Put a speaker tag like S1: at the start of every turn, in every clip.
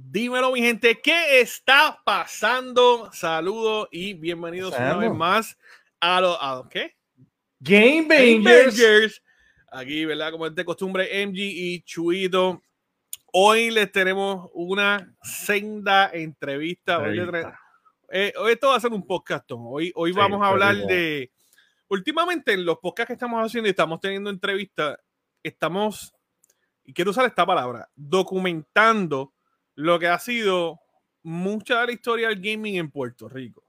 S1: Dímelo, mi gente, ¿qué está pasando? Saludos y bienvenidos una vez más a los a, ¿qué?
S2: Game Bangers.
S1: Aquí, ¿verdad? Como es de costumbre, MG y Chuito. Hoy les tenemos una senda entrevista. Hoy, eh, hoy, esto va a ser un podcast. Hoy, hoy vamos a hablar de. Últimamente, en los podcasts que estamos haciendo y estamos teniendo entrevistas, estamos, y quiero usar esta palabra, documentando lo que ha sido mucha de la historia del gaming en Puerto Rico.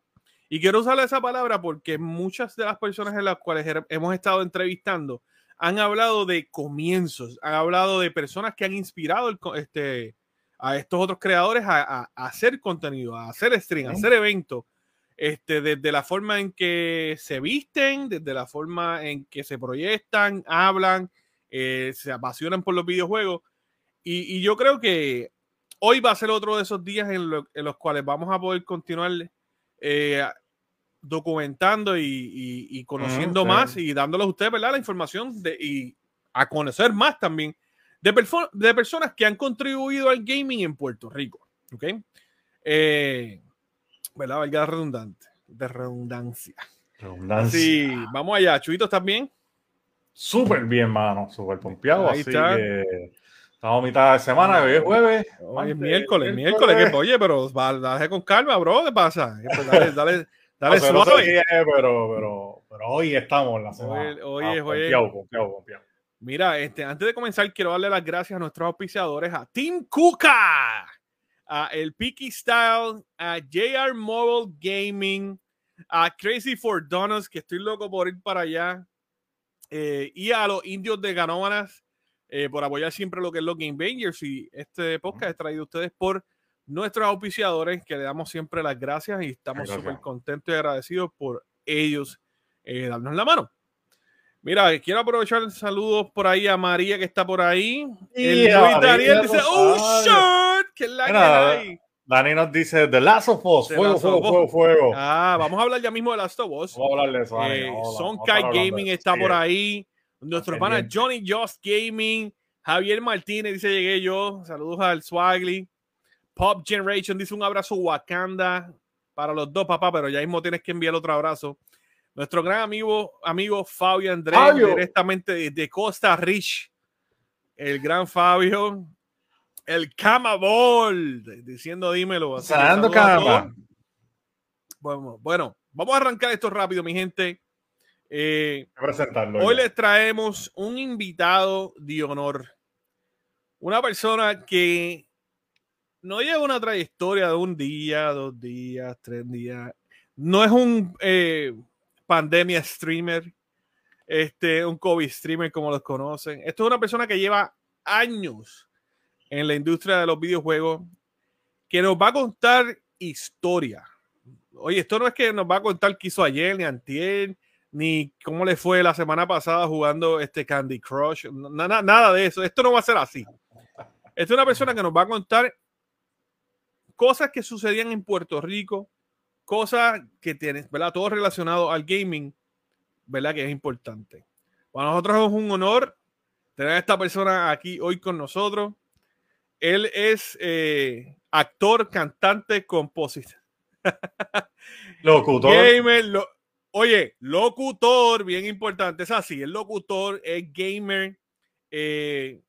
S1: Y quiero usar esa palabra porque muchas de las personas en las cuales hemos estado entrevistando han hablado de comienzos, han hablado de personas que han inspirado este, a estos otros creadores a, hacer contenido, a hacer stream, a hacer eventos, este, desde la forma en que se visten, desde la forma en que se proyectan, hablan, eh, se apasionan por los videojuegos. y, yo creo que hoy va a ser otro de esos días en, los cuales vamos a poder continuar eh, documentando y, conociendo más y dándoles a ustedes ¿verdad? la información de, y a conocer más también de, de personas que han contribuido al gaming en Puerto Rico. ¿Ok? Eh, ¿Verdad? Valga redundante, de redundancia.
S2: Redundancia.
S1: Sí, vamos allá. Chuito, ¿estás bien?
S2: Súper bien, mano. Súper pompeado. Ahí está. Estamos a mitad de semana, hoy es jueves.
S1: Hoy es miércoles, miércoles. oye, pero dale con calma, bro. ¿Qué pasa? Pues dale, dale, dale
S2: suave. pero, pero, pero, hoy estamos en la semana.
S1: Hoy, hoy es hoy. Mira, este, antes de comenzar, quiero darle las gracias a nuestros auspiciadores, a Team Kuka, a El Piki Style, a JR Mobile Gaming, a Crazy for Donuts, que estoy loco por ir para allá, eh, y a los indios de Ganómanas eh, por apoyar siempre lo que es los Game Bangers. Y este podcast es traído a ustedes por nuestros auspiciadores, que le damos siempre las gracias y estamos súper contentos y agradecidos por ellos eh, darnos la mano. Mira, quiero aprovechar saludos por ahí a María que está por ahí. el Luis Daniel dice, ¡Oh, shit! ¡Qué la que hay!
S2: Dani nos dice The Last of Us, fuego, fuego, fuego, fuego.
S1: Ah, vamos a hablar ya mismo de Last of Us.
S2: Vamos a hablar de eso.
S1: Eh, Sonkai Gaming está por ahí. Nuestro hermano Johnny Just Gaming, Javier Martínez dice llegué yo, saludos al Swagly. Pop Generation dice un abrazo Wakanda para los dos, papá, pero ya mismo tienes que enviar otro abrazo. Nuestro gran amigo, amigo Fabio Andrés, directamente de Costa Rich. El gran Fabio. El Camabol, diciendo dímelo. Bueno, bueno, vamos a arrancar esto rápido, mi gente. Eh, hoy les traemos un invitado de honor. Una persona que no lleva una trayectoria de un día, dos días, tres días. No es un eh, pandemia streamer, este, un COVID streamer como los conocen. Esto es una persona que lleva años en la industria de los videojuegos, que nos va a contar historia. Oye, esto no es que nos va a contar qué hizo ayer ni antier, ni cómo le fue la semana pasada jugando este Candy Crush, nada, nada de eso. Esto no va a ser así. Esta es una persona que nos va a contar cosas que sucedían en Puerto Rico, cosas que tienen, ¿verdad? Todo relacionado al gaming, ¿verdad? Que es importante. Para nosotros es un honor tener a esta persona aquí hoy con nosotros. Él es eh, actor, cantante, compositor.
S2: Locutor.
S1: Gamer, Oye, locutor, bien importante, es así, el locutor, es gamer, eh,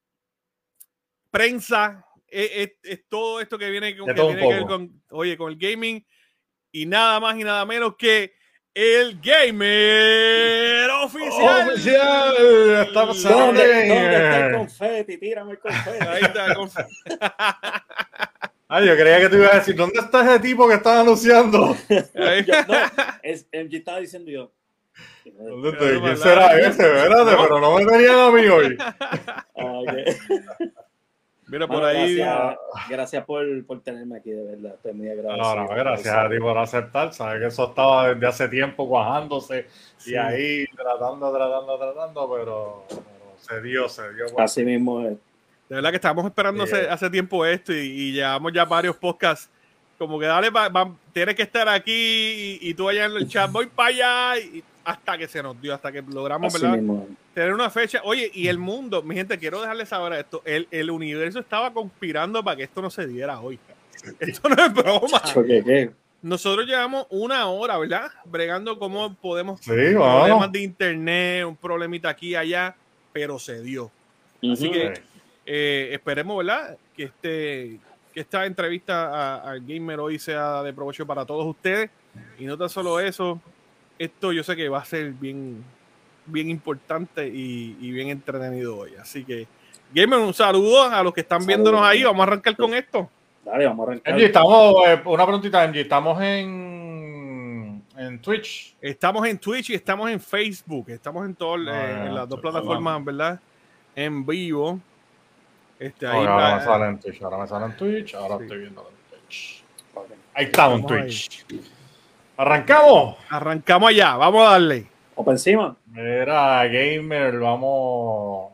S1: prensa, es, todo esto que viene, con, que viene con, oye, con el gaming y nada más y nada menos que el gamer oficial.
S2: Oficial, está
S3: pasando. ¿Dónde, ¿Dónde está el confeti? Tírame el confeti. Ahí está el confeti.
S2: Ay, yo creía que te ibas a decir, ¿dónde está ese tipo que estaba anunciando?
S3: no, es, MG estaba diciendo yo.
S2: ¿Dónde estoy? ¿Quién será ese? Espérate, pero no me tenían a mí hoy.
S3: Ah,
S1: Mira por ahí.
S3: Gracias, gracias por, por, tenerme aquí, de verdad. Estoy muy agradecido.
S2: No, no, gracias a ti por aceptar. Sabes que eso estaba desde hace tiempo cuajándose y ahí tratando, tratando, tratando, pero, pero se dio, se dio.
S3: Así mismo es.
S1: De verdad que estábamos esperando hace, tiempo esto y, llevamos ya varios podcasts como que dale, tienes que estar aquí y, tú allá en el chat, voy para allá y, hasta que se nos dio, hasta que logramos, Tener una fecha. Oye, y el mundo, mi gente, quiero dejarles saber esto, el, el universo estaba conspirando para que esto no se diera hoy. Esto no es broma. Nosotros llevamos una hora, ¿verdad? Bregando cómo podemos
S2: sí, problemas
S1: de internet, un problemita aquí y allá, pero se dio. Así que eh, esperemos, ¿verdad? Que este que esta entrevista al gamer hoy sea de provecho para todos ustedes. Y no tan solo eso, esto yo sé que va a ser bien, bien importante y, bien entretenido hoy. Así que, gamer, un saludo a los que están viéndonos ahí. Vamos a arrancar con esto.
S4: Dale, vamos a arrancar.
S2: estamos, eh, una preguntita, Angie, estamos en, en Twitch.
S1: Estamos en Twitch y estamos en Facebook. Estamos en, todo, ah, en las dos plataformas, ¿verdad? En vivo.
S2: Este, ahora, me sale en Twitch, ahora me sale en Twitch, ahora estoy viendo en Twitch. Ahí estamos en Twitch. ¿Arrancamos?
S1: Arrancamos allá, vamos a darle.
S4: ¿O por encima?
S2: Mira, gamer, vamos.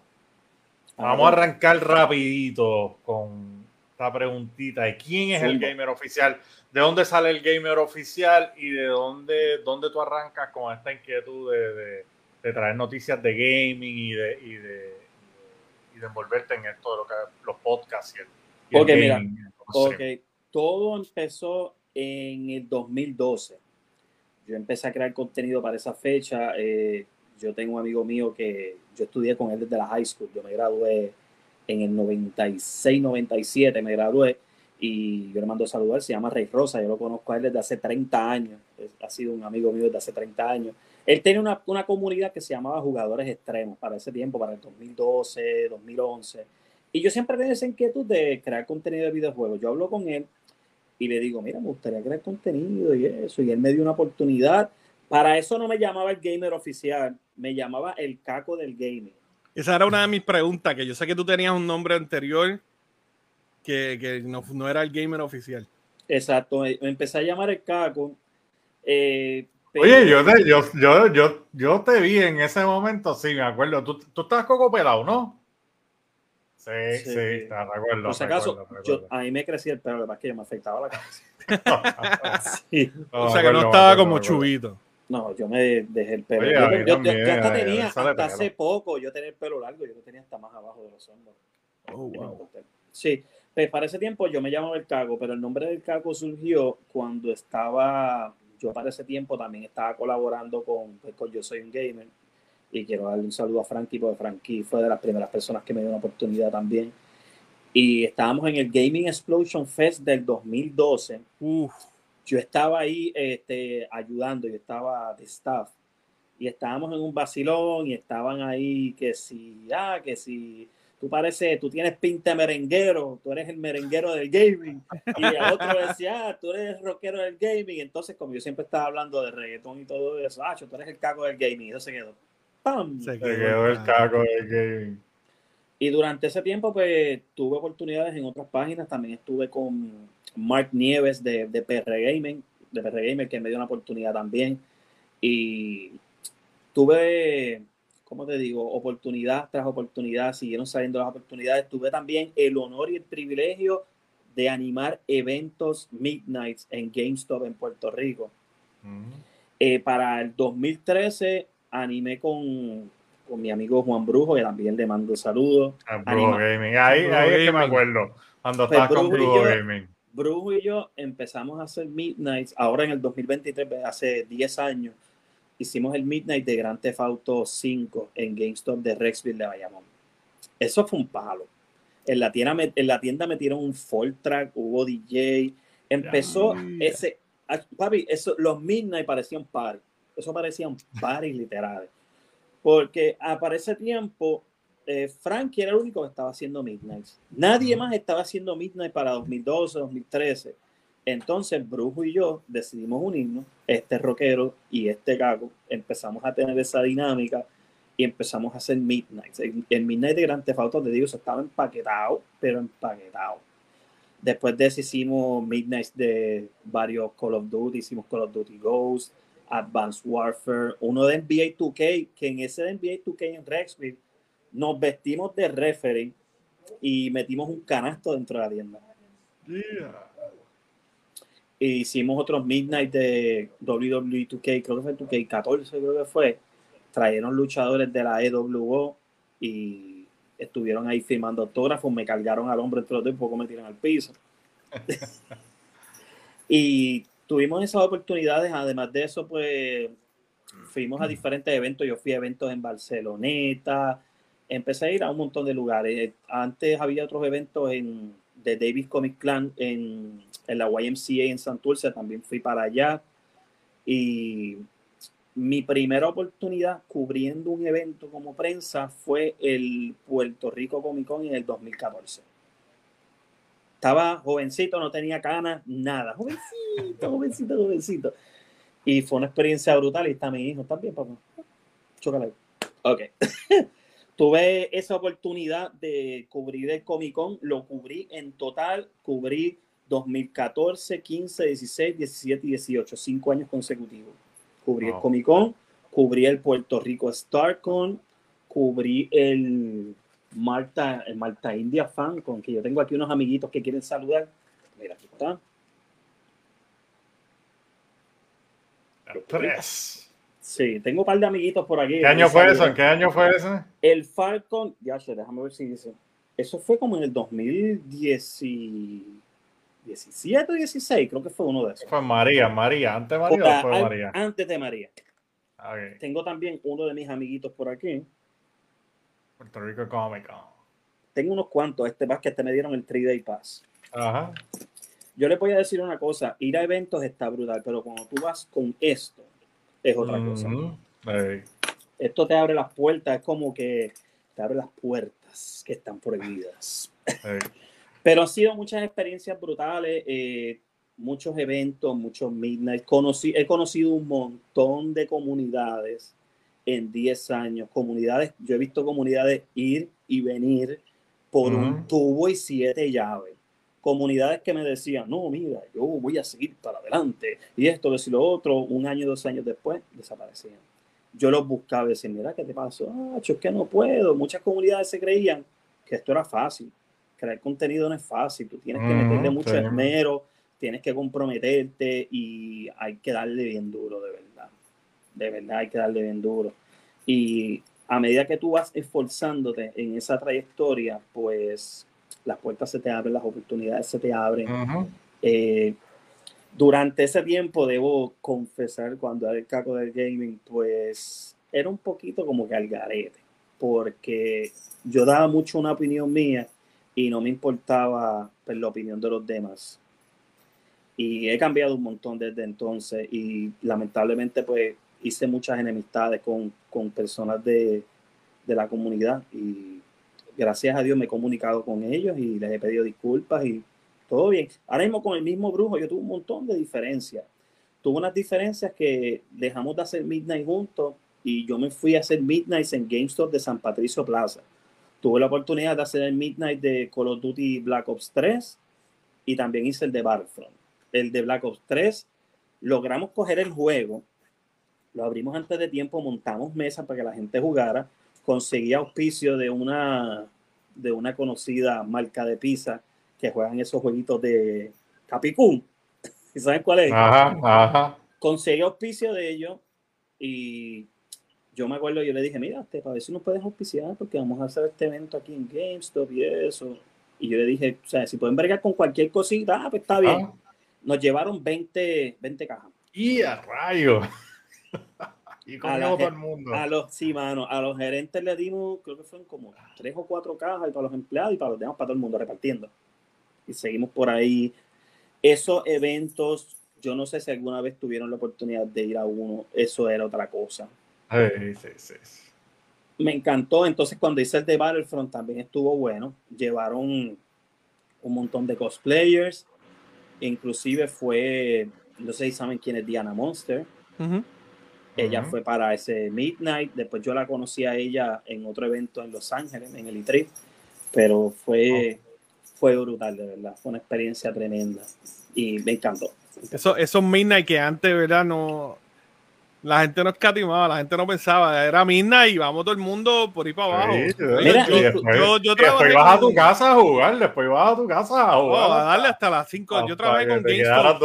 S2: Vamos a arrancar rapidito con esta preguntita de quién es el gamer oficial, de dónde sale el gamer oficial y de dónde, dónde tú arrancas con esta inquietud de, de, traer noticias de gaming y de, y de y de envolverte en esto de lo que los podcasts y el,
S4: Porque mira, todo empezó en el 2012. Yo empecé a crear contenido para esa fecha. Eh, yo tengo un amigo mío que yo estudié con él desde la high school. Yo me gradué en el 96, 97, me gradué y yo le mando a saludar. Se llama Rey Rosa. Yo lo conozco a él desde hace 30 años. Ha sido un amigo mío desde hace 30 años. Él tenía una, una, comunidad que se llamaba Jugadores Extremos para ese tiempo, para el 2012, 2011. Y yo siempre tenía esa inquietud de crear contenido de videojuegos. Yo hablo con él y le digo, mira, me gustaría crear contenido y eso. Y él me dio una oportunidad. Para eso no me llamaba el gamer oficial, me llamaba el caco del gaming.
S1: Esa era una de mis preguntas, que yo sé que tú tenías un nombre anterior que, que no, no, era el gamer oficial.
S4: Exacto, me empecé a llamar el caco. Eh,
S2: Oye, yo te, yo, yo, yo, yo te vi en ese momento, sí, me acuerdo. Tú, tú estabas coco pelado, ¿no? Sí, sí, te recuerdo.
S4: Por si acaso, Yo, a mí me crecía el pelo, además que me afectaba la cabeza.
S1: sí. o sea que no estaba como chubito.
S4: No, yo me dejé el pelo. yo, yo, hasta tenía, hasta hace poco, yo tenía el pelo largo, yo lo tenía hasta más abajo de los hombros. Oh, wow. Sí, pues para ese tiempo yo me llamaba el Cago, pero el nombre del Cago surgió cuando estaba yo para ese tiempo también estaba colaborando pues, con, Yo Soy un Gamer y quiero darle un saludo a Frankie porque Frankie fue de las primeras personas que me dio una oportunidad también. Y estábamos en el Gaming Explosion Fest del 2012. Yo estaba ahí este, ayudando, yo estaba de staff. Y estábamos en un vacilón y estaban ahí que si, ah, que si tú pareces, tú tienes pinta de merenguero, tú eres el merenguero del gaming. Y el otro decía, ah, tú eres el rockero del gaming. Entonces, como yo siempre estaba hablando de reggaetón y todo eso, ah, tú eres el caco del gaming. Y eso se quedó. ¡Pam!
S2: Se quedó, el caco del gaming.
S4: Y durante ese tiempo, pues, tuve oportunidades en otras páginas. También estuve con Mark Nieves de, de PR Gaming, de PR Gamer, que me dio una oportunidad también. Y tuve como te digo, oportunidad tras oportunidad, siguieron saliendo las oportunidades. Tuve también el honor y el privilegio de animar eventos Midnights en GameStop en Puerto Rico. Eh, para el 2013 animé con, con, mi amigo Juan Brujo, que también le mando saludos.
S2: Ah, Brujo Gaming, ahí, ahí es que me acuerdo, cuando pues con Brujo Gaming.
S4: Brujo y yo empezamos a hacer Midnights ahora en el 2023, hace 10 años hicimos el Midnight de Grand Theft Auto 5 en GameStop de Rexville de Bayamón. Eso fue un palo. En la tienda, en la tienda metieron un full track, hubo DJ. Empezó ese. Ah, papi, eso, los Midnight parecían party. Eso parecían party literales. Porque para ese tiempo, eh, Frankie era el único que estaba haciendo Midnight. Nadie más estaba haciendo Midnight para 2012, 2013. Entonces, Brujo y yo decidimos unirnos, este rockero y este gago, empezamos a tener esa dinámica y empezamos a hacer Midnight. El Midnight de Grand Theft Auto, te digo, estaba empaquetado, pero empaquetado. Después de eso hicimos Midnight de varios Call of Duty, hicimos Call of Duty Ghost, Advanced Warfare, uno de NBA 2K, que en ese de NBA 2K en Rexville nos vestimos de referee y metimos un canasto dentro de la tienda. Hicimos otros Midnight de WWE 2K, creo que fue 2K14, creo que fue. Trajeron luchadores de la EWO y estuvieron ahí firmando autógrafos, me cargaron al hombre entre los dos y poco me tiran al piso. y tuvimos esas oportunidades, además de eso, pues fuimos a diferentes eventos, yo fui a eventos en Barceloneta, empecé a ir a un montón de lugares. Antes había otros eventos en, de Davis Comic Clan en, en la YMCA en Santurce, también fui para allá. Y mi primera oportunidad cubriendo un evento como prensa fue el Puerto Rico Comic Con en el 2014. Estaba jovencito, no tenía canas, nada. Jovencito, jovencito, jovencito. Y fue una experiencia brutal. Y está mi hijo también, papá. Chócala. Ok. Tuve esa oportunidad de cubrir el Comic Con. Lo cubrí en total. Cubrí 2014, 15, 16, 17 y 18. Cinco años consecutivos cubrí el Comic Con, cubrí el Puerto Rico StarCon, cubrí el Malta, el Malta India Fan, con que yo tengo aquí unos amiguitos que quieren saludar. Mira, aquí está.
S2: Tres.
S4: Sí, tengo un par de amiguitos por aquí.
S2: ¿Qué año fue eso? ¿Qué año fue ese?
S4: El Falcon, ya sé, déjame ver si dice. Eso fue como en el 2010. 17 o 16, creo que fue uno de esos.
S2: Fue María, María, antes de María o fue María.
S4: Antes de María. Tengo también uno de mis amiguitos por aquí.
S2: Puerto Rico Comic
S4: Tengo unos cuantos, este más que te me dieron el 3-Day Pass.
S2: Ajá.
S4: Yo le voy a decir una cosa, ir a eventos está brutal, pero cuando tú vas con esto, es otra cosa. Esto te abre las puertas, es como que te abre las puertas que están prohibidas. Pero han sido muchas experiencias brutales, eh, muchos eventos, muchos midnight. Conocí, he conocido un montón de comunidades en 10 años. Comunidades, yo he visto comunidades ir y venir por un tubo y siete llaves. Comunidades que me decían, no, mira, yo voy a seguir para adelante. Y esto, y lo otro, un año, dos años después, desaparecían. Yo los buscaba y decía, mira, ¿qué te pasó? Ah, es que no puedo. Muchas comunidades se creían que esto era fácil crear contenido no es fácil, tú tienes que meterle mucho esmero, tienes que comprometerte y hay que darle bien duro, de verdad. De verdad hay que darle bien duro. Y a medida que tú vas esforzándote en esa trayectoria, pues las puertas se te abren, las oportunidades se te abren. Eh, durante ese tiempo, debo confesar, cuando era el caco del gaming, pues era un poquito como que al garete, porque yo daba mucho una opinión mía y no me importaba pues, la opinión de los demás. Y he cambiado un montón desde entonces y lamentablemente pues hice muchas enemistades con, con personas de, de, la comunidad y gracias a Dios me he comunicado con ellos y les he pedido disculpas y todo bien. Ahora mismo con el mismo brujo yo tuve un montón de diferencias. Tuve unas diferencias que dejamos de hacer Midnight juntos y yo me fui a hacer Midnight en GameStop de San Patricio Plaza tuve la oportunidad de hacer el Midnight de Call of Duty Black Ops 3 y también hice el de Battlefront. El de Black Ops 3, logramos coger el juego, lo abrimos antes de tiempo, montamos mesas para que la gente jugara, conseguí auspicio de una, de una conocida marca de pizza que juegan esos jueguitos de Capicún. ¿Saben cuál es?
S2: Ajá, ajá.
S4: Conseguí auspicio de ellos y yo me acuerdo, yo le dije, mira, para ver si nos puedes auspiciar, porque vamos a hacer este evento aquí en GameStop y eso. Y yo le dije, o sea, si pueden bregar con cualquier cosita, ah, pues está bien. Nos llevaron 20, 20 cajas.
S2: ¡Y a rayo! y con todo el mundo.
S4: A los, sí, mano, a los gerentes le dimos, creo que fueron como tres o cuatro cajas, y para los empleados y para los demás, para todo el mundo, repartiendo. Y seguimos por ahí. Esos eventos, yo no sé si alguna vez tuvieron la oportunidad de ir a uno, eso era otra cosa me encantó. Entonces, cuando hice el de Battlefront también estuvo bueno. Llevaron un montón de cosplayers. Inclusive fue, no sé si saben quién es Diana Monster. Ella fue para ese Midnight. Después yo la conocí a ella en otro evento en Los Ángeles, en el E3. Pero fue, fue brutal, de verdad. Fue una experiencia tremenda. Y me encantó.
S1: Eso, esos Midnight que antes, ¿verdad? No, La gente no escatimaba, la gente no pensaba, era Midnight y vamos todo el mundo por ahí para abajo.
S2: Mira, yo, yo, yo, después vas a tu casa a jugar, después vas a tu casa a jugar.
S1: a darle hasta las 5. Yo trabajé con GameStop.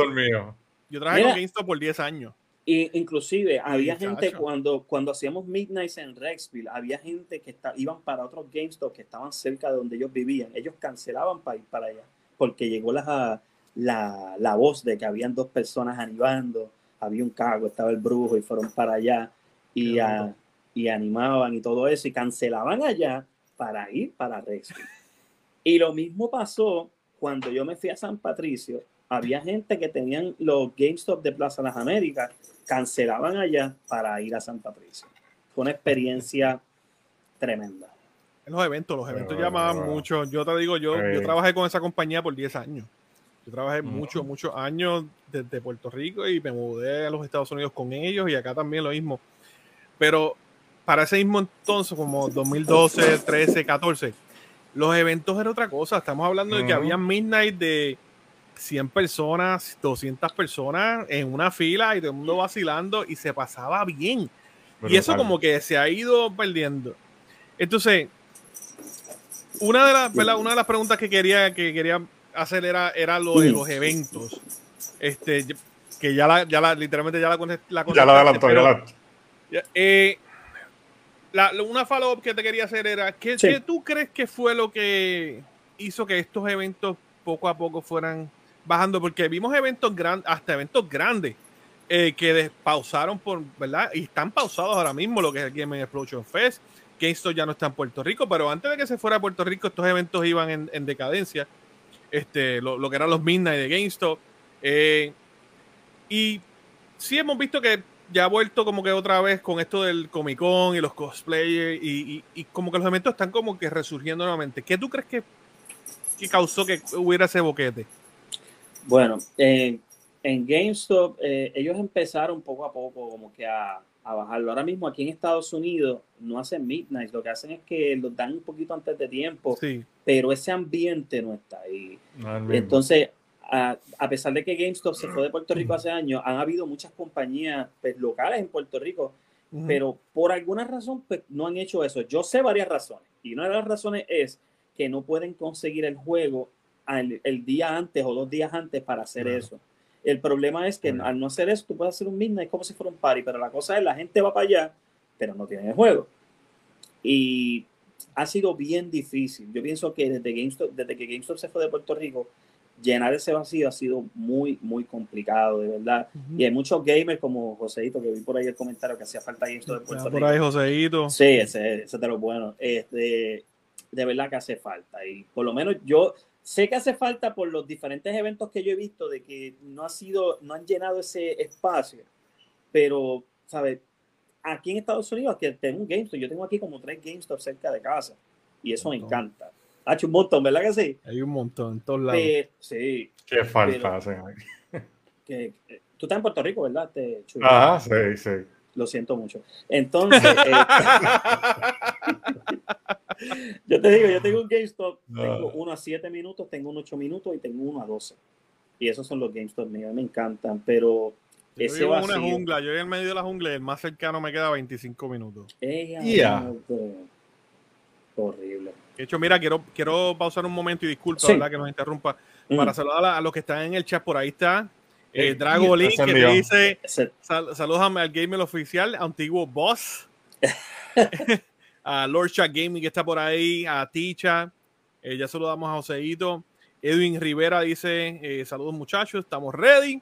S1: Yo trabajé con GameStop por 10 años.
S4: Y inclusive había gente cuando, cuando hacíamos Midnights en Rexville, había gente que está, iban para otros GameStop que estaban cerca de donde ellos vivían. Ellos cancelaban para ir para allá porque llegó la, la, la voz de que habían dos personas animando, había un cago, estaba el brujo y fueron para allá y, y animaban y todo eso y cancelaban allá para ir para Rexville. Y lo mismo pasó cuando yo me fui a San Patricio había gente que tenían los GameStop de Plaza Las Américas, cancelaban allá para ir a San Patricio. Fue una experiencia tremenda.
S1: En los eventos, los eventos llamaban mucho. Yo te digo, yo, yo trabajé con esa compañía por 10 años. Yo trabajé muchos, muchos años desde Puerto Rico y me mudé a los Estados Unidos con ellos y acá también lo mismo. Pero para ese mismo entonces, como 2012, 13, 14, los eventos era otra cosa. Estamos hablando de que había Midnight de 100 personas, 200 personas en una fila y todo el mundo vacilando y se pasaba bien. y eso como que se ha ido perdiendo. Entonces, una de las, una de las preguntas que quería, que quería hacer era, era lo de los eventos. Este, que ya la, ya la, literalmente ya la, la
S2: Ya la adelantó,
S1: eh, una follow-up que te quería hacer era, ¿qué, ¿qué tú crees que fue lo que hizo que estos eventos poco a poco fueran bajando, porque vimos eventos grandes, hasta eventos grandes, eh, que pausaron por, ¿verdad? Y están pausados ahora mismo, lo que es el Game Explosion Fest. GameStop ya no está en Puerto Rico, pero antes de que se fuera a Puerto Rico, estos eventos iban en, decadencia. Este, lo, que eran los Midnight de GameStop. Eh, y sí hemos visto que ya ha vuelto como que otra vez con esto del Comic Con y los cosplayers y, y, como que los eventos están como que resurgiendo nuevamente. ¿Qué tú crees que, que causó que hubiera ese boquete?
S4: Bueno, en GameStop eh, ellos empezaron poco a poco como que a, bajarlo. Ahora mismo aquí en Estados Unidos no hacen midnight, lo que hacen es que lo dan un poquito antes de tiempo, pero ese ambiente no está ahí. Entonces, a, pesar de que GameStop se fue de Puerto Rico hace años, han habido muchas compañías pues, locales en Puerto Rico, pero por alguna razón pues, no han hecho eso. Yo sé varias razones y una de las razones es que no pueden conseguir el juego el, día antes o dos días antes para hacer eso. El problema es que al no hacer eso, tú puedes hacer un midnight como si fuera un party, pero la cosa es, la gente va para allá, pero no tiene el juego. Y ha sido bien difícil. Yo pienso que desde, GameStop, desde que GameStop se fue de Puerto Rico, llenar ese vacío ha sido muy, muy complicado, de verdad. Y hay muchos gamers como Joseito, que vi por ahí el comentario que hacía falta GameStop de Puerto Rico.
S1: Por ahí, Joseito.
S4: Sí, ese, ese de los buenos. Este, de verdad que hace falta. Y por lo menos yo, Sé que hace falta por los diferentes eventos que yo he visto de que no ha sido, no han llenado ese espacio, pero, ¿sabes? Aquí en Estados Unidos, que tengo un GameStop, yo tengo aquí como tres GameStop cerca de casa y eso me encanta. Ha hecho un montón, ¿verdad que sí?
S1: Hay un montón en todos lados.
S4: sí.
S2: Qué falta
S4: que, tú estás en Puerto Rico, ¿verdad? Te,
S2: ah, sí, sí.
S4: Lo siento mucho. Entonces, eh, yo te digo, yo tengo un GameStop, tengo uno a 7 minutos, tengo un 8 minutos y tengo uno a 12. Y esos son los GameStop míos, me encantan, pero
S1: yo ese vivo en una jungla, yo en medio de la jungla y el más cercano me queda 25 minutos.
S4: Yeah. Horrible.
S1: De hecho, mira, quiero, quiero pausar un momento y disculpa, ¿verdad? Que nos interrumpa. Mm. Para saludar a, los que están en el chat, por ahí está eh, Drago Link, que te dice: Saludos al gamer oficial, antiguo boss. a Lord Chat Gaming que está por ahí, a Ticha, eh, ya saludamos a Joseito. Edwin Rivera dice, eh, saludos muchachos, estamos ready.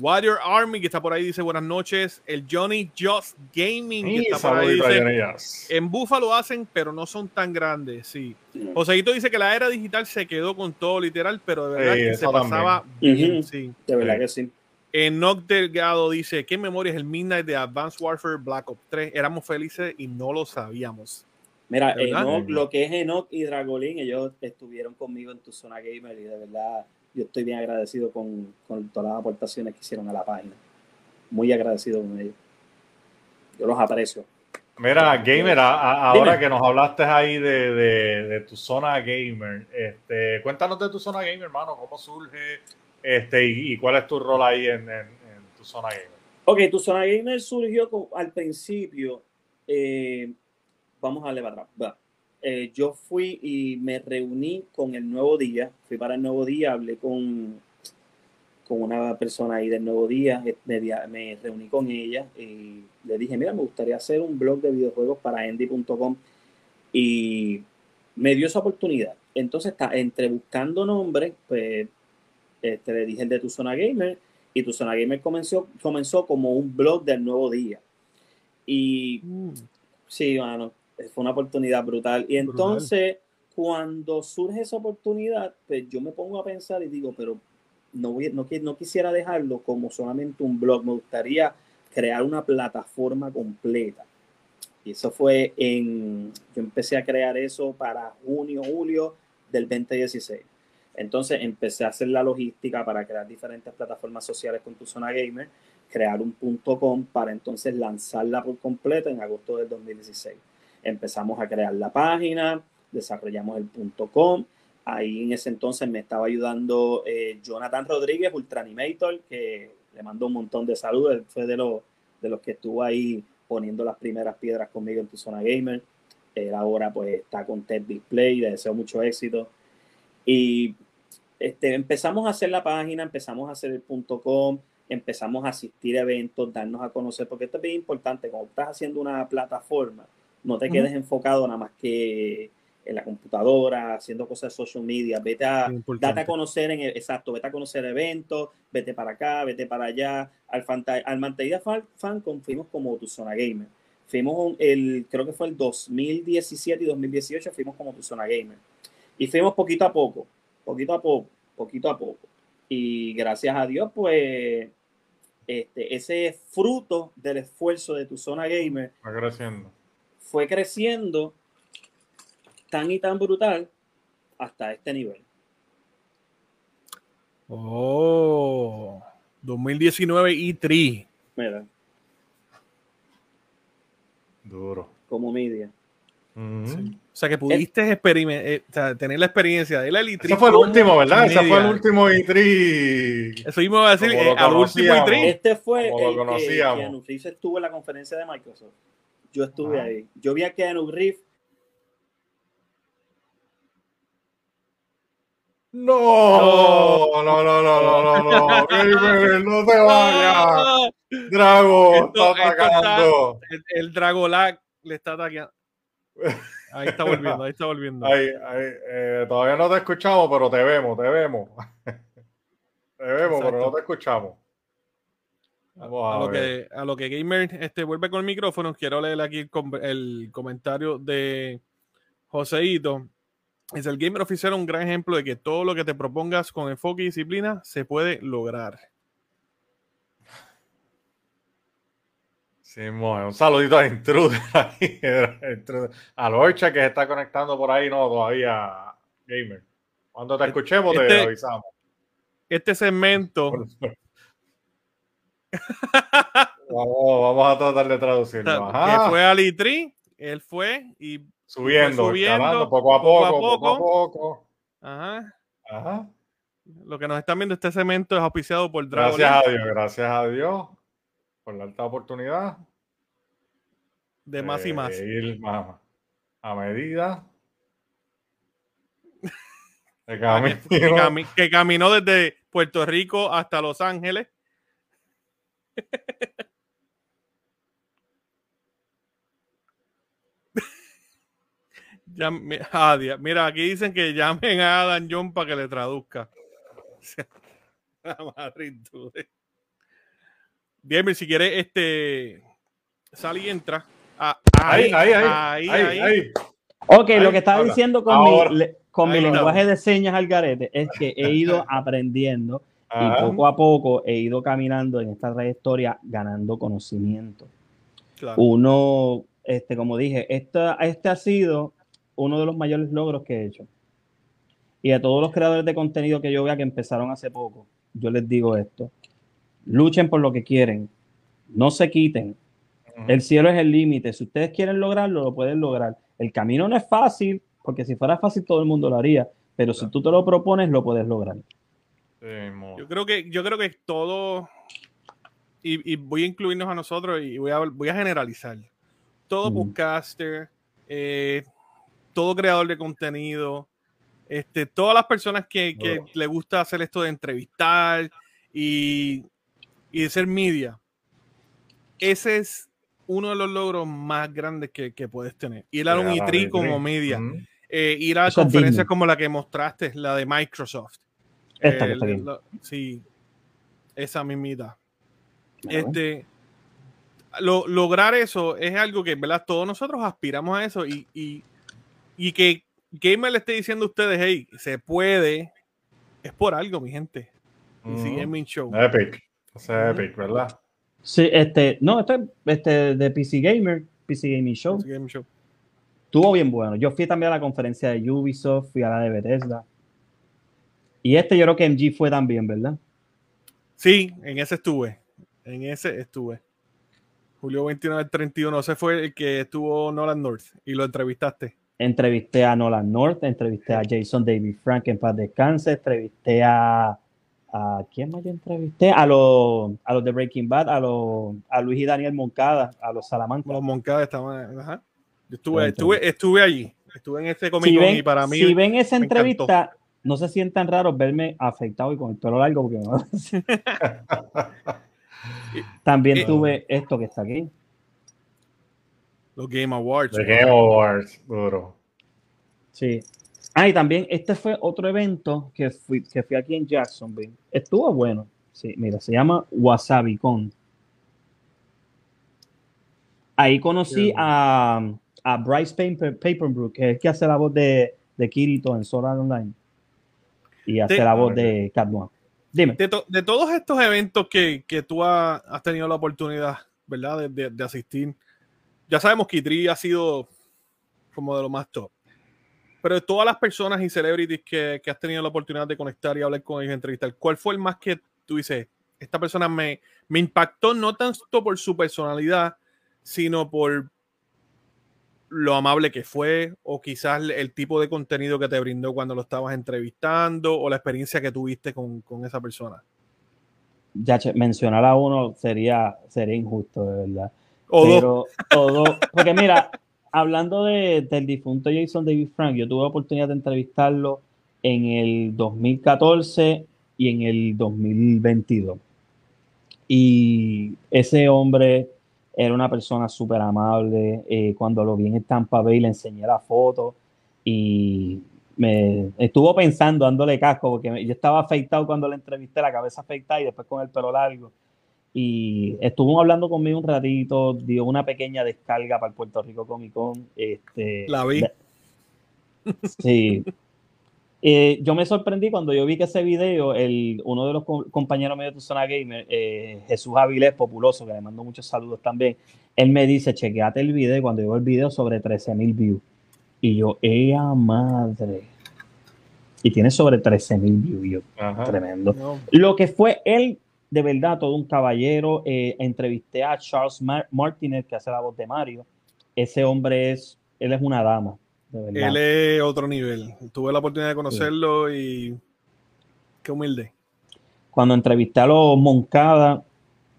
S1: Warrior Army que está por ahí dice buenas noches. El Johnny Just Gaming que está por ahí dice, en Buffalo hacen, pero no son tan grandes, sí. Joseito dice que la era digital se quedó con todo literal, pero de verdad que se pasaba bien, sí.
S4: De verdad que sí.
S1: Enoch Delgado dice, ¿qué memoria es el Midnight de Advanced Warfare Black Ops 3? Éramos felices y no lo sabíamos.
S4: Mira, Enoch, lo que es Enoch y Dragolín, ellos estuvieron conmigo en tu zona gamer y de verdad yo estoy bien agradecido con, con todas las aportaciones que hicieron a la página. Muy agradecido con ellos. Yo los aprecio.
S2: Mira, gamer, ahora que nos hablaste ahí de, de, tu zona gamer, este, cuéntanos de tu zona gamer, hermano, cómo surge, este, y, cuál es tu rol ahí en, tu zona gamer.
S4: Ok, tu zona gamer surgió al principio. Eh, vamos a levantar. Eh, yo fui y me reuní con el Nuevo Día. Fui para el Nuevo Día, hablé con, con una persona ahí del Nuevo Día. Me, me reuní con ella y le dije: Mira, me gustaría hacer un blog de videojuegos para endy.com. Y me dio esa oportunidad. Entonces, está, entre buscando nombres, pues este, le dije el de tu zona gamer y tu zona gamer comenzó, comenzó como un blog del nuevo día. Y mm. sí, bueno, fue una oportunidad brutal. Y entonces, cuando surge esa oportunidad, pues yo me pongo a pensar y digo, pero no, voy, no, no quisiera dejarlo como solamente un blog, me gustaría crear una plataforma completa. Y eso fue en, yo empecé a crear eso para junio, julio del 2016. Entonces empecé a hacer la logística para crear diferentes plataformas sociales con tu zona gamer, crear un punto com para entonces lanzarla por completo en agosto del 2016. Empezamos a crear la página, desarrollamos el punto com. Ahí en ese entonces me estaba ayudando eh, Jonathan Rodríguez, Ultra Animator, que le mando un montón de saludos. Él fue de, los de los que estuvo ahí poniendo las primeras piedras conmigo en tu zona gamer. Él ahora pues está con TED Display, le deseo mucho éxito. Y este, empezamos a hacer la página, empezamos a hacer el punto com, empezamos a asistir a eventos, darnos a conocer, porque esto es bien importante, cuando estás haciendo una plataforma, no te quedes enfocado nada más que en la computadora, haciendo cosas de social media, vete a, date a conocer, en exacto, vete a conocer eventos, vete para acá, vete para allá, al, al Manteida Fan, fuimos como tu zona gamer, fuimos el, creo que fue el 2017 y 2018, fuimos como tu zona gamer, y fuimos poquito a poco, poquito a poco, poquito a poco, y gracias a Dios, pues, este, ese fruto del esfuerzo de tu zona gamer,
S2: creciendo.
S4: fue creciendo tan y tan brutal hasta este nivel.
S1: Oh, 2019 E3.
S4: Mira.
S2: Duro.
S4: Como media.
S1: O sea, que pudiste eh, tener la experiencia de la E3.
S2: Ese fue el último, ¿verdad? Ese fue el último E3.
S1: Eso mismo a decir, eh, al último E3.
S4: Este fue el que Keanu Reeves estuvo en la conferencia de Microsoft. Yo estuve ahí. Yo vi a Keanu Reeves
S2: No, no, no, no, no, no, no, Gamer, no te vayas. Drago, está atacando.
S1: el, el Dragolag le está atacando. Ahí está volviendo, ahí está volviendo.
S2: Ahí, ahí, eh, todavía no te escuchamos, pero te vemos, te vemos. te vemos, pero no te escuchamos.
S1: Vamos a, a, lo que, a lo que Gamer este, vuelve con el micrófono, quiero leer aquí el, el comentario de Joseito es el gamer oficial un gran ejemplo de que todo lo que te propongas con enfoque y disciplina se puede lograr.
S2: Sí, un saludito a Intruder, a Lorcha que se está conectando por ahí, no, todavía, gamer. Cuando te escuchemos te este avisamos.
S1: Este segmento.
S2: vamos, a tratar de traducirlo.
S1: Que fue a Litri, él fue y
S2: Subiendo, subiendo poco a poco, poco a poco.
S1: Ajá. Ajá. Lo que nos están viendo, este cemento es auspiciado por
S2: Dragon. Gracias a Dios, gracias a Dios por la alta oportunidad.
S1: De más y más.
S2: Ir más a medida.
S1: que caminó desde Puerto Rico hasta Los Ángeles. mira, aquí dicen que llamen a Adam John para que le traduzca. Bien, si quieres, este. Sal y entra. Ah, ahí, ahí, ahí, ahí, ahí,
S4: Ok, lo que estaba diciendo con mi, con mi lenguaje de señas al garete es que he ido aprendiendo y poco a poco he ido caminando en esta trayectoria ganando conocimiento. Uno, este, como dije, esta, este ha sido uno de los mayores logros que he hecho. Y a todos los creadores de contenido que yo vea que empezaron hace poco, yo les digo esto. Luchen por lo que quieren. No se quiten. El cielo es el límite. Si ustedes quieren lograrlo, lo pueden lograr. El camino no es fácil, porque si fuera fácil todo el mundo lo haría. Pero si tú te lo propones, lo puedes lograr.
S1: yo creo que, yo creo que todo y, voy a incluirnos a nosotros y voy a, voy a generalizar. Todo podcaster, eh, todo creador de contenido, este, todas las personas que, que le gusta hacer esto de entrevistar y, y, de ser media, ese es uno de los logros más grandes que, que puedes tener. Ir a un E3 como media, eh, ir a conferencias como la que mostraste, la de Microsoft.
S4: Esta que está bien.
S1: sí, esa mismita. Este, lograr eso es algo que, ¿verdad? Todos nosotros aspiramos a eso y, y, y que Gamer le esté diciendo a ustedes, hey, se puede, es por algo, mi gente. Gaming Show.
S2: Epic. Es Epic, ¿verdad?
S4: Sí, este, no, este, este de PC Gamer, PC Gaming Show. PC Gaming Show. Estuvo bien bueno. Yo fui también a la conferencia de Ubisoft, fui a la de Bethesda. Y este yo creo que MG fue también, ¿verdad?
S1: Sí, en ese estuve. En ese estuve. Julio 29 del 31. Ese fue el que estuvo Nolan North y lo entrevistaste.
S4: Entrevisté a Nolan North, entrevisté a Jason David Frank en paz descanse, entrevisté a, a ¿quién más yo entrevisté? A los, a los de Breaking Bad, a los a Luis y Daniel Moncada, a los Salamanca.
S1: Los Moncada estaban, ajá. Yo estuve, estuve, estuve allí, estuve en ese Comic y para mí.
S4: Si ven esa entrevista, no se sientan raros verme afectado y con el pelo largo porque no. También tuve esto que está aquí.
S1: Los Game Awards.
S2: Los Game Awards, duro.
S4: Sí. Ah, y también este fue otro evento que fui, que fui aquí en Jacksonville. Estuvo bueno. Sí, mira, se llama WasabiCon. Ahí conocí a, a Bryce Paperbrook, que es el que hace la voz de, de Kirito en Solar Online. Y hace la voz de Cat
S1: Dime. De, todos estos eventos que, que tú has, tenido la oportunidad, ¿verdad? De, de asistir, ya sabemos que Idri ha sido como de lo más top. Pero de todas las personas y celebrities que, que, has tenido la oportunidad de conectar y hablar con ellos, entrevistar, ¿cuál fue el más que tú dices, esta persona me, me impactó no tanto por su personalidad, sino por lo amable que fue, o quizás el tipo de contenido que te brindó cuando lo estabas entrevistando, o la experiencia que tuviste con, con esa persona?
S4: Ya, mencionar a uno sería, sería injusto, de verdad. O dos. Porque mira, hablando de, del difunto Jason David Frank, yo tuve la oportunidad de entrevistarlo en el 2014 y en el 2022. Y ese hombre era una persona súper amable. Eh, cuando lo vi en Tampa Bay le enseñé la foto y me estuvo pensando, dándole casco, porque yo estaba afeitado cuando le entrevisté, la cabeza afeitada y después con el pelo largo y estuvo hablando conmigo un ratito, dio una pequeña descarga para el Puerto Rico Comic Con. Este,
S1: la vi.
S4: Sí. Eh, yo me sorprendí cuando yo vi que ese video, el, uno de los compañeros míos de Zona Gamer, eh, Jesús Avilés, populoso, que le mando muchos saludos también, él me dice, chequeate el video, y cuando yo el video sobre 13 mil views. Y yo, ¡ea madre! Y tiene sobre 13 mil views. Tremendo. Lo que fue él de verdad todo un caballero. Eh, entrevisté a Charles Martinez, que hace la voz de Mario. Ese hombre es, él es una dama.
S1: Él es otro nivel. Tuve la oportunidad de conocerlo y qué humilde.
S4: Cuando entrevisté a los Moncada,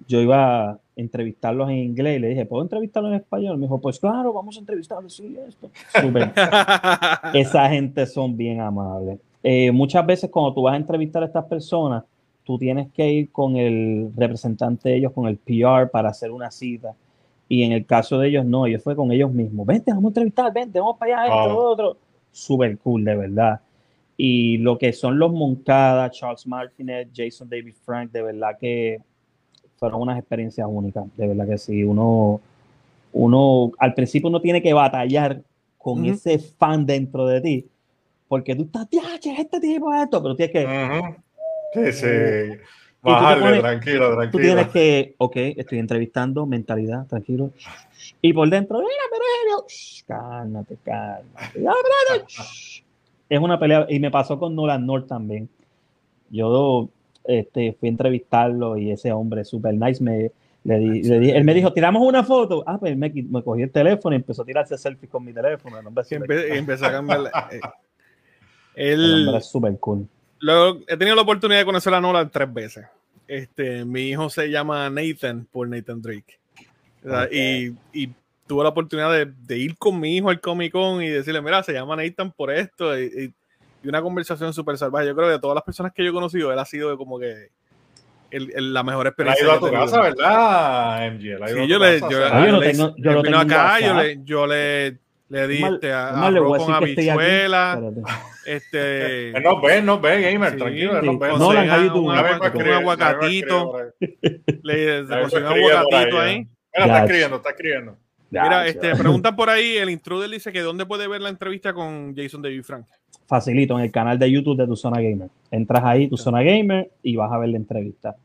S4: yo iba a entrevistarlos en inglés y le dije, ¿puedo entrevistarlos en español? Me dijo, pues claro, vamos a entrevistarlos. Sí, esto. Esa gente son bien amables. Eh, muchas veces cuando tú vas a entrevistar a estas personas, tú tienes que ir con el representante de ellos, con el PR para hacer una cita. Y en el caso de ellos, no, ellos fue con ellos mismos. Vente, vamos a entrevistar, vente, vamos para allá, esto, otro. Súper cool, de verdad. Y lo que son los Moncada, Charles Martinet, Jason David Frank, de verdad que fueron unas experiencias únicas. De verdad que sí. Uno, uno al principio uno tiene que batallar con ese fan dentro de ti. Porque tú estás, ya, este tipo, esto, pero tienes que.
S2: Sí, sí. Bajarle, tranquilo, tranquilo. Tú
S4: tienes que, ok, estoy entrevistando, mentalidad, tranquilo. Y por dentro, mira, pero cálmate, cálmate. Es una pelea, y me pasó con Nolan North también. Yo este, fui a entrevistarlo y ese hombre super nice me, le di, le di, él me dijo, tiramos una foto. Ah, pues me, me cogí el teléfono y empezó a tirarse selfies con mi teléfono. No,
S1: y empezó a cambiar. Eh,
S4: el, el hombre es súper cool
S1: he tenido la oportunidad de conocer a Nolan tres veces. Este, mi hijo se llama Nathan por Nathan Drake. Y, y, tuve la oportunidad de, de, ir con mi hijo al Comic Con y decirle, mira, se llama Nathan por esto. Y, y una conversación súper salvaje. Yo creo que de todas las personas que yo he conocido, él ha sido como que el, el, la mejor experiencia.
S2: Ha ido a tu casa, ¿verdad, MG?
S1: Sí, yo le. Yo, yo, tengo, yo lo acá, yo le, yo le, le di este, a, arroz con habichuela. Este.
S2: No ve, no ve, gamer, tranquilo. No, ve,
S1: no, un, aguacatito. Le pusieron un aguacatito ahí.
S2: Mira, está escribiendo, está escribiendo.
S1: Mira, este, preguntan por ahí, el intruder dice que dónde puede ver la entrevista con Jason David Frank.
S4: Facilito, en el canal de YouTube de Tu Zona Gamer. Entras ahí, Tu Zona Gamer, y vas a ver la entrevista.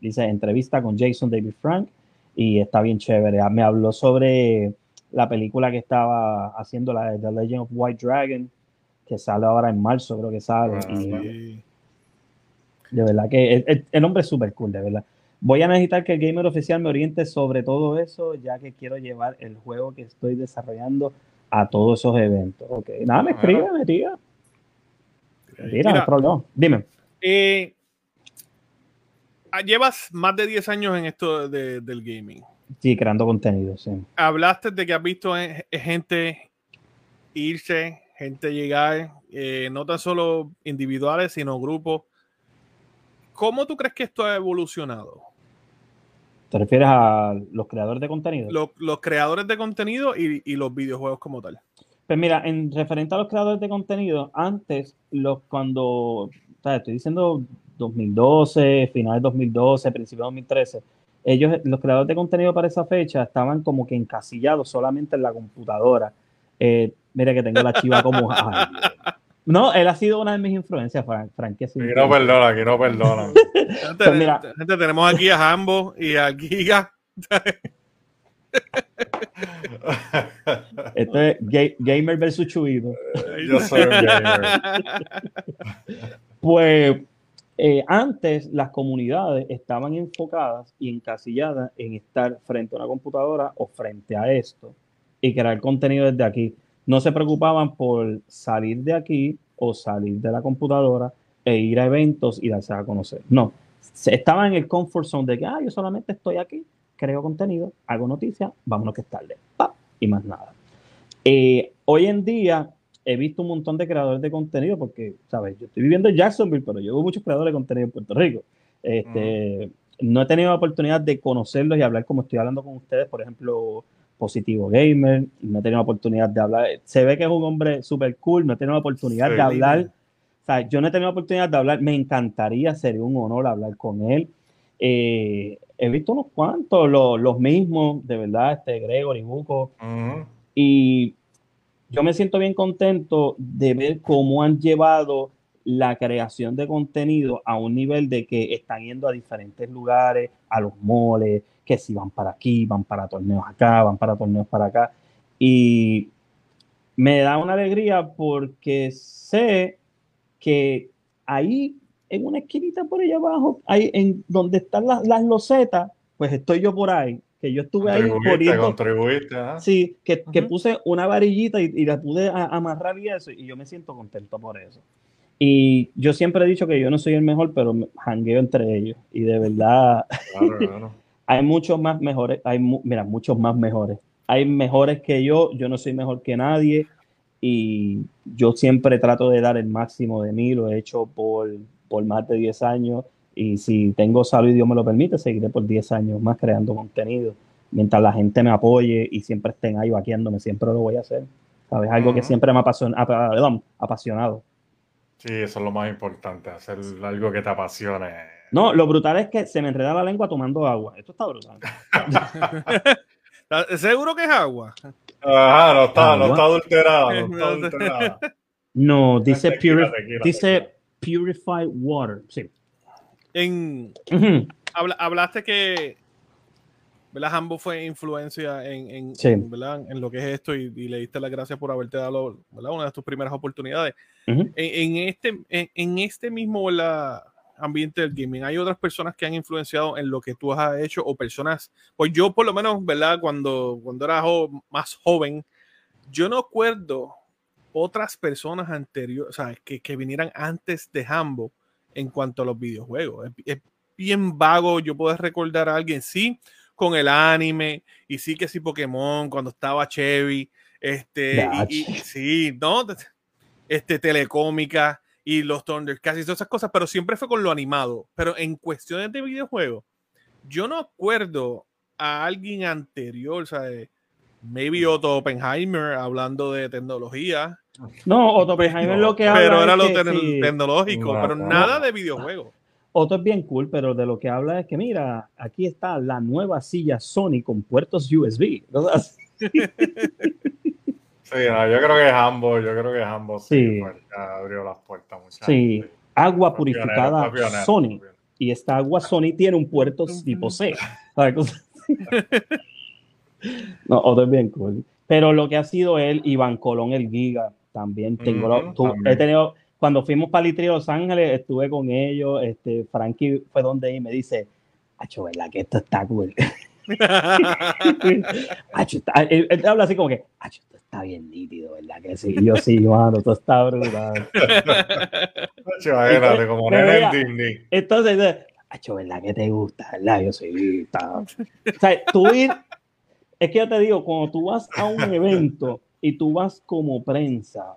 S4: Dice entrevista con Jason David Frank, y está bien chévere. Ah, me habló sobre la película que estaba haciendo, la de The Legend of White Dragon, que sale ahora en marzo, creo que sale. Ah, de verdad que el, el hombre es súper cool, de verdad. Voy a necesitar que el gamer oficial me oriente sobre todo eso, ya que quiero llevar el juego que estoy desarrollando a todos esos eventos. Ok, nada, me escribe, me tira. Mira, no problema. Dime.
S1: Eh, ah, llevas más de 10 años en esto del gaming.
S4: Sí, creando contenido, sí.
S1: Hablaste de que has visto gente irse, gente llegar, eh, no tan solo individuales, sino grupos. ¿Cómo tú crees que esto ha evolucionado?
S4: ¿Te refieres a los creadores de contenido?
S1: Los, creadores de contenido y, los videojuegos como tal.
S4: Pues mira, en referente a los creadores de contenido, antes, los cuando, estoy diciendo 2012, finales de 2012, principios de 2013, ellos, los creadores de contenido para esa fecha estaban como que encasillados solamente en la computadora. Eh, mira que tengo la chiva como... No, él ha sido una de mis influencias, Frank. Frank
S2: aquí no perdona, aquí no perdona.
S1: pues mira, gente, tenemos aquí a Jambo y a Giga.
S4: Esto es gamer versus chuido.
S2: Yo soy gamer.
S4: Pues eh, antes las comunidades estaban enfocadas y encasilladas en estar frente a una computadora o frente a esto y crear contenido desde aquí no se preocupaban por salir de aquí o salir de la computadora e ir a eventos y darse a conocer. No, estaban en el comfort zone de que, ah, yo solamente estoy aquí, creo contenido, hago noticias, vámonos que es tarde, y más nada. Eh, hoy en día he visto un montón de creadores de contenido porque, ¿sabes? Yo estoy viviendo en Jacksonville, pero yo veo muchos creadores de contenido en Puerto Rico. Este, No he tenido la oportunidad de conocerlos y hablar como estoy hablando con ustedes, por ejemplo, Positivo Gamer, no he tenido la oportunidad de hablar. Se ve que es un hombre súper cool, no he tenido la oportunidad de hablar. O sea, yo no he tenido la oportunidad de hablar, me encantaría, sería un honor hablar con él. Eh, he visto unos cuantos, los, mismos, de verdad, este Gregory Buco. Y yo me siento bien contento de ver cómo han llevado la creación de contenido a un nivel de que están yendo a diferentes lugares, a los moles, que si van para aquí, van para torneos acá, van para torneos para acá. Y me da una alegría porque sé que ahí, en una esquinita por allá abajo, ahí en donde están las, las losetas, pues estoy yo por ahí, que yo estuve ahí poniendo, sí, que, que, puse una varillita y, y la pude amarrar y eso, y yo me siento contento por eso. Y yo siempre he dicho que yo no soy el mejor, pero jangueo entre ellos. Y de verdad, hay muchos más mejores, hay mira, muchos más mejores. Hay mejores que yo, yo no soy mejor que nadie y yo siempre trato de dar el máximo de mí, lo he hecho por, por más de 10 años y si tengo salud y Dios me lo permite, seguiré por 10 años más creando contenido. Mientras la gente me apoye y siempre estén ahí vaqueándome, siempre lo voy a hacer. ¿Sabes? Algo que siempre me ha apasionado.
S2: Sí, eso es lo más importante, hacer algo que te apasione.
S4: No, lo brutal es que se me enreda la lengua tomando agua. Esto está brutal.
S1: ¿Seguro que es agua?
S2: Ajá, no está, no está adulterado. No, está adulterado.
S4: no dice, dice purified water. Sí.
S1: En, hablaste que ¿verdad? Hambo fue influencia en, en, en, lo que es esto y, le diste las gracias por haberte dado una de tus primeras oportunidades. en, este, en, este mismo ambiente del gaming, ¿hay otras personas que han influenciado en lo que tú has hecho o personas, pues yo por lo menos, ¿verdad? Cuando, cuando era más joven, yo no acuerdo otras personas anteriores, o sea, que, que vinieran antes de Hambo en cuanto a los videojuegos bien vago. Yo puedo recordar a alguien, sí, con el anime, y sí que sí Pokémon, cuando estaba Chevy, este, y, sí, no, este, telecómica y los Thundercats y todas esas cosas, pero siempre fue con lo animado. Pero en cuestiones de videojuegos, yo no acuerdo a alguien anterior, ¿sabes? Maybe Otto Oppenheimer hablando de tecnología.
S4: No, Otto Oppenheimer lo que habla.
S1: Pero era lo tecnológico, pero nada de videojuegos.
S4: Otto es bien cool, pero de lo que habla es que, mira, aquí está la nueva silla Sony con puertos USB.
S2: Sí, yo creo que es ambos, yo creo que es ambos.
S4: Sí.
S2: abrió las puertas
S4: Sí, agua purificada Sony. Y esta agua Sony tiene un puerto tipo C. no, otro es bien cool. Pero lo que ha sido él, Iván Colón, el Giga, también tengo. He tenido, cuando fuimos para Litri Los Ángeles, estuve con ellos. Este, Frankie fue donde y me dice, Acho, ¿verdad que esto está cool? él, él, habla así como que, Acho, está bien nítido, ¿verdad? Que sí, yo sí, mano, todo está brutal.
S2: Imagínate, como en Disney.
S4: Entonces, Hacho, ¿verdad que te gusta? ¿Verdad? Yo sí. Está... O sea, tú ir, es que yo te digo, cuando tú vas a un evento y tú vas como prensa.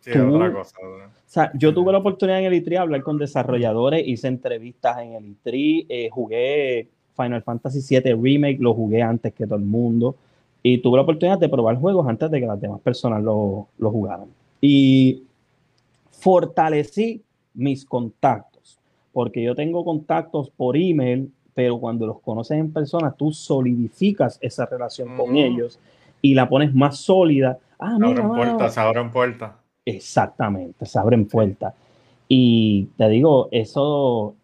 S2: Sí, tú, otra cosa.
S4: O sea, yo tuve la oportunidad en el ITRI hablar con desarrolladores, hice entrevistas en el ITRI, eh, jugué Final Fantasy VII Remake, lo jugué antes que todo el mundo. Y tuve la oportunidad de probar juegos antes de que las demás personas lo, lo jugaran. Y fortalecí mis contactos, porque yo tengo contactos por email, pero cuando los conoces en persona, tú solidificas esa relación con ellos y la pones más sólida. Ah,
S2: mira, abren puertas, se abren puertas.
S4: Exactamente, se abren puertas. Y te digo, eso,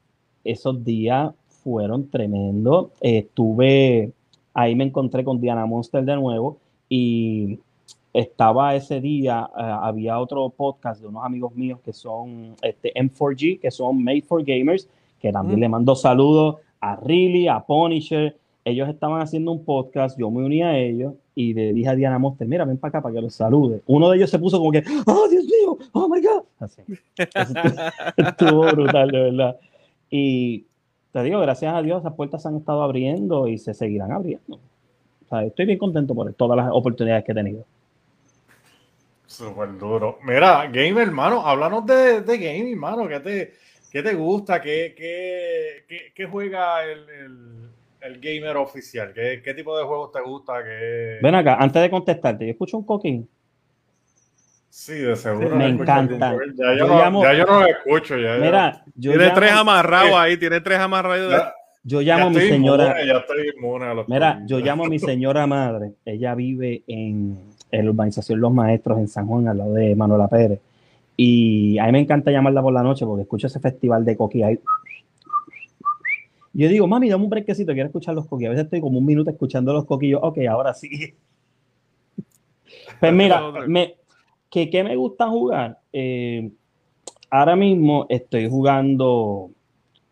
S4: esos días fueron tremendos. Estuve ahí me encontré con Diana Monster de nuevo y estaba ese día, eh, había otro podcast de unos amigos míos que son este, M4G, que son Made for Gamers, que también le mando saludos a Riley, a Punisher. Ellos estaban haciendo un podcast, yo me uní a ellos y le dije a Diana Monster, mira, ven para acá para que los salude. Uno de ellos se puso como que, oh Dios mío, oh my God. Así. Estuvo brutal, de verdad. Y te digo, gracias a Dios, esas puertas se han estado abriendo y se seguirán abriendo. O sea, estoy bien contento por todas las oportunidades que he tenido.
S2: Súper duro. Mira, gamer, hermano, háblanos de, de gaming, hermano. ¿Qué te, qué te gusta? ¿Qué, qué, qué, juega el, el, gamer oficial? ¿Qué, ¿Qué, tipo de juegos te gusta? ¿Qué...
S4: Ven acá, antes de contestarte, yo escucho un coquín.
S2: Sí, de seguro.
S4: Me encanta.
S2: Ya yo, no, ya yo no lo escucho. Ya,
S4: Mira,
S1: yo tiene tres amarrados ahí, tiene tres amarrados.
S4: yo llamo a mi señora.
S2: ya estoy inmune a los
S4: Mira, yo llamo a mi señora madre. Ella vive en, en la urbanización Los Maestros en San Juan, al lado de Manuela Pérez. Y a mí me encanta llamarla por la noche porque escucho ese festival de coqui ahí. Yo digo, mami, dame un brequecito, quiero escuchar los coquillos. A veces estoy como un minuto escuchando los coquillos. Ok, ahora sí. Pues mira, me, ¿Qué, me gusta jugar? Eh, ahora mismo estoy jugando,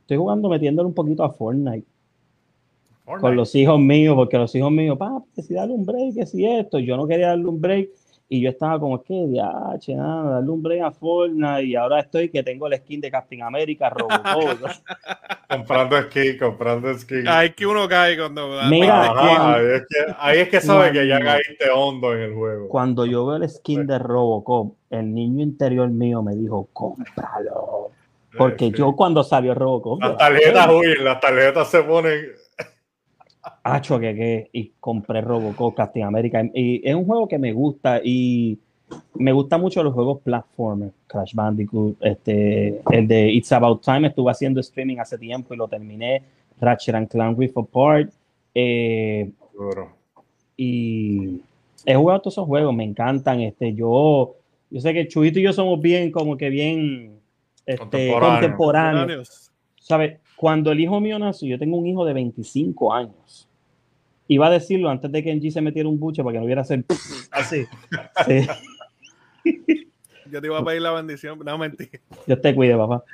S4: estoy jugando metiéndole un poquito a Fortnite. Con los hijos míos, porque los hijos míos, papá, que si darle un break, que si esto, yo no quería darle un break y yo estaba como, que diache, nada, darle un break a Fortnite y ahora estoy que tengo el skin de Captain America, Robocop.
S2: comprando skin, comprando skin.
S1: Ahí que uno cae cuando...
S4: Mira,
S2: ahí, es que, ahí es que sabe que ya caíste hondo en el juego.
S4: Cuando yo veo el skin de Robocop, el niño interior mío me dijo, cómpralo. Porque yo cuando salió Robocop...
S2: Las tarjetas huyen, las tarjetas se ponen
S4: Hacho que, que y compré Robocop Casting America y es un juego que me gusta y me gusta mucho los juegos platformer, Crash Bandicoot, este, el de It's About Time estuve haciendo streaming hace tiempo y lo terminé, Ratchet and Clank Rift Apart eh, y he jugado todos esos juegos, me encantan, este, yo yo sé que Chuito y yo somos bien como que bien este, contemporáneos, ¿sabes? Cuando el hijo mío nació, yo tengo un hijo de 25 años. Iba a decirlo antes de que Engie se metiera un buche para que no hubiera ser así.
S1: Yo te iba a pedir la bendición, no mentira.
S4: Dios te cuide, papá.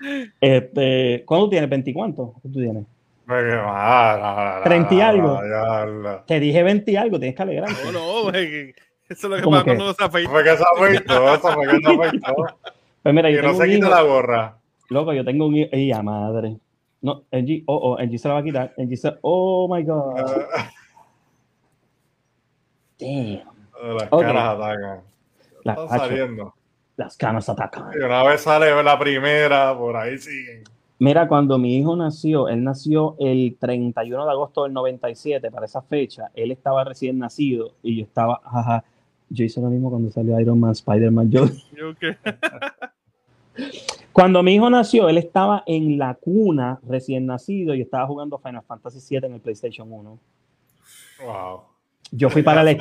S4: Este, ¿Cuándo tienes? ¿20 cuánto? ¿Qué tú tienes? 30 y algo. Te dije 20 y algo, tienes que alegrarte.
S1: No, no, eso es lo que pasa cuando uno se afeita.
S2: Fue que se afeitó, eso fue que se afeitó.
S4: Pues mira, yo
S2: que no se quita la gorra.
S4: Loco, yo tengo un hijo. ¡Ey, madre! No, NG, oh, oh, NG se la va a quitar. NG se, oh my god. Damn.
S2: Las
S4: Ok.
S2: caras atacan.
S4: La-
S2: Están
S4: hacho,
S2: saliendo.
S4: las canas atacan.
S2: Y una vez sale la primera, por ahí siguen.
S4: Mira, cuando mi hijo nació, él nació el 31 de agosto del 97, para esa fecha, él estaba recién nacido y yo estaba, jaja, yo hice lo mismo cuando salió Iron Man, Spider-Man, yo,
S1: Yo que-
S4: Cuando mi hijo nació, él estaba en la cuna recién nacido y estaba jugando Final Fantasy VII en el PlayStation 1.
S2: Wow.
S4: Yo fui para, el,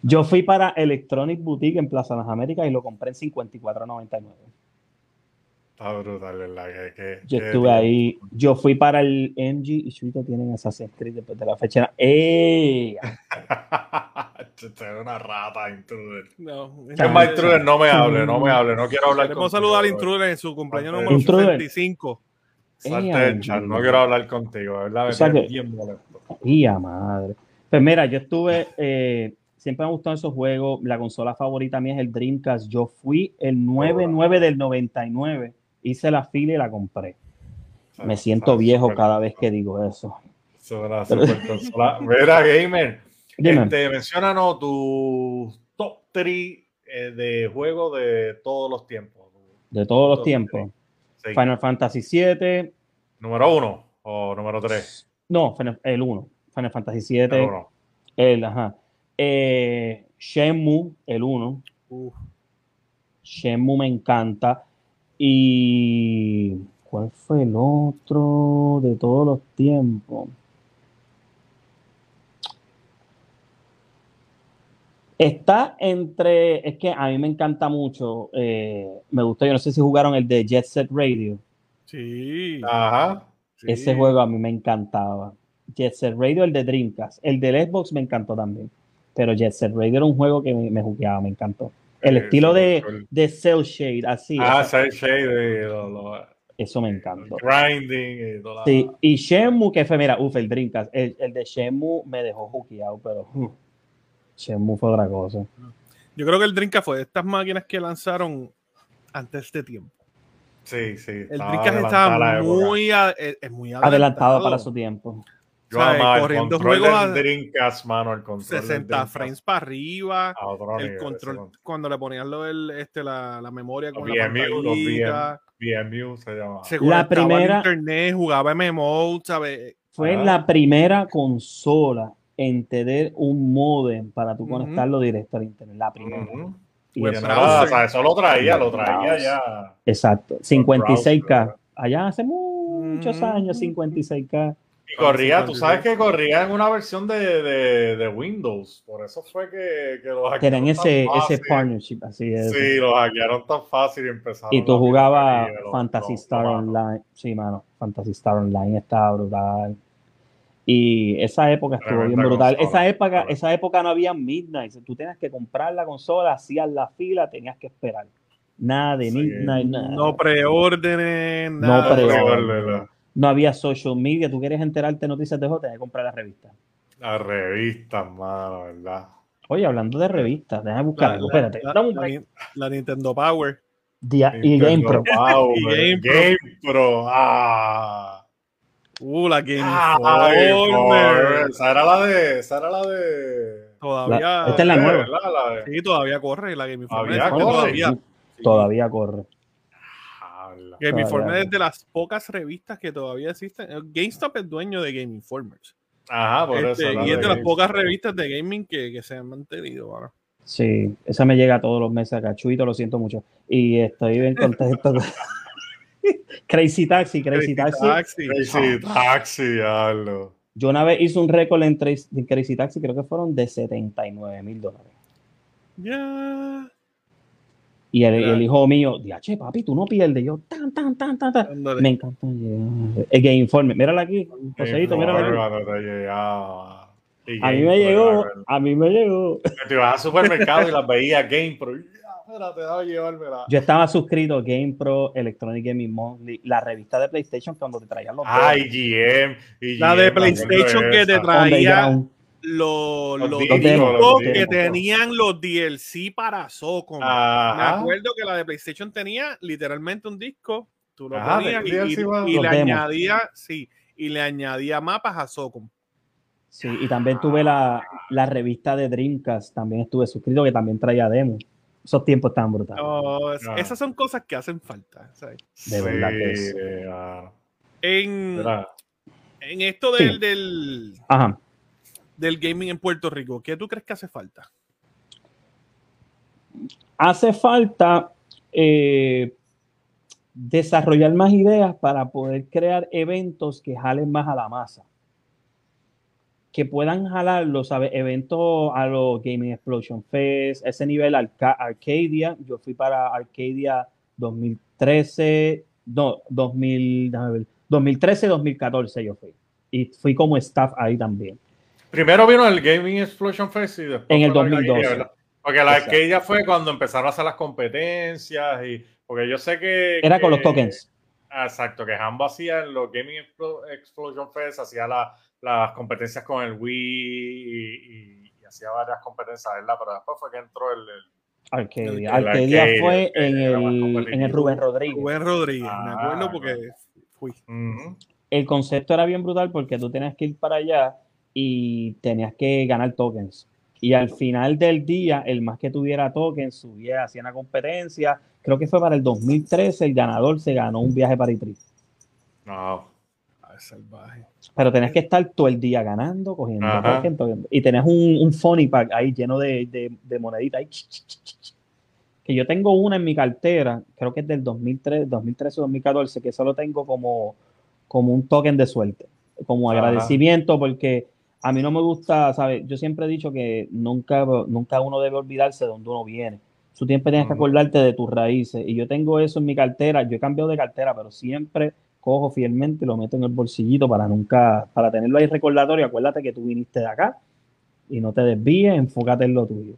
S4: yo fui para Electronic Boutique en Plaza Las Américas y lo compré en 54.99.
S2: Está brutal, ¿verdad? Que, que-
S4: Yo estuve ahí. Yo fui para el MG y Chuito tienen Assassin's Creed después de la fecha. ¡Eh!
S2: Este es una rata, intruder.
S1: No,
S2: Es más, intruder, no me hable, no me hable, no quiero hablar
S1: Queremos
S2: contigo,
S1: saludar al intruder en su cumpleaños número
S4: Intruder.
S1: 65.
S2: Salte
S4: Eh,
S2: del chat, no quiero hablar contigo, ¿verdad?
S4: O sea que-
S2: bien molesto.
S4: ¡Y a madre! Pues mira, yo estuve. eh, siempre me han gustado esos juegos. La consola favorita mía es el Dreamcast. Yo fui el 9-9 del 99. Hice la fila y la compré. Me siento
S2: Está
S4: viejo cada vez que digo eso.
S2: Mira, gamer, este, menciónanos tu top 3 de juegos de todos los tiempos.
S4: De todos los
S2: top
S4: tiempos.
S2: Sí.
S4: Final Fantasy VII.
S2: ¿Número uno o número 3?
S4: No, el 1. Final Fantasy VII.
S2: uno.
S4: El, ajá. Eh, Shenmue, el 1.
S1: Uf.
S4: Shenmue me encanta. Y. ¿Cuál fue el otro de todos los tiempos? Está entre. Es que a mí me encanta mucho. eh, me gusta, yo no sé si jugaron el de Jet Set Radio.
S1: Sí.
S2: Ajá.
S1: sí.
S4: Ese juego a mí me encantaba. Jet Set Radio, el de Dreamcast. El del Xbox me encantó también. Pero Jet Set Radio era un juego que me, me jugueaba, me encantó. El estilo de, de Cell Shade, así.
S2: Ah, Side Shade, lo, lo-
S4: eso me
S2: el
S4: encantó.
S2: grinding y toda la-
S4: Sí, y Shenmue, que fue, mira, uff, el Dreamcast. El, el de Shenmue me dejó juqueado, pero uh, Shenmue fue otra cosa.
S1: Yo creo que el Drinka fue de estas máquinas que lanzaron antes de tiempo.
S2: Sí, sí.
S1: El Dreamcast estaba muy, a- es, es muy
S4: Adelantado para su tiempo.
S2: Yo
S1: ¿sabes?
S2: amaba el
S1: corriendo
S2: control
S1: juegos
S2: del
S1: a-
S2: Dreamcast, mano, el control del
S1: 60
S2: Dreamcast
S1: frames para arriba. El
S2: nivel,
S1: control,
S2: ese
S1: cuando le ponían lo del, este, la, la memoria
S2: Los
S1: con la
S2: se llamaba.
S1: se
S4: La primera-
S1: internet, jugaba MMO, ¿sabes?
S4: Fue
S2: Ah.
S4: la primera consola en tener un modem para tú conectarlo directo al internet. La primera. Y eso-
S2: no era-
S1: browser.
S2: o sea, eso lo traía, lo traía
S4: Browser.
S2: ya.
S4: Exacto. 56K.
S2: browser.
S4: Allá hace muchos
S1: Mm.
S4: años, 56K.
S2: Y corría, tú
S1: 56.
S2: sabes que corría en una versión de, de, de Windows. Por eso fue que, que los
S4: Tenían
S2: hackearon
S4: ese,
S2: tan
S4: ese
S2: fácil.
S4: partnership, así es.
S2: Sí, los hackearon tan fácil y empezaron.
S4: Y tú jugabas Fantasy
S2: los-
S4: Star
S2: los-
S4: Online. Sí, mano. Fantasy Star Online estaba brutal. Y esa época estuvo bien brutal.
S2: consola.
S4: Esa época, esa época no había Midnight. Tú tenías que comprar la consola, hacías la fila, tenías que esperar. Nada de
S2: Sí.
S4: Midnight, nada.
S1: No preórdenes,
S4: No
S1: nada.
S4: pre-
S2: Recuérdela.
S4: No había social media. Tú quieres enterarte de noticias de juegos, tenías que comprar la revista.
S2: Las revistas, mano, ¿verdad?
S4: Oye, hablando de revistas, déjame buscar
S1: La,
S4: algo.
S1: la-
S4: Espérate.
S1: la-
S4: dame un
S1: la
S4: break.
S1: Ni- la Nintendo Power.
S4: Dia- y Game Pro.
S1: Y Game Pro.
S2: Game Pro. Ah.
S1: Uh, la Game
S2: Ah,
S1: Informer.
S2: Esa era la de. Esa era la de.
S1: Todavía.
S4: La- esta es la nueva.
S2: La
S1: Sí, todavía corre la Game Informer.
S2: Todavía corre.
S1: Todavía.
S4: Sí, Todavía corre.
S1: Game
S4: Todavía
S1: Informer es de las pocas revistas que todavía existen. Eh, GameStop es dueño de Game Informers.
S2: Ajá, por
S1: Este,
S2: eso. la
S1: y es de las
S2: Game
S1: pocas revistas de gaming que, que se han mantenido ahora.
S4: Sí, esa me llega todos los meses acá. Chuito, lo siento mucho. Y estoy bien contento. Crazy Taxi, Crazy, Taxi.
S1: Taxi.
S2: Crazy Taxi, diablo.
S4: Yo una vez hice un récord en, en Crazy Taxi, creo que fueron de 79 mil dólares.
S1: Ya.
S4: Y el, el hijo mío, diache, papi, tú no pierdes. Yo, tan, tan, tan, tan, tan. Me encanta. llegar. El Game Informe, mírala aquí, Joseito, mírala aquí. A mí me llegó, a mí me llegó.
S2: Te ibas al supermercado y las veías Game Pro. y, "Ah, Espérate, déjame llevármela.
S4: Yo estaba suscrito a Game Pro, Electronic Gaming Monthly, la revista de PlayStation cuando te traían los
S2: Ah,
S4: juegos.
S2: IGM. IGM,
S1: La de PlayStation que te traía. Los,
S2: Los
S1: los
S2: discos,
S1: que tenían los DLC para Socom. Me
S2: Ajá.
S1: acuerdo que la de PlayStation tenía literalmente un disco Tú lo ponías y, le añadía, sí, y le añadía mapas a Socom.
S4: Sí, y también tuve la, la, revista de Dreamcast, también estuve suscrito, que también traía demos. Esos tiempos tan brutales.
S1: Ah. Esas son cosas que hacen falta.
S4: De verdad que
S1: es. En, en esto del, del, del gaming en Puerto Rico, ¿qué tú crees que hace falta?
S4: Hace falta eh, desarrollar más ideas para poder crear eventos que jalen más a la masa. Que puedan jalar los eventos a los Gaming Explosion Fest, ese nivel Arcadia. Yo fui para Arcadia 2013, no, 2013, 2014 yo fui. Y fui como staff ahí también.
S2: Primero vino el Gaming Explosion Fest y después.
S4: En el 2012.
S2: Porque la Arcadia fue cuando empezaron a hacer las competencias y porque yo sé que...
S4: Era con los tokens.
S2: Exacto, que Hambo hacía en los Gaming Explosion Fest, hacía las competencias con el Wii y, hacía varias competencias, ¿verdad? Pero después fue que entró el...
S4: Arcadia. Arcadia, fue en el, en el Rubén Rodríguez.
S1: Rubén Rodríguez, me acuerdo ah, porque fui.
S4: El concepto era bien brutal porque tú tenías que ir para allá y tenías que ganar tokens. Y al final del día, el más que tuviera tokens subía, hacía una competencia. Creo que fue para el 2013, el ganador se ganó un viaje para Itri.
S2: No.
S1: salvaje.
S4: Pero tenés que estar todo el día ganando, cogiendo tokens, Y tenés un, un, funny pack ahí lleno de, de, moneditas. Que yo tengo una en mi cartera, creo que es del 2003, 2013 o 2014, que solo tengo como, como un token de suerte, como agradecimiento, porque a mí no me gusta, ¿sabes? Yo siempre he dicho que nunca, nunca uno debe olvidarse de dónde uno viene. Tú siempre tienes que acordarte de tus raíces. Y yo tengo eso en mi cartera. Yo he cambiado de cartera, pero siempre cojo fielmente y lo meto en el bolsillito para nunca, para tenerlo ahí recordatorio. Acuérdate que tú viniste de acá y no te desvíes, enfócate en lo tuyo.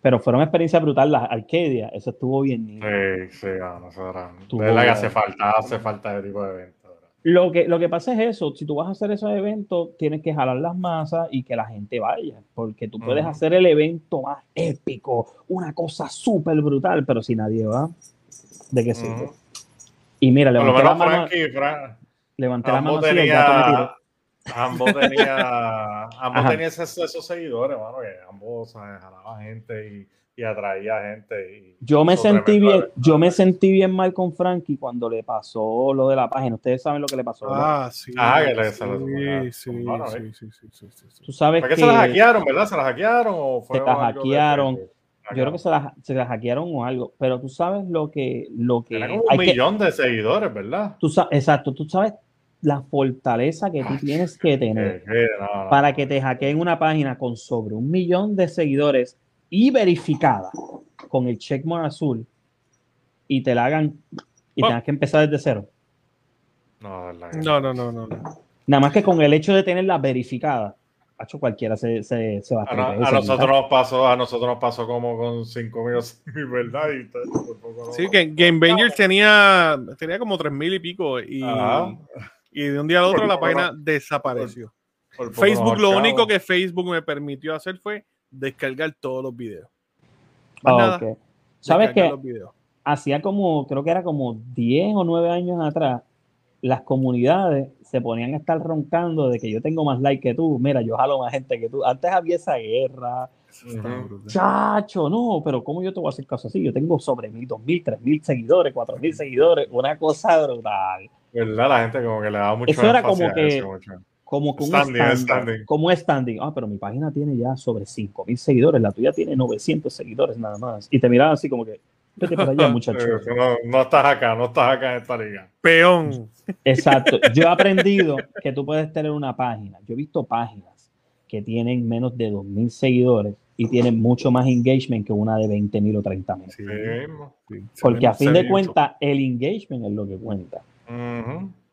S4: Pero fueron experiencias brutales las Arcadia, eso estuvo bien.
S2: Sí, sí, no, no, verdad que hace falta, hace falta ese tipo de eventos.
S4: Lo que, lo que pasa es eso, si tú vas a hacer esos eventos, tienes que jalar las masas y que la gente vaya, porque tú puedes hacer el evento más épico, una cosa súper brutal, pero si nadie va, ¿de qué sirve? Y mira, levanté la mano. levanté la mano
S2: tenía, así, el gato me tiró. Ambos tenía, ambos tenía esos, seguidores, mano, que ambos jalaba gente y y atraía gente.
S4: yo me sentí bien, yo me sentí bien mal con Frankie cuando le pasó lo de la página. Ustedes saben lo que le pasó.
S1: Ah, sí.
S2: Ah, que le
S1: sí, sí, sí, sí, sí,
S4: Tú sabes
S2: que, se la hackearon, ¿verdad? ¿Se la hackearon o fue
S4: se la hackearon? Yo creo que se la, se la hackearon o algo, pero tú sabes lo que... Lo que
S2: como un millón de seguidores, ¿verdad?
S4: Tú, exacto, tú sabes la fortaleza que tú tienes que tener para que te hackeen una página con sobre un millón de seguidores y verificada con el checkmark azul y te la hagan y tengas que empezar desde cero.
S2: No,
S1: no, no, no, no,
S4: Nada más que con el hecho de tenerla verificada, hecho cualquiera se, se, se va a,
S2: a, a nosotros nos pasó, a nosotros nos pasó como con 5 minutos, ¿verdad?
S1: sí, que Game Bangers tenía, tenía como tres mil y pico y, y de un día al otro la página desapareció. Facebook, lo único que Facebook me permitió hacer fue descargar todos los videos.
S4: Ah, ¿Sabes qué? Hacía como, creo que era como 10 o 9 años atrás, las comunidades se ponían a estar roncando de que yo tengo más like que tú, mira, yo jalo más gente que tú. Antes había esa guerra. Chacho, no, pero ¿cómo yo te voy a hacer caso así? Yo tengo sobre mil, dos mil, tres mil seguidores, cuatro mil seguidores, una cosa brutal.
S2: ¿Verdad? La gente como que le daba mucho
S4: Eso era como que como que un standing, como standing. Ah, pero mi página tiene ya sobre 5000 seguidores, la tuya tiene 900 seguidores nada más. Y te miraban así como que, vete para allá, muchacho.
S2: no, no, estás acá, no estás acá en esta liga.
S1: Peón.
S4: Exacto. Yo he aprendido que tú puedes tener una página. Yo he visto páginas que tienen menos de 2000 seguidores y tienen mucho más engagement que una de 20.000 o 30.000. Sí, Porque a fin de cuentas, el engagement es lo que cuenta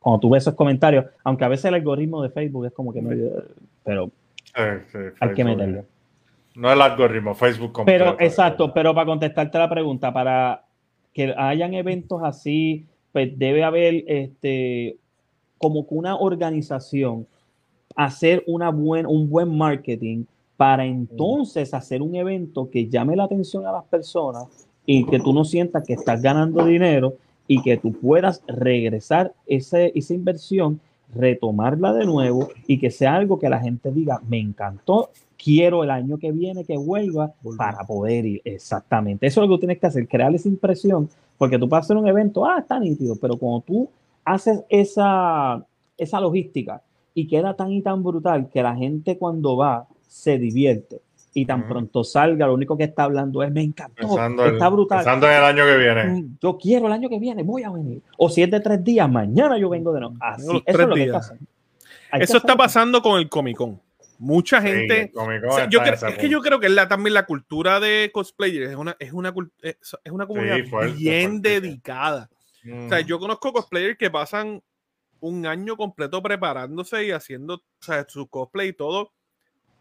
S4: cuando tú ves esos comentarios, aunque a veces el algoritmo de Facebook es como que no, pero hay que meterlo.
S2: No el algoritmo, Facebook
S4: completo. Pero exacto, pero para contestarte la pregunta, para que hayan eventos así, pues debe haber este como que una organización hacer una buen, un buen marketing para entonces hacer un evento que llame la atención a las personas y que tú no sientas que estás ganando dinero y que tú puedas regresar ese, esa inversión, retomarla de nuevo y que sea algo que la gente diga, me encantó, quiero el año que viene que vuelva para poder ir. Exactamente. Eso es lo que tienes que hacer, crear esa impresión, porque tú puedes hacer un evento, ah, está nítido, pero cuando tú haces esa, esa logística y queda tan y tan brutal que la gente cuando va se divierte y tan pronto salga, lo único que está hablando es me encantó, está brutal.
S2: Pensando en el año que viene.
S4: Mm, yo quiero el año que viene, voy a venir. O si es de tres días, mañana yo vengo de nuevo. Así, eso es lo que pasa.
S1: eso está pasando con el Comic Con. Mucha gente. yo es que yo creo que la, también la cultura de cosplayers es una, es una, es una comunidad bien dedicada. O sea, yo conozco cosplayers que pasan un año completo preparándose y haciendo o sea, su cosplay y todo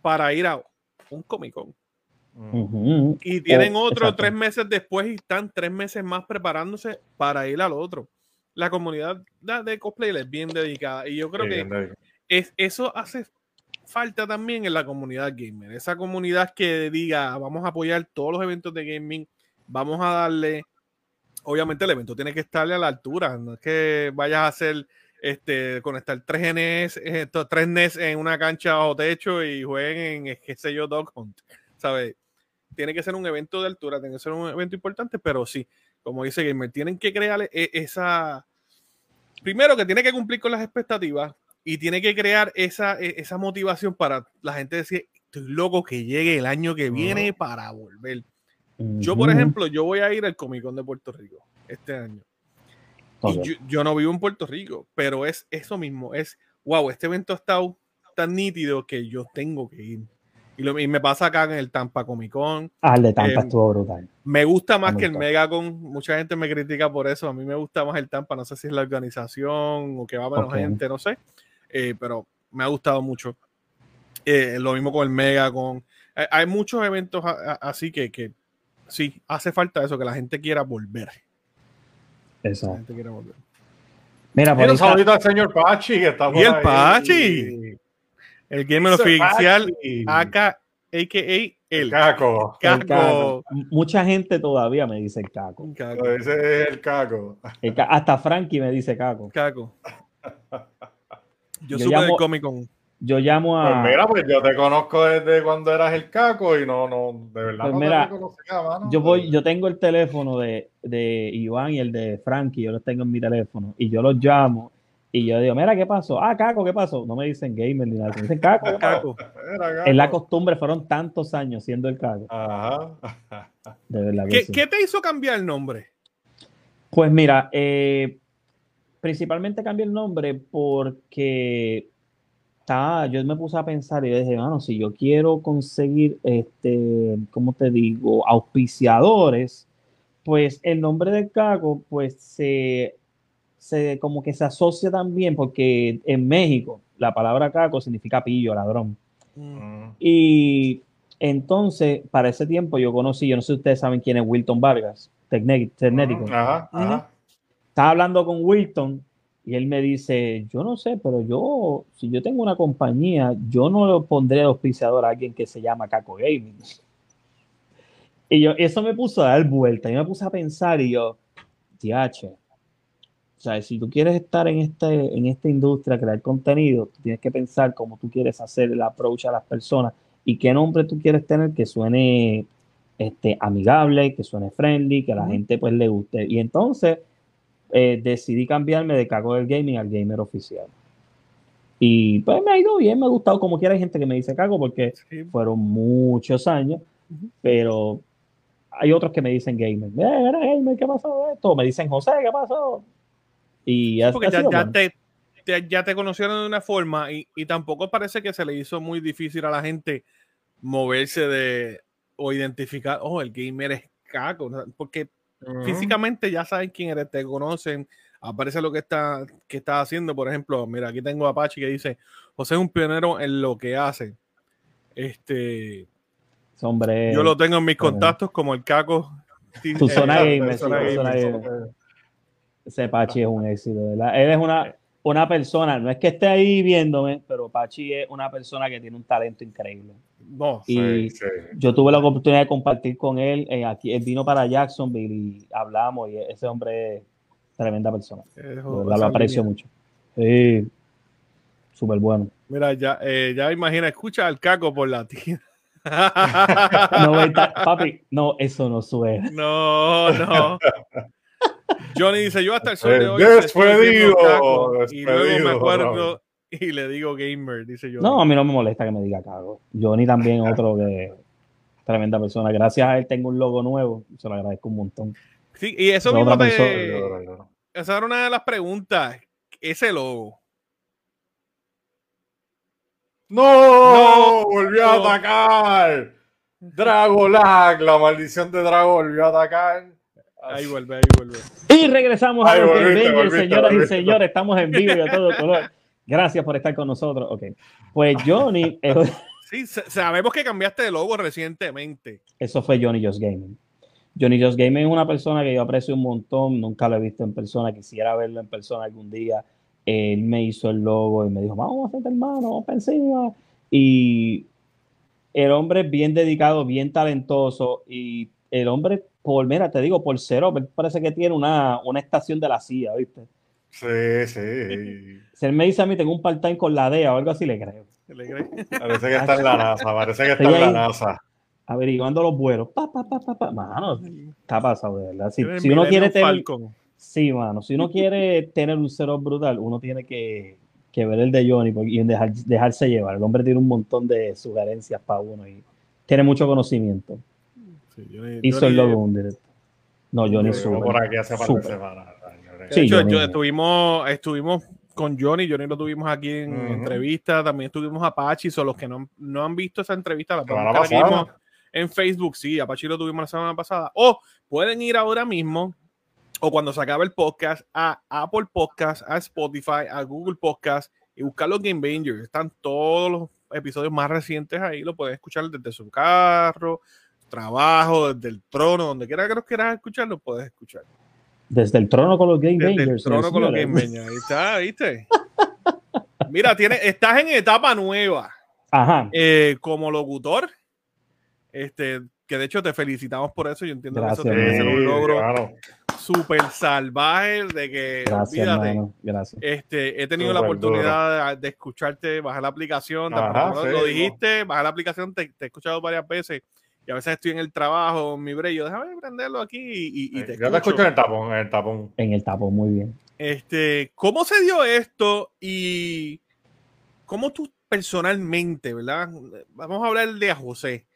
S1: para ir a un Comic Con. Y tienen oh, otro tres meses después y están tres meses más preparándose para ir al otro. La comunidad de cosplay es bien dedicada y yo creo que es, eso hace falta también en la comunidad gamer. Esa comunidad que diga, vamos a apoyar todos los eventos de gaming, vamos a darle, obviamente el evento tiene que estarle a la altura, no es que vayas a hacer este, conectar tres NES, estos tres NES en una cancha bajo techo y jueguen en, qué sé yo, Dog Hunt, ¿sabes? Tiene que ser un evento de altura, tiene que ser un evento importante, pero sí, como dice Gamer, tienen que crear e, esa... Primero que tiene que cumplir con las expectativas y tiene que crear esa, e, esa motivación para la gente decir, estoy loco que llegue el año que viene para volver. Yo, por ejemplo, yo voy a ir al Comic Con de Puerto Rico este año yo, no vivo en Puerto Rico, pero es eso mismo, es, wow, este evento ha estado tan nítido que yo tengo que ir. Y, lo, y me pasa acá en el Tampa Comic Con.
S4: Ah, el de Tampa em, estuvo brutal.
S1: Me gusta más que el Megacon. Mucha gente me critica por eso. A mí me gusta más el Tampa. No sé si es la organización o que va menos gente, no sé. Eh, pero me ha gustado mucho. Eh, lo mismo con el Megacon. Hay, hay muchos eventos así que, que sí, hace falta eso, que la gente quiera volver.
S4: Exacto.
S2: Mira, por un al señor Pachi que está
S1: Y el Pachi. El gamer oficial acá, a.k.a. el
S2: Caco.
S4: Caco. Mucha gente todavía me dice el Caco.
S2: Ese es el Caco.
S4: hasta Frankie me dice Caco.
S1: Caco. Yo, Yo supe del Comic Con
S4: yo llamo
S2: a. Pues mira, pues yo te conozco desde cuando eras el caco y no, no, de verdad pues no
S4: mira, te conocía, mano. Yo voy, yo tengo el teléfono de, de Iván y el de Frankie, yo los tengo en mi teléfono y yo los llamo y yo digo, mira, ¿qué pasó? Ah, Caco, ¿qué pasó? No me dicen gamer ni nada, me dicen Caco, ¿qué Caco. Es la costumbre, fueron tantos años siendo el Caco. Ajá.
S1: De verdad. ¿Qué, ¿Qué, te hizo cambiar el nombre?
S4: Pues mira, eh, principalmente cambié el nombre porque yo me puse a pensar y dije, bueno, si yo quiero conseguir, este, ¿cómo te digo?, auspiciadores, pues el nombre del caco, pues se, se, como que se asocia también, porque en México la palabra caco significa pillo, ladrón. Mm. Y entonces, para ese tiempo yo conocí, yo no sé si ustedes saben quién es Wilton Vargas, tecnético. Estaba hablando con Wilton y él me dice, yo no sé, pero yo, si yo tengo una compañía, yo no lo pondré de auspiciador a alguien que se llama Caco Gaming. Y yo, eso me puso a dar vuelta, y me puse a pensar y yo, TH, o sea, si tú quieres estar en, este, en esta industria, crear contenido, tienes que pensar cómo tú quieres hacer el approach a las personas y qué nombre tú quieres tener que suene este, amigable, que suene friendly, que a la gente pues le guste. Y entonces eh, decidí cambiarme de Caco del Gaming al Gamer Oficial. Y pues me ha ido bien, me ha gustado. Como quiera, hay gente que me dice Caco porque fueron muchos años, pero hay otros que me dicen Gamer. Eh, gamer, ¿qué pasó esto? Me dicen José, ¿qué pasó? Y ya,
S1: porque ya, te, ya, te, conocieron de una forma y, y tampoco parece que se le hizo muy difícil a la gente moverse de o identificar, oh, el gamer es Caco, porque físicamente ya saben quién eres, te conocen, aparece lo que está, que está haciendo. Por ejemplo, mira, aquí tengo a Apache que dice, José es un pionero en lo que hace. Este...
S4: Hombre,
S1: yo lo tengo en mis contactos como el Caco.
S4: Tu zona gamer, Ese Pachi es un éxito, ¿verdad? Él es una, una persona, no es que esté ahí viéndome, pero Pachi es una persona que tiene un talento increíble y yo tuve la oportunidad de compartir con él. Eh, aquí, él vino para Jacksonville y hablamos. Y ese hombre tremenda persona. lo aprecio mucho. Sí, súper bueno.
S1: Mira, ya, eh, ya imagina, escucha al caco por la tía.
S4: no, papi, no, eso no suena.
S1: No, no. Johnny dice, yo hasta el sol de hoy
S2: despedido,
S1: y luego me acuerdo y le digo gamer, dice Johnny.
S4: No, a mí no me molesta que me diga cago. Johnny también otro que tremenda persona. Gracias a él tengo un logo nuevo, se lo agradezco un montón.
S1: Sí, y eso mismo te... Esa era una de las preguntas, ese logo.
S2: ¡No! ¡Volvió a atacar! Dragolag, la maldición de Drago volvió a atacar.
S1: Ahí vuelve, ahí vuelve.
S4: Y regresamos a los Avengers, señoras y señores. Estamos en vivo y a todo color. Gracias por estar con nosotros. Ok. Pues Johnny.
S1: sí, sabemos que cambiaste de logo recientemente.
S4: Eso fue Johnny Just Gaming. Johnny Just Gaming es una persona que yo aprecio un montón. Nunca lo he visto en persona. Quisiera verlo en persona algún día. Él me hizo el logo y me dijo, vamos a hacer hermano, vamos para encima. Y el hombre es bien dedicado, bien talentoso y el hombre, por, mira, te digo, por cero, parece que tiene una, una estación de la CIA, ¿viste?
S2: Sí, sí.
S4: Si él me dice a mí, tengo un part-time con la DEA o algo así, le creo.
S2: Parece que está en la NASA, parece que está en la NASA.
S4: Averiguando los vuelos. Pa, pa, pa, pa, Mano, está pasado, ¿verdad? Si, si uno quiere tener... Sí, mano, si uno quiere tener un cero brutal, uno tiene que, que ver el de Johnny y dejar, dejarse llevar. El hombre tiene un montón de sugerencias para uno y tiene mucho conocimiento. Hizo el logo un directo. No, Johnny
S2: super, por aquí hace
S1: par de semanas. Sí, yo, estuvimos, estuvimos con Johnny, Johnny lo tuvimos aquí en entrevista, también estuvimos a Apache, son los que no, no han visto esa entrevista, la podemos en Facebook, sí, Apache lo tuvimos la semana pasada, o pueden ir ahora mismo, o cuando se acabe el podcast, a Apple Podcast, a Spotify, a Google Podcast, y buscar los Game Bangers, están todos los episodios más recientes ahí, lo pueden escuchar desde su carro, trabajo, desde el trono, donde quiera que los quieras escuchar, lo puedes escuchar.
S4: Desde el trono con los Game Desde
S1: el trono con los Game Bangers. Ahí está, ¿viste? Mira, tiene, estás en etapa nueva.
S4: Ajá.
S1: Eh, como locutor. Este, que de hecho te felicitamos por eso. Yo entiendo que eso tiene que ser un logro súper salvaje de que
S4: gracias, gracias.
S1: Este, he tenido la oportunidad de, escucharte, bajar la aplicación, lo dijiste, bajar la aplicación, te, he escuchado varias veces y a veces estoy en el trabajo, en mi yo déjame prenderlo aquí y, y, te,
S2: Yo te escucho en el tapón, en el tapón.
S4: En el tapón, muy bien.
S1: Este, ¿cómo se dio esto y cómo tú personalmente, verdad? Vamos a hablar de a José.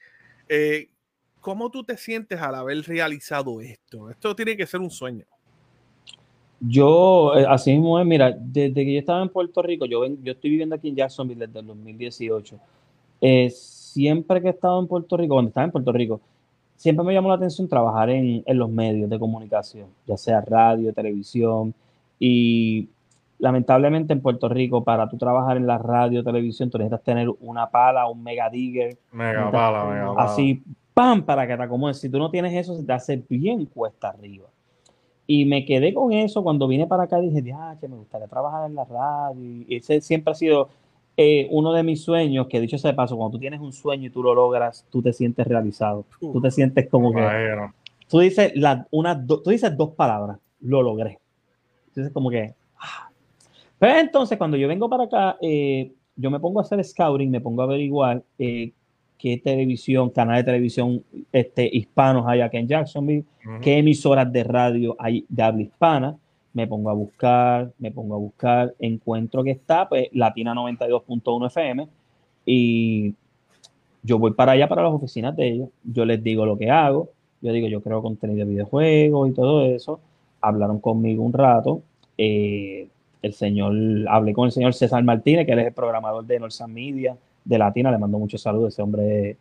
S1: Eh, ¿Cómo tú te sientes al haber realizado esto? Esto tiene que ser un sueño.
S4: Yo, eh, así mismo es, mira, desde que yo estaba en Puerto Rico, yo, ven, yo estoy viviendo aquí en Jacksonville desde el 2018. es siempre que he estado en Puerto Rico, cuando estaba en Puerto Rico, siempre me llamó la atención trabajar en, en los medios de comunicación, ya sea radio, televisión. Y lamentablemente en Puerto Rico, para tú trabajar en la radio, televisión, tú necesitas tener una pala, un mega digger.
S2: Mega pala, mega
S4: pala. Así, ¡pam! para que te acomodes. Si tú no tienes eso, se te hace bien cuesta arriba. Y me quedé con eso cuando vine para acá. Dije, ya, me gustaría trabajar en la radio. Y ese siempre ha sido eh, uno de mis sueños, que dicho sea de paso, cuando tú tienes un sueño y tú lo logras, tú te sientes realizado. tú te sientes como que... Tú dices, la, una, tú dices dos palabras, lo logré. Entonces como que... Ah. Pero entonces cuando yo vengo para acá, eh, yo me pongo a hacer scouting, me pongo a averiguar eh, qué televisión, canal de televisión este, hispanos hay aquí en Jacksonville, qué emisoras de radio hay de habla hispana me pongo a buscar, me pongo a buscar, encuentro que está, pues, Latina 92.1 FM, y yo voy para allá, para las oficinas de ellos, yo les digo lo que hago, yo digo, yo creo contenido de videojuegos y todo eso, hablaron conmigo un rato, eh, el señor, hablé con el señor César Martínez, que él es el programador de Norsan Media, de Latina, le mando muchos saludos, ese hombre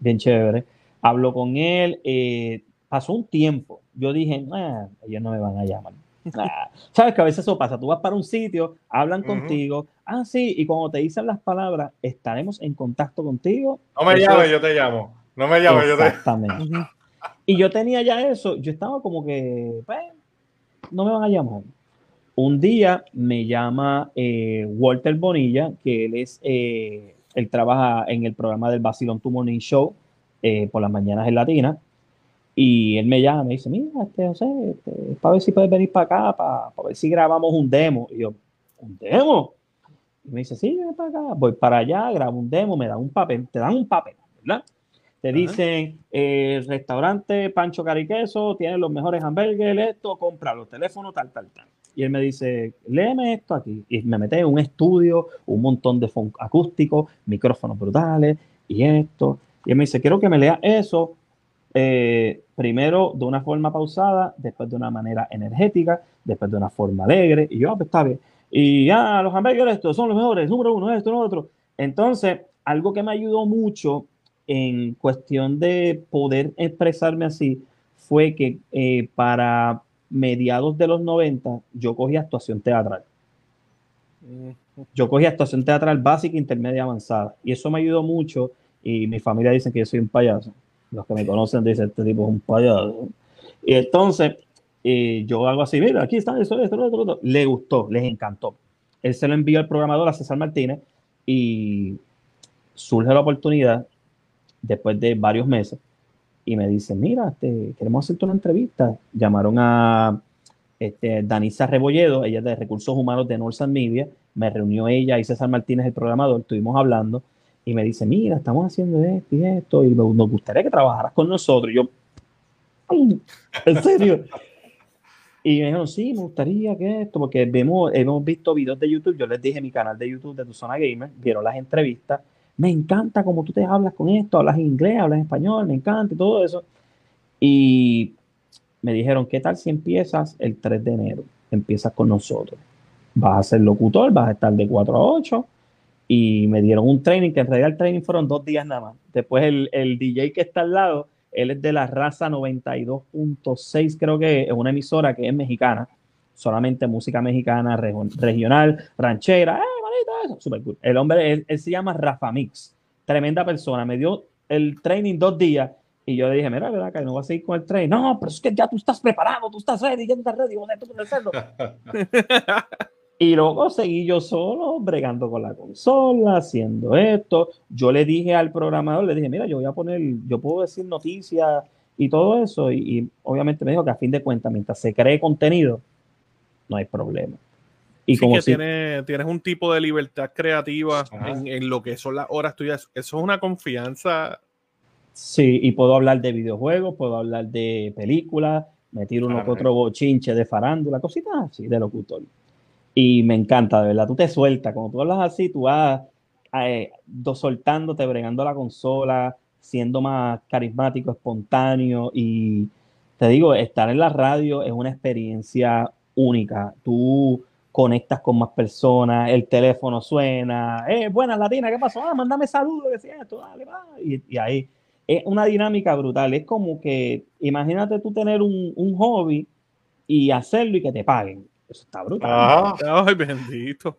S4: bien chévere, hablo con él, eh, pasó un tiempo, yo dije, ah, ellos no me van a llamar, Ah, sabes que a veces eso pasa, tú vas para un sitio, hablan contigo, ah, sí, y cuando te dicen las palabras, estaremos en contacto contigo.
S2: No me llames, yo te llamo. No me llames, yo te
S4: Exactamente. y yo tenía ya eso, yo estaba como que, pues, no me van a llamar. Un día me llama eh, Walter Bonilla, que él es, eh, él trabaja en el programa del Basilón Tu Morning Show eh, por las mañanas en Latina Y él me llama, me dice, mira, este, José, este, para ver si puedes venir para acá, para, para ver si grabamos un demo. Y yo, ¿un demo? Y me dice, sí, ven para acá. Voy para allá, grabo un demo, me dan un papel, te dan un papel, ¿verdad? Te dicen, eh, restaurante Pancho Cariqueso, tiene los mejores hamburgues, esto, compra los teléfonos, tal, tal, tal. Y él me dice, léeme esto aquí. Y me mete en un estudio, un montón de acústicos, micrófonos brutales y esto. Y él me dice, quiero que me leas eso eh, primero de una forma pausada, después de una manera energética, después de una forma alegre. Y yo, ah, pues está bien. Y ya, los hamburgues estos son los mejores, número uno, esto, lo otro. Entonces, algo que me ayudó mucho en cuestión de poder expresarme así fue que eh, para mediados de los 90 yo cogí actuación teatral. Yo cogí actuación teatral básica, intermedia, avanzada. Y eso me ayudó mucho. Y mi familia dice que yo soy un payaso. Los que me conocen dicen, este tipo es un payaso. Y entonces, yo hago así, mira, aquí está, esto, otro, lo otro. Le gustó, les encantó. Él se lo envió al programador, a César Martínez, y surge la oportunidad, después de varios meses, y me dice, mira, este, queremos hacerte una entrevista. Llamaron a este, Danisa Rebolledo, ella es de Recursos Humanos de Northern Media, me reunió ella y César Martínez, el programador, estuvimos hablando, y me dice, mira, estamos haciendo esto y esto, y me- nos gustaría que trabajaras con nosotros. Y yo, "Ay, ¿en serio? Y me dijeron, sí, me gustaría que esto, porque vemos, hemos visto videos de YouTube, yo les dije mi canal de YouTube de Tu Zona Gamer, vieron las entrevistas, me encanta cómo tú te hablas con esto, hablas inglés, hablas español, me encanta y todo eso. Y me dijeron, ¿qué tal si empiezas el 3 de enero? Empiezas con nosotros. Vas a ser locutor, vas a estar de 4 a 8. Y me dieron un training, que en realidad el training fueron dos días nada más. Después el, el DJ que está al lado, él es de la raza 92.6, creo que es una emisora que es mexicana. Solamente música mexicana, regional, ranchera. ¡Eh, manito! Eso, super cool. El hombre, él, él se llama Rafa Mix. Tremenda persona. Me dio el training dos días y yo le dije, mira, ¿verdad? Que no vas a seguir con el training. No, pero es que ya tú estás preparado, tú estás ready, ya estás ready, joder, tú puedes hacerlo. y luego seguí yo solo, bregando con la consola, haciendo esto. Yo le dije al programador, le dije, mira, yo voy a poner, yo puedo decir noticias y todo eso. Y, y obviamente me dijo que a fin de cuentas, mientras se cree contenido, no hay problema. Y
S1: Sí
S4: como
S1: que
S4: si,
S1: tiene- tienes un tipo de libertad creativa en, en lo que son las horas tuyas. Eso es una confianza.
S4: Sí, y puedo hablar de videojuegos, puedo hablar de películas, me tiro uno que otro bochinche de farándula, cositas así de locutor. Y me encanta, de verdad, tú te sueltas, cuando tú hablas así, tú vas eh, do- soltándote, bregando la consola, siendo más carismático, espontáneo y te digo, estar en la radio es una experiencia única. Tú conectas con más personas, el teléfono suena, eh, buenas latina, ¿qué pasó? Ah, mándame saludos. Y, y ahí es una dinámica brutal. Es como que, imagínate tú tener un, un hobby y hacerlo y que te paguen. Eso está brutal.
S2: Ajá.
S1: Ay, bendito.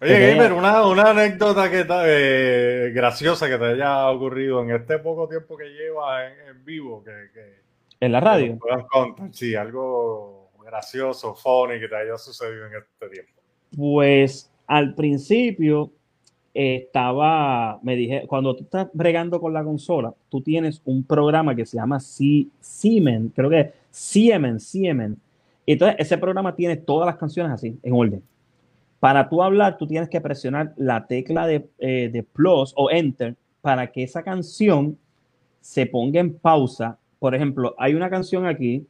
S2: Oye. Gamer, una, una anécdota que ta- eh, graciosa que te haya ocurrido en este poco tiempo que llevas en, en vivo, que, que-
S4: En la radio.
S2: contar. Sí, algo gracioso, funny que te haya sucedido en este tiempo.
S4: Pues al principio eh, estaba, me dije, cuando tú estás bregando con la consola, tú tienes un programa que se llama Sie- Siemen, creo que es Siemen, Siemen. Y entonces ese programa tiene todas las canciones así, en orden. Para tú hablar, tú tienes que presionar la tecla de, eh, de plus o enter para que esa canción se ponga en pausa. Por ejemplo, hay una canción aquí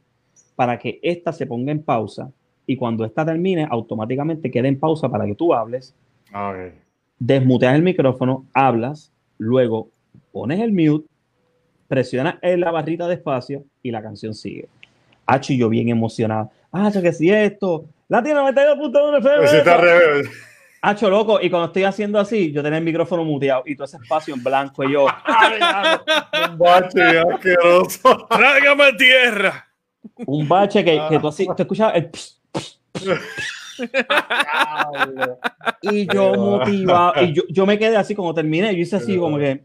S4: para que esta se ponga en pausa y cuando esta termine, automáticamente queda en pausa para que tú hables,
S2: Ok.
S4: desmuteas el micrófono, hablas, luego pones el mute, presionas en la barrita de espacio y la canción sigue. Hacho, yo bien emocionado. Hacho, que si esto, Latino 92.1
S2: Pues sí,
S4: FM.
S2: está al revés.
S4: Hacho, loco, y cuando estoy haciendo así, yo tenía el micrófono muteado y todo ese espacio en blanco y yo.
S2: Un bache asqueroso.
S1: ¡Trágame tierra!
S4: un bache que, que tú así, te escuchabas el pss, y yo motivado, y yo, yo me quedé así como terminé, yo hice así como que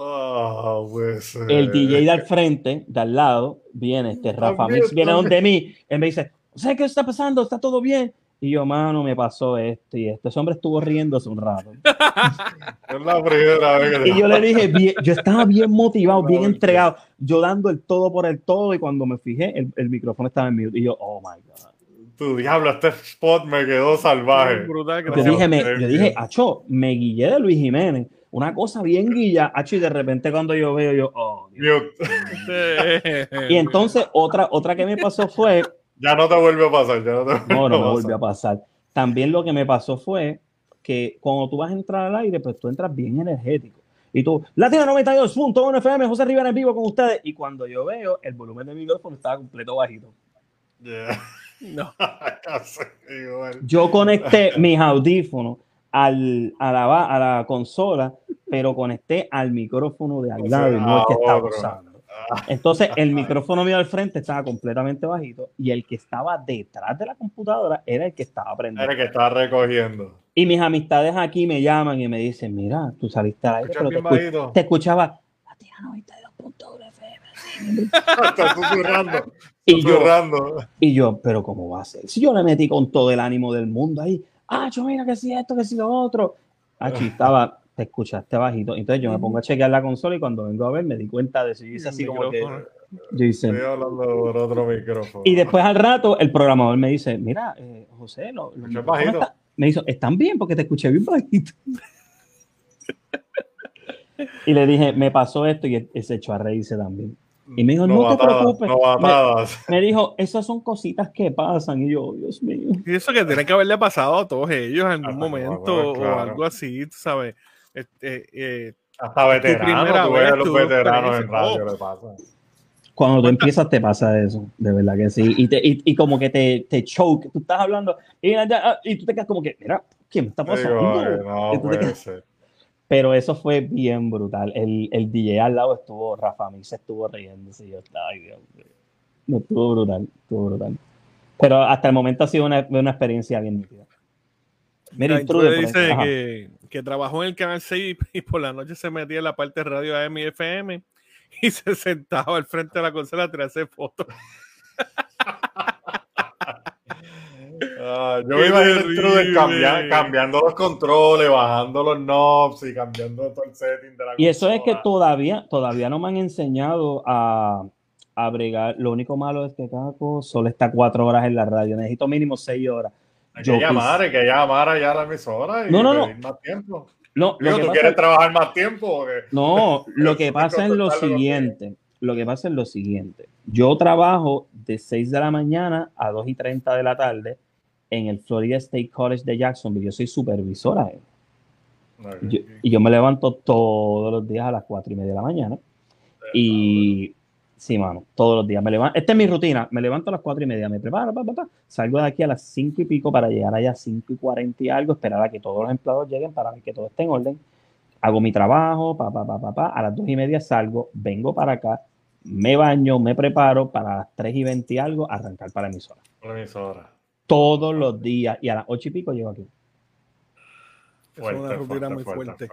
S2: Ah, pues, eh,
S4: el DJ de al frente, de al lado, viene este Rafa
S2: También,
S4: Mix, viene
S2: también.
S4: donde mí, él me dice, ¿sabes qué está pasando? ¿Está todo bien? Y yo, mano, me pasó esto y esto. Ese hombre estuvo riendo hace un rato.
S2: Es la primera vez que
S4: Y yo le dije, bien- yo estaba bien motivado, bien entregado, yo dando el todo por el todo. Y cuando me fijé, el, el micrófono estaba en mute. Y yo, oh my God.
S2: tu diablo, este spot me quedó salvaje.
S1: Brutal,
S4: Yo dije, me, yo dije, Acho, me guillé de Luis Jiménez. Una cosa bien guilla, Acho, y de repente cuando yo veo, yo, oh, Dios. Y entonces otra, otra que me pasó fue,
S2: Ya no te vuelve a pasar, ya no te vuelve
S4: no, no me volvió a pasar. También lo que me pasó fue que cuando tú vas a entrar al aire, pues tú entras bien energético. Y tú, Latino 92.1 FM, José Rivera en vivo con ustedes. Y cuando yo veo, el volumen del micrófono estaba completo bajito.
S2: Yeah.
S1: No.
S4: Yo conecté mis audífonos al, a, la, a la consola, pero conecté al micrófono de al lado no el que estaba usando. Entonces, el micrófono mío al frente estaba completamente bajito y el que estaba detrás de la computadora era el que estaba prendido.
S2: Era que estaba recogiendo.
S4: Y mis amistades aquí me llaman y me dicen, mira, tú saliste al aire, pero te, te escuchaba Latina 92.1 FM.
S2: Susurrando.
S4: Y yo, y yo, pero ¿cómo va a ser? Si yo le metí con todo el ánimo del mundo ahí, ah, yo mira que si esto, que si lo otro. Ah, estaba, te escuchaste bajito. Entonces yo me pongo a chequear la consola y cuando vengo a ver me di cuenta de eso. Yo hice así como que, yo hice,
S2: Estoy hablando por otro micrófono.
S4: Y después al rato el programador me dice, mira, eh, José, lo, los
S2: Escuché
S4: micrófonos
S2: bajito.
S4: está- me dijo, están bien porque te escuché bien bajito. y le dije, me pasó esto y él, él se echó a reírse también. Y me dijo, no te preocupes. Me dijo, esas son cositas que pasan. Y yo, Dios mío.
S1: Y eso que tiene que haberle pasado a todos ellos en algún
S2: Ah,
S1: momento
S2: bueno,
S1: o algo así, tú sabes. Este, eh,
S2: Hasta
S1: primera
S2: veteranos, tú a los veteranos en radio
S1: Oh.
S2: le pasa.
S4: Cuando tú empiezas te pasa eso, de verdad que sí. Y, te- y, y como que te, te choke, tú estás hablando y, y tú te quedas como que, mira, ¿qué me está pasando?
S2: Digo, no
S4: Y tú te
S2: puede
S4: quedas-
S2: ser.
S4: Pero eso fue bien brutal. El, el DJ al lado estuvo, Rafa Mí se estuvo riéndose. y Yo estaba, ay, Dios mío. No, estuvo brutal, estuvo brutal. Pero hasta el momento ha sido una, una experiencia bien nítida. Mira,
S1: la
S4: intrude
S1: intrude
S4: por ahí.
S1: dice que, que trabajó en el canal 6 y por la noche se metía en la parte de radio AM y FM y se sentaba al frente de la consola a tirarse fotos.
S2: Ah, yo me imagino el
S1: terrible.
S2: Truder cambia- cambiando los controles, bajando los knobs y cambiando todo el setting de la
S4: Y eso es que todavía, todavía no me han enseñado a, a bregar. Lo único malo es que Caco solo está cuatro horas en la radio. Necesito mínimo seis horas.
S2: Hay
S4: yo
S2: que llamar,
S4: quis-
S2: hay que llamar allá a la emisora y
S4: No, no, no.
S2: pedir más tiempo.
S4: No,
S2: Digo, ¿tú
S4: pasa-
S2: quieres trabajar más tiempo?
S4: No, lo que pasa es lo siguiente. Lo que pasa es lo siguiente. Yo trabajo de 6 de la mañana a 2 y 30 de la tarde en el Florida State College de Jacksonville. Yo soy supervisora. Yo- y yo me levanto todos los días a las 4 y media de la mañana. Y sí, mano, todos los días me levanto. Esta es mi rutina. Me levanto a las 4 y media, me preparo, pa, pa, pa. salgo de aquí a las 5 y pico para llegar allá a 5 y 40 y algo, esperar a que todos los empleados lleguen para que todo esté en orden. Hago mi trabajo, pa, pa, pa, pa, a las 2 y media salgo, vengo para acá, me baño, me preparo para las 3 y 20 y algo, arrancar para la emisora.
S2: La emisora.
S4: Todos los días y a las 8 y pico llego aquí.
S1: Es una rutina muy fuerte.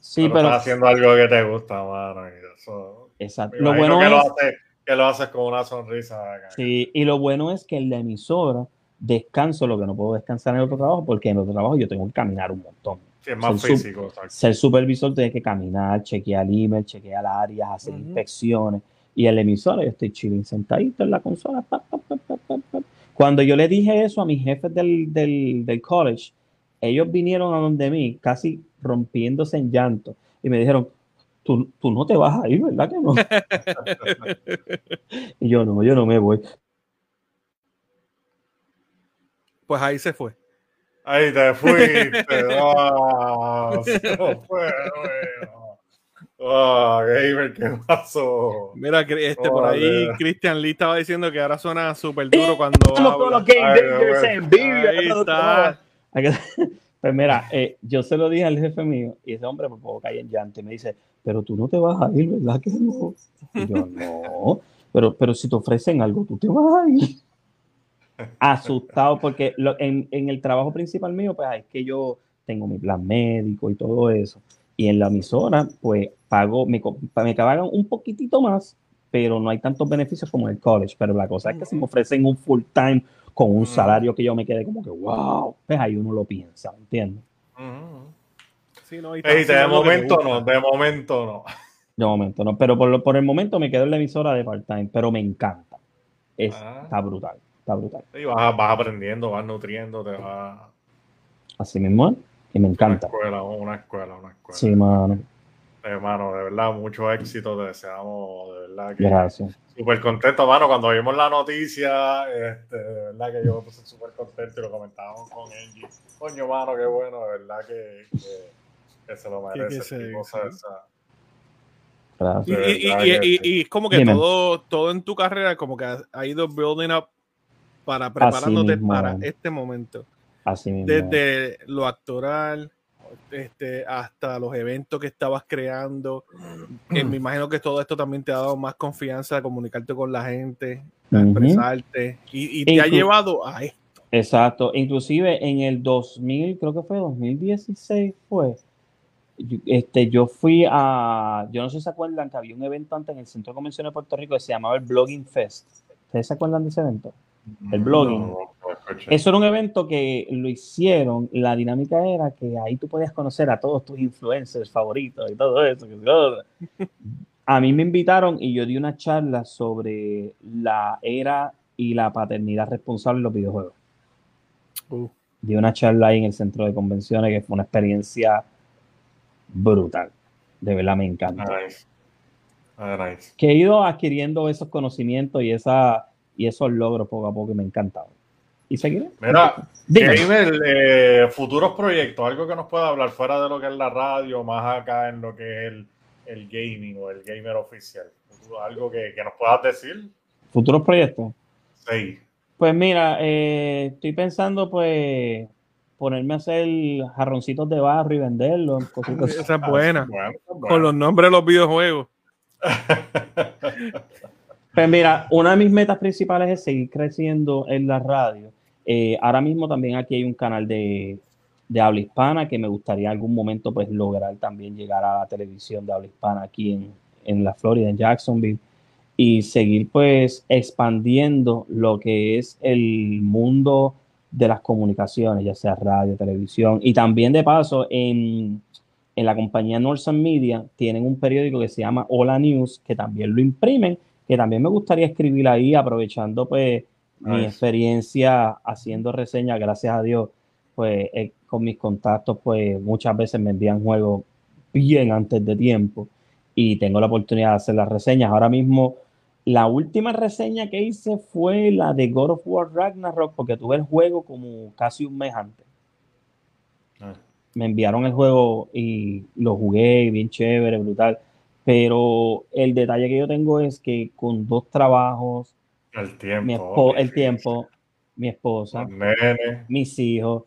S4: Sí,
S2: pero,
S4: pero,
S2: estás haciendo algo que te gusta, mano. y eso-
S4: exacto. Lo bueno
S2: que,
S4: es...
S2: lo haces, que lo haces con una sonrisa. acá.
S4: Sí, y lo bueno es que en la emisora descanso lo que no puedo descansar en el otro trabajo, porque en el otro trabajo yo tengo que caminar un montón.
S2: Sí, es más
S4: Ser sub-
S2: físico. exacto.
S4: Ser supervisor tienes que caminar, chequear el email, chequear áreas, hacer inspecciones. Y en la emisora yo estoy chilling sentadito en la consola. pa, pa, pa, pa, pa, pa. Cuando yo le dije eso a mis jefes del, del, del college, ellos vinieron a donde mí, casi rompiéndose en llanto, y me dijeron, tú, tú no te vas a ir, ¿verdad que no? y yo no, yo no me voy.
S1: Pues ahí se fue.
S2: Ahí te fuiste. Ah, eso fue bueno. Ah, gamer, ¿qué pasó?
S1: Mira, este, por ahí. Christian Lee estaba diciendo que ahora suena súper duro cuando
S4: Estamos los Game Dangers en vivo. Pues mira, eh, yo se lo dije al jefe mío y ese hombre por poco cae en llanto y me dice, pero tú no te vas a ir, ¿verdad que no? Y yo, no, pero, pero si te ofrecen algo, tú te vas a ir. Asustado porque lo- en, en el trabajo principal mío, pues es que yo tengo mi plan médico y todo eso. Y en la emisora, pues pago, me, me pagan un poquitito más, pero no hay tantos beneficios como en el college. Pero la cosa es que si me ofrecen un full time con un salario que yo me quede como que, wow, pues ahí uno lo piensa, ¿entiendes?
S2: Sí, no, de momento no, de momento no.
S4: De momento no, pero por, por el momento me quedo en la emisora de part-time, pero me encanta. Ah. Está brutal, está brutal.
S2: Y vas, vas aprendiendo, vas nutriendo, te vas...
S4: Así mismo, y me encanta.
S2: Una escuela, una escuela, una escuela.
S4: Sí, mano.
S2: Hermano, de verdad, mucho éxito, te deseamos, de verdad. Que
S4: Gracias.
S2: Súper contento, mano, cuando vimos la noticia, este, de verdad que yo me puse súper contento y lo comentábamos con Angie. Coño, mano, qué bueno, de verdad que, que, se lo merece.
S1: Y, y, y, es como que todo, todo en tu carrera como que ha, ido building up para preparándote para este momento.
S4: Así mismo.
S1: Desde lo actoral este, hasta los eventos que estabas creando. me imagino que todo esto también te ha dado más confianza a comunicarte con la gente, a expresarte y, te ha llevado a esto.
S4: Exacto. Inclusive en el 2000, creo que fue 2016 fue este, yo fui a, yo no sé si se acuerdan que había un evento antes en el Centro de Convenciones de Puerto Rico que se llamaba el Blogging Fest. ¿Ustedes se acuerdan de ese evento? El blogging. Eso era un evento que lo hicieron. La dinámica era que ahí tú podías conocer a todos tus influencers favoritos y todo eso. A mí me invitaron y yo di una charla sobre la era y la paternidad responsable en los videojuegos. Uh. Di una charla ahí en el centro de convenciones que fue una experiencia brutal. De verdad me encanta.
S2: Ah,
S4: que he ido adquiriendo esos conocimientos y, esa, y esos logros poco a poco y me ha encantado. ¿Y seguiré?
S2: Mira, Gamer, eh, futuros proyectos, algo que nos pueda hablar fuera de lo que es la radio, más acá en lo que es el, gaming o el gamer oficial. Algo que, que nos puedas decir.
S4: ¿Futuros proyectos?
S2: Sí.
S4: Pues mira, eh, estoy pensando pues ponerme a hacer jarroncitos de barro y venderlos.
S1: Esa es buena. Con los nombres de los videojuegos.
S4: Pues mira, una de mis metas principales es seguir creciendo en la radio. Eh, ahora mismo también aquí hay un canal de, de, habla hispana que me gustaría en algún momento pues lograr también llegar a la televisión de habla hispana aquí en, en la Florida, en Jacksonville, y seguir pues expandiendo lo que es el mundo de las comunicaciones, ya sea radio, televisión, y también de paso en, en la compañía Northern Media tienen un periódico que se llama Hola News, que también lo imprimen, que también me gustaría escribir ahí, aprovechando pues mi experiencia haciendo reseñas, gracias a Dios, pues eh, con mis contactos, pues muchas veces me envían juegos bien antes de tiempo y tengo la oportunidad de hacer las reseñas. Ahora mismo la última reseña que hice fue la de God of War Ragnarok, porque tuve el juego como casi un mes antes. Ah. Me enviaron el juego y lo jugué, bien chévere, brutal. Pero el detalle que yo tengo es que con dos trabajos,
S2: el tiempo,
S4: mi, el tiempo, mi esposa, mis hijos,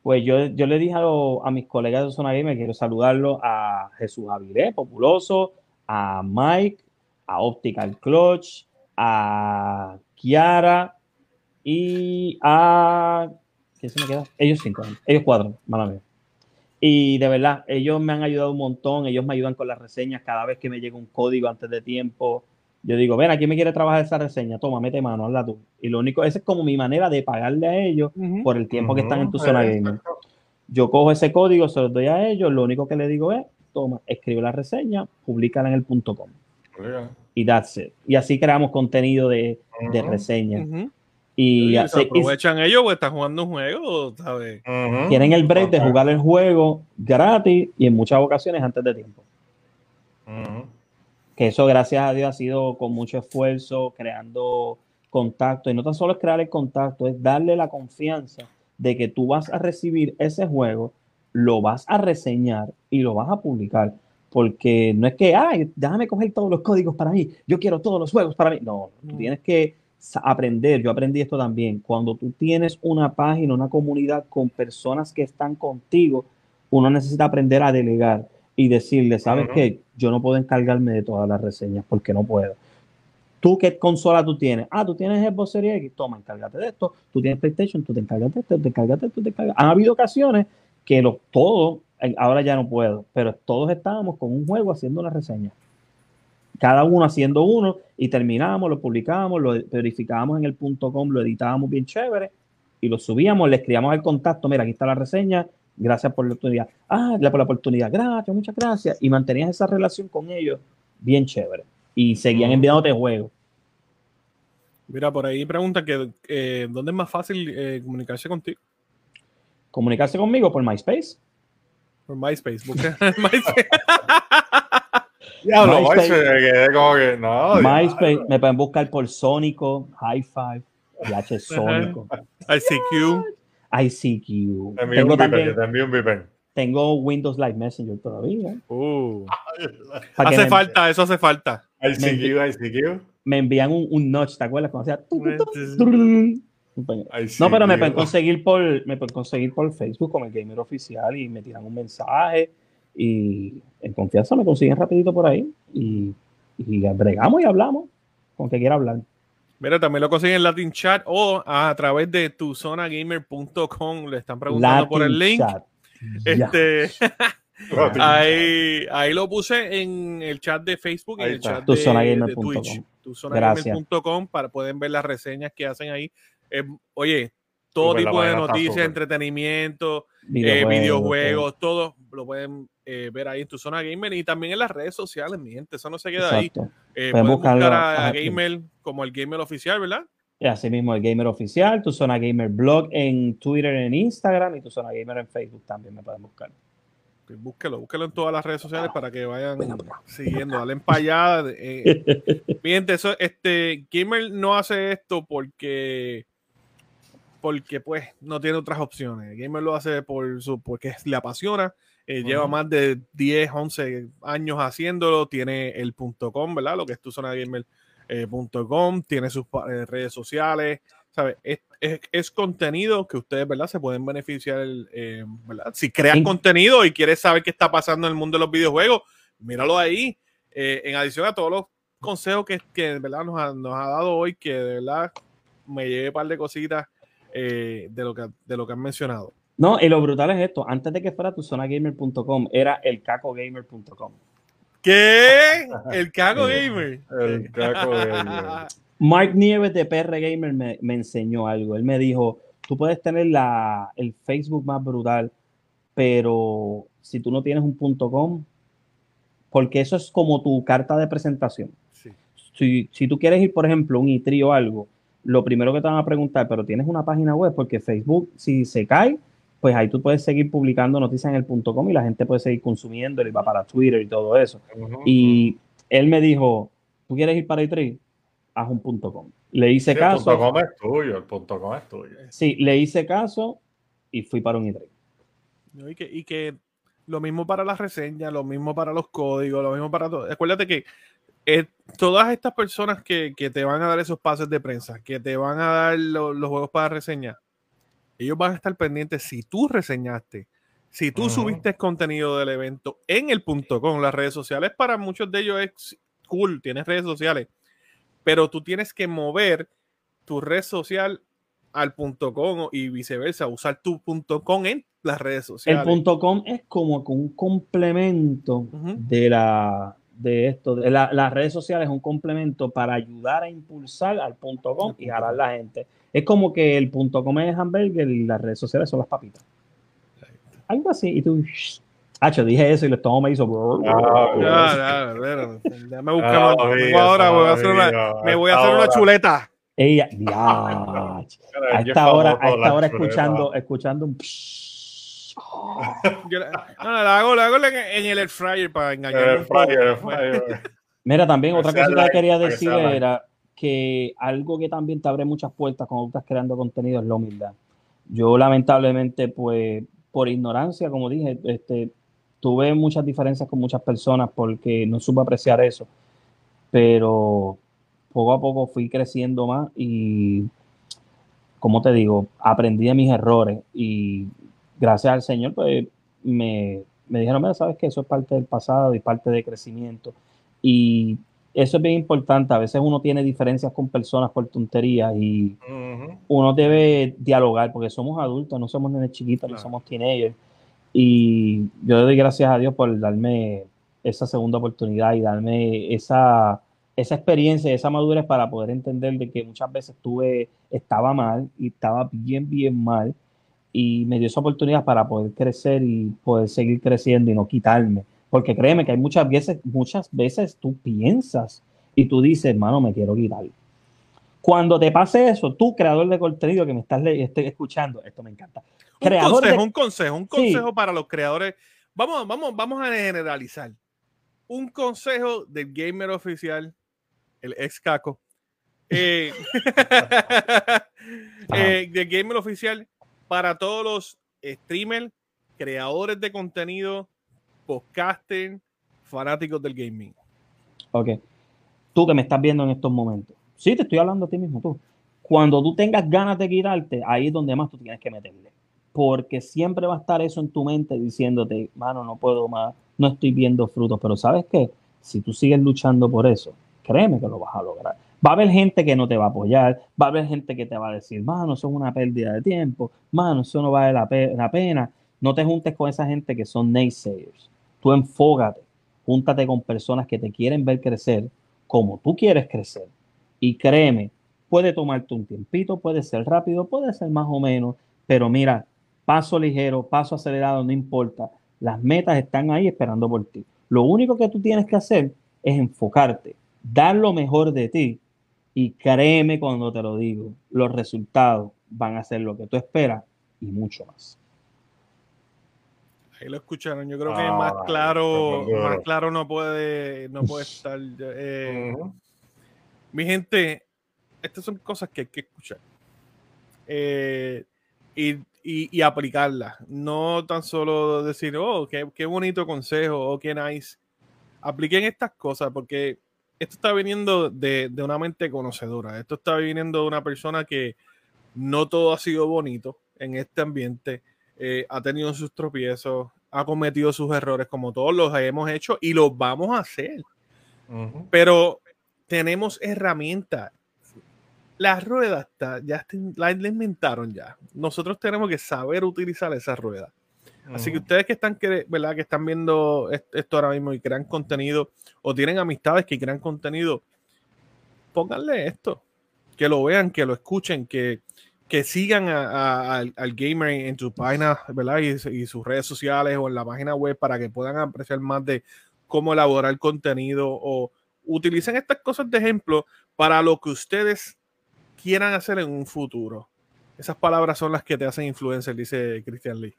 S4: pues yo, yo le dije a, mis colegas de Zona Gamer, quiero saludarlo a Jesús Avilé, populoso, a Mike, a Optical Clutch, a Kiara y a. ¿Qué se me queda? Ellos cinco, ellos cuatro, mala mía. Y de verdad, ellos me han ayudado un montón, ellos me ayudan con las reseñas cada vez que me llega un código antes de tiempo. Yo digo, ven, aquí me quiere trabajar esa reseña, toma, mete mano, hazla tú. Y lo único, esa es como mi manera de pagarle a ellos por el tiempo que están en tu zona gamer. Yo cojo ese código, se los doy a ellos, lo único que le digo es, toma, escribe la reseña, públicala en el punto com y that's it. Y así creamos contenido de, de reseña. Y,
S1: aprovechan ellos o están jugando un juego, ¿sabes?
S4: Tienen el break de jugar el juego gratis y en muchas ocasiones antes de tiempo. Que eso, gracias a Dios, ha sido con mucho esfuerzo, creando contacto. Y no tan solo es crear el contacto, es darle la confianza de que tú vas a recibir ese juego, lo vas a reseñar y lo vas a publicar porque no es que, ay, déjame coger todos los códigos para mí, yo quiero todos los juegos para mí. No, tú tienes que aprender, yo aprendí esto también, cuando tú tienes una página, una comunidad con personas que están contigo, uno necesita aprender a delegar y decirle, ¿sabes qué? Yo no puedo encargarme de todas las reseñas porque no puedo. ¿Tú qué consola tú tienes? Ah, tú tienes Xbox Series X, toma, encárgate de esto. Tú tienes PlayStation, tú te encargas de esto, te encargas de esto, te encargas. Han habido ocasiones que los, todos ahora ya no puedo, pero todos estábamos con un juego haciendo una reseña. Cada uno haciendo uno y terminamos, lo publicábamos, lo verificábamos en el punto .com, lo editábamos bien chévere y lo subíamos, le escribíamos al contacto, mira, aquí está la reseña, gracias por la oportunidad. Ah, por la oportunidad, gracias, muchas gracias. Y mantenías esa relación con ellos bien chévere. Y seguían enviándote juegos.
S1: Mira, por ahí pregunta que eh, ¿dónde es más fácil eh, comunicarse contigo?
S4: Comunicarse conmigo por MySpace.
S1: Por MySpace, busca MySpace.
S2: Diablo, MySpace, como que no.
S4: MySpace, me pueden buscar por Sónico, High Five, PH Sónico.
S1: ICQ.
S4: ICQ.
S2: Tengo también,
S4: Tengo Windows Live Messenger todavía.
S1: Uh. hace falta, eso hace falta.
S2: ICQ, ICQ.
S4: Me envían un, un notch, ¿te acuerdas? Cuando hacía... No, pero me pueden conseguir por me pueden conseguir por Facebook como el gamer oficial y me tiran un mensaje y en confianza me consiguen rapidito por ahí y, y bregamos y hablamos con que quiera hablar.
S1: Mira, también lo consiguen en Latin Chat o a través de tuzonagamer.com. Le están preguntando por el link. Este, ahí, ahí lo puse en el chat de Facebook y en el chat de, de Twitch. Tuzonagamer.com para pueden ver las reseñas que hacen ahí. Eh, oye, todo tipo de noticias, entretenimiento, eh, videojuegos, todo lo pueden eh, ver ahí en tu zona gamer y también en las redes sociales, mi gente. Eso no se queda ahí. pueden buscar a, Gamer como el Gamer oficial, ¿verdad?
S4: Y así mismo el Gamer oficial, tu zona Gamer blog en Twitter, en Instagram y tu zona Gamer en Facebook también me pueden buscar.
S1: Pues búsquelo, búsquelo en todas las redes sociales para que vayan siguiendo, dale empallada. Eh, eso, este, Gamer no hace esto porque porque pues no tiene otras opciones. Gamer lo hace por su, porque le apasiona. Eh, lleva más de 10, 11 años haciéndolo. Tiene el .com, ¿verdad? Lo que es tu zona gamer. Eh, tiene sus eh, redes sociales, ¿sabes? Es, es, contenido que ustedes, ¿verdad? Se pueden beneficiar, ¿verdad? Si creas contenido y quieres saber qué está pasando en el mundo de los videojuegos, míralo ahí. en adición a todos los consejos que, que ¿verdad? Nos ha, nos ha dado hoy, que de verdad me lleve un par de cositas eh, de, lo que, de lo que han mencionado.
S4: No, y lo brutal es esto. Antes de que fuera tu zonagamer.com, era el cacogamer.com.
S1: ¿Qué? El Caco Gamer.
S2: El Caco Gamer.
S4: Mark Nieves de PR Gamer me, me, enseñó algo. Él me dijo, tú puedes tener la, el Facebook más brutal, pero si tú no tienes un punto .com, porque eso es como tu carta de presentación. Sí. Si, si, tú quieres ir, por ejemplo, un ITRI o algo, lo primero que te van a preguntar, pero tienes una página web, porque Facebook, si se cae, pues ahí tú puedes seguir publicando noticias en el punto .com y la gente puede seguir consumiendo y va para Twitter y todo eso. y él me dijo, ¿tú quieres ir para i Haz un punto .com. Le hice caso.
S2: El punto .com es tuyo, el punto .com es tuyo.
S4: Sí, le hice caso y fui para un i
S1: y, que, y que lo mismo para las reseñas, lo mismo para los códigos, lo mismo para todo. Acuérdate que eh, todas estas personas que, te van a dar esos pases de prensa, que te van a dar los juegos para reseñar, ellos van a estar pendientes si tú reseñaste, si tú subiste contenido del evento en el punto con las redes sociales, para muchos de ellos es cool, tienes redes sociales, pero tú tienes que mover tu red social al punto com y viceversa, usar tu punto com en las redes sociales.
S4: El punto com es como un complemento de la de esto. De las redes sociales es un complemento para ayudar a impulsar al punto com y jalar la gente. Es como que el punto com es hamburger y las redes sociales son las papitas. Algo así. Y tú, Hacho, dije eso y el estómago me hizo.
S1: ya, ya, me busca ahora voy a hacer una, me voy a hacer una chuleta.
S4: Ella, ya. a esta hora, a esta hora escuchando, escuchando un.
S1: Yo la, no, la hago, la hago en, el air fryer para engañar.
S4: Mira, también otra cosa que quería decir era que algo que también te abre muchas puertas cuando estás creando contenido es la humildad. Yo lamentablemente, pues, por ignorancia, como dije, este, tuve muchas diferencias con muchas personas porque no supe apreciar eso. Pero poco a poco fui creciendo más y, como te digo, aprendí de mis errores y gracias al Señor, pues me, me dijeron, mira, sabes que eso es parte del pasado y parte de crecimiento. Y eso es bien importante. A veces uno tiene diferencias con personas por tonterías y uno debe dialogar porque somos adultos, no somos nenes chiquitos, no somos teenagers. Y yo doy gracias a Dios por darme esa segunda oportunidad y darme esa, esa experiencia, esa madurez para poder entender de que muchas veces tuve, estaba mal y estaba bien, bien mal y me dio esa oportunidad para poder crecer y poder seguir creciendo y no quitarme. Porque créeme que hay muchas veces, muchas veces tú piensas y tú dices, hermano, me quiero quitar. Cuando te pase eso, tú, creador de contenido que me estás escuchando, esto me encanta.
S1: Un consejo, un consejo, un consejo para los creadores. Vamos, vamos, vamos a generalizar. Un consejo del gamer oficial, el ex caco, eh, eh, del gamer oficial para todos los streamers, creadores de contenido, podcasting, fanáticos del gaming.
S4: Ok. Tú que me estás viendo en estos momentos. Sí, te estoy hablando a ti mismo, tú. Cuando tú tengas ganas de quitarte, ahí es donde más tú tienes que meterle. Porque siempre va a estar eso en tu mente diciéndote, mano, no puedo más, no estoy viendo frutos. Pero ¿sabes qué? Si tú sigues luchando por eso, créeme que lo vas a lograr. Va a haber gente que no te va a apoyar, va a haber gente que te va a decir, mano, eso es una pérdida de tiempo, mano, eso no vale la, la pena. No te juntes con esa gente que son naysayers. Tú enfógate, júntate con personas que te quieren ver crecer como tú quieres crecer. Y créeme, puede tomarte un tiempito, puede ser rápido, puede ser más o menos, pero mira, paso ligero, paso acelerado, no importa. Las metas están ahí esperando por ti. Lo único que tú tienes que hacer es enfocarte, dar lo mejor de ti y créeme cuando te lo digo, los resultados van a ser lo que tú esperas y mucho más.
S1: Ahí lo escucharon. Yo creo que ah, más claro, más claro no puede, no puede estar. Eh, mi gente, estas son cosas que hay que escuchar eh, y, y, aplicarlas. No tan solo decir, oh, qué, qué bonito consejo, o oh, qué nice. Apliquen estas cosas porque esto está viniendo de, una mente conocedora. Esto está viniendo de una persona que no todo ha sido bonito en este ambiente. Eh, ha tenido sus tropiezos, ha cometido sus errores como todos los hemos hecho y los vamos a hacer. Pero tenemos herramientas. Las ruedas ya las inventaron ya. Nosotros tenemos que saber utilizar esas ruedas. Así que ustedes que están, ¿verdad? que están viendo esto ahora mismo y crean contenido o tienen amistades que crean contenido, pónganle esto, que lo vean, que lo escuchen, que, que sigan al, gamer en su página ¿verdad? Y, sus redes sociales o en la página web para que puedan apreciar más de cómo elaborar contenido o utilicen estas cosas de ejemplo para lo que ustedes quieran hacer en un futuro. Esas palabras son las que te hacen influencer, dice Christian Lee.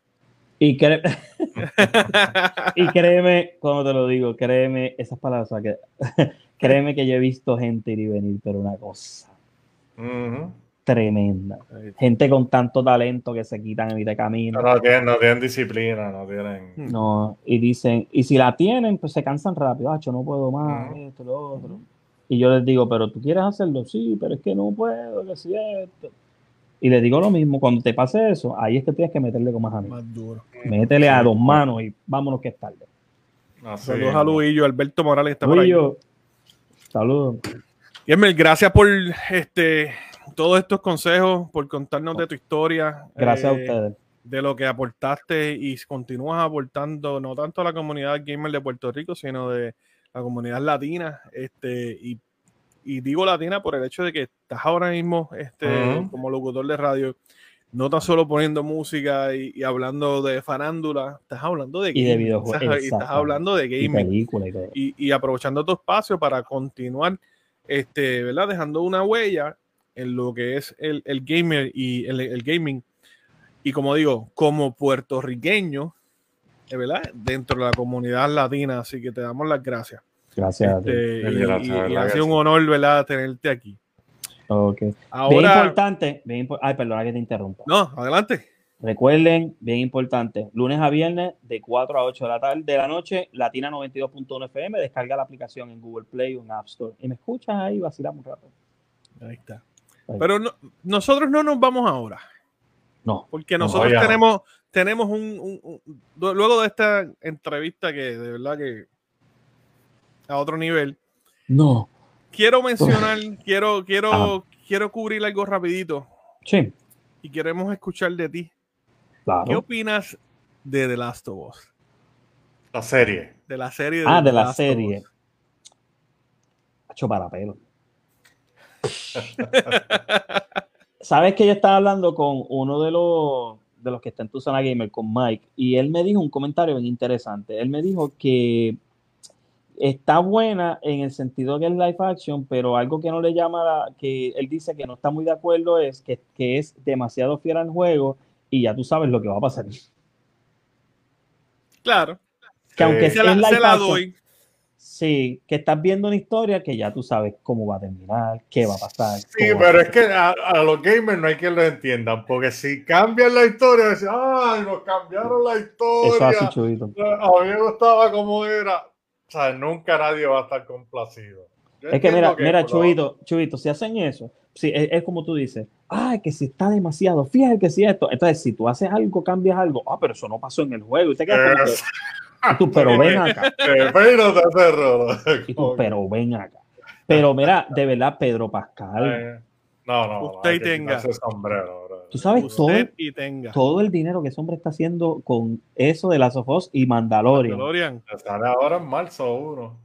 S4: Y, y créeme, como te lo digo, créeme, esas palabras, que, créeme que yo he visto gente ir y venir, pero una cosa tremenda. Gente con tanto talento que se quitan en de camino.
S2: No, tienen, no tienen disciplina, no tienen.
S4: No, y dicen, y si la tienen, pues se cansan rápido, yo no puedo más, esto, lo otro. Y yo les digo, pero tú quieres hacerlo, sí, pero es que no puedo, que si esto. Y le digo lo mismo, cuando te pase eso, ahí es que tienes que meterle con más amigos. Más duro. Métele a dos manos y vámonos que es tarde.
S1: Saludos a Luillo, Alberto Morales está por ahí.
S4: Saludos.
S1: Yemel, gracias por este todos estos consejos, por contarnos de tu historia.
S4: Gracias a eh, ustedes.
S1: De lo que aportaste y continúas aportando, no tanto a la comunidad gamer de Puerto Rico, sino de la comunidad latina. Este, y y digo latina por el hecho de que estás ahora mismo este, como locutor de radio, no tan solo poniendo música y, hablando de farándula, estás hablando de,
S4: y de videojuegos.
S1: estás hablando de gaming. Y, aprovechando tu espacio para continuar, este, ¿verdad? Dejando una huella en lo que es el, gamer y el, gaming. Y como digo, como puertorriqueño, ¿verdad? Dentro de la comunidad latina. Así que te damos las gracias.
S4: Gracias.
S1: Este, y, ha sido un honor, ¿verdad?, tenerte aquí.
S4: Ok. Ahora, bien importante, ay, perdona que te interrumpa.
S1: No, adelante.
S4: Recuerden, bien importante, lunes a viernes de 4 a 8 de la tarde de la noche, Latina 92.1 FM, descarga la aplicación en Google Play o en App Store. Y me escuchas ahí, vacilamos un rato.
S1: Ahí está. Pero nosotros no nos vamos ahora.
S4: No.
S1: Porque nosotros tenemos, tenemos un, Luego de esta entrevista que de verdad que a otro nivel.
S4: No.
S1: Quiero mencionar, quiero, quiero, quiero cubrir algo rapidito.
S4: Sí.
S1: Y queremos escuchar de ti. ¿Qué opinas de The Last of Us?
S2: La serie.
S1: De la serie.
S4: Ah, de la
S1: Last
S4: serie. Hacho para pelo. Sabes que yo estaba hablando con uno de los de los que está en tu zona gamer, con Mike, y él me dijo un comentario bien interesante. Él me dijo que está buena en el sentido que es live action, pero algo que no le llama, la- que él dice que no está muy de acuerdo es que, que es demasiado fiel al juego y ya tú sabes lo que va a pasar.
S1: Claro.
S4: Que aunque
S2: Sí.
S1: Se la,
S4: es live
S1: se la
S4: action,
S1: doy.
S4: Sí, que estás viendo una historia que ya tú sabes cómo va a terminar, qué va a pasar.
S2: Sí,
S4: cómo
S2: pero es que a, a los gamers no hay quien lo entiendan, porque si cambian la historia, dicen, ay, nos cambiaron la
S4: Eso
S2: historia.
S4: así, chubito.
S2: A mí me gustaba como era. O sea, nunca nadie va a estar complacido. Yo
S4: Es que mira, mira, chubito, chubito, si hacen eso, sí, es, es como tú dices, ay, que si está demasiado fiel, que si esto. Entonces, si tú haces algo, cambias algo, ah, pero eso no pasó en el juego. Y te y tú, pero ven acá.
S2: Pero te hace rolo.
S4: Y tú, pero ven acá. Pero mira, de verdad, Pedro Pascal,
S2: No, no, no.
S1: Usted
S2: hay
S1: y tenga.
S2: sombrero, bro.
S4: tú sabes todo,
S1: Usted y tenga.
S4: todo el dinero que ese hombre está haciendo con eso de las of Us y Mandalorian.
S1: Mandalorian.
S2: Sale ahora en marzo uno.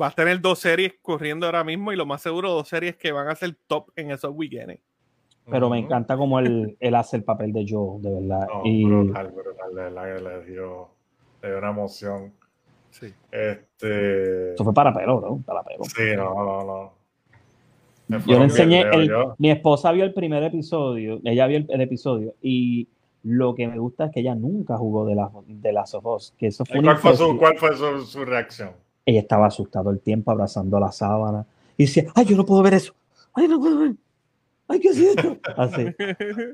S1: Va a tener dos series corriendo ahora mismo y lo más seguro dos series que van a ser top en esos weekends.
S4: Pero me encanta como él, él hace el papel de Joe, de verdad.
S2: No,
S4: y
S2: brutal, brutal. De verdad que le dio, dio una emoción.
S1: Sí.
S2: Este.
S4: eso fue para pelo, ¿no? Para pelo.
S2: Sí, no, no, no.
S4: Yo le enseñé,
S2: bien,
S4: el-
S2: yo.
S4: mi esposa vio el primer episodio, ella vio el, el episodio y lo que me gusta es que ella nunca jugó de las de las of Us, que eso fue
S2: ¿Y
S4: una
S2: ¿Cuál fue, su, cuál fue su, su reacción?
S4: Ella estaba asustada el tiempo abrazando la sábana y decía, ay, yo no puedo ver eso, ay, no puedo ver, ay, ¿qué es esto? Así.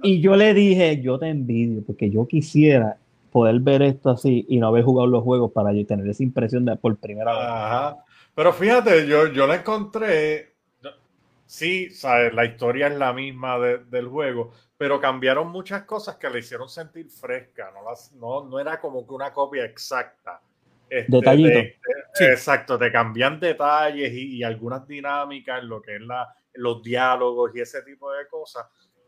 S4: Y yo le dije, yo te envidio porque yo quisiera poder ver esto así y no haber jugado los juegos para yo tener esa impresión de por primera vez.
S2: Ajá. Pero fíjate, yo, yo la encontré. Sí, ¿sabes? la historia es la misma de- del juego, pero cambiaron muchas cosas que le hicieron sentir fresca. No, las, no, no era como que una copia exacta. Este,
S4: Detallito.
S2: de- de-
S1: Sí.
S2: Exacto, te cambian detalles y, y algunas dinámicas en lo que es la, los diálogos y ese tipo de cosas.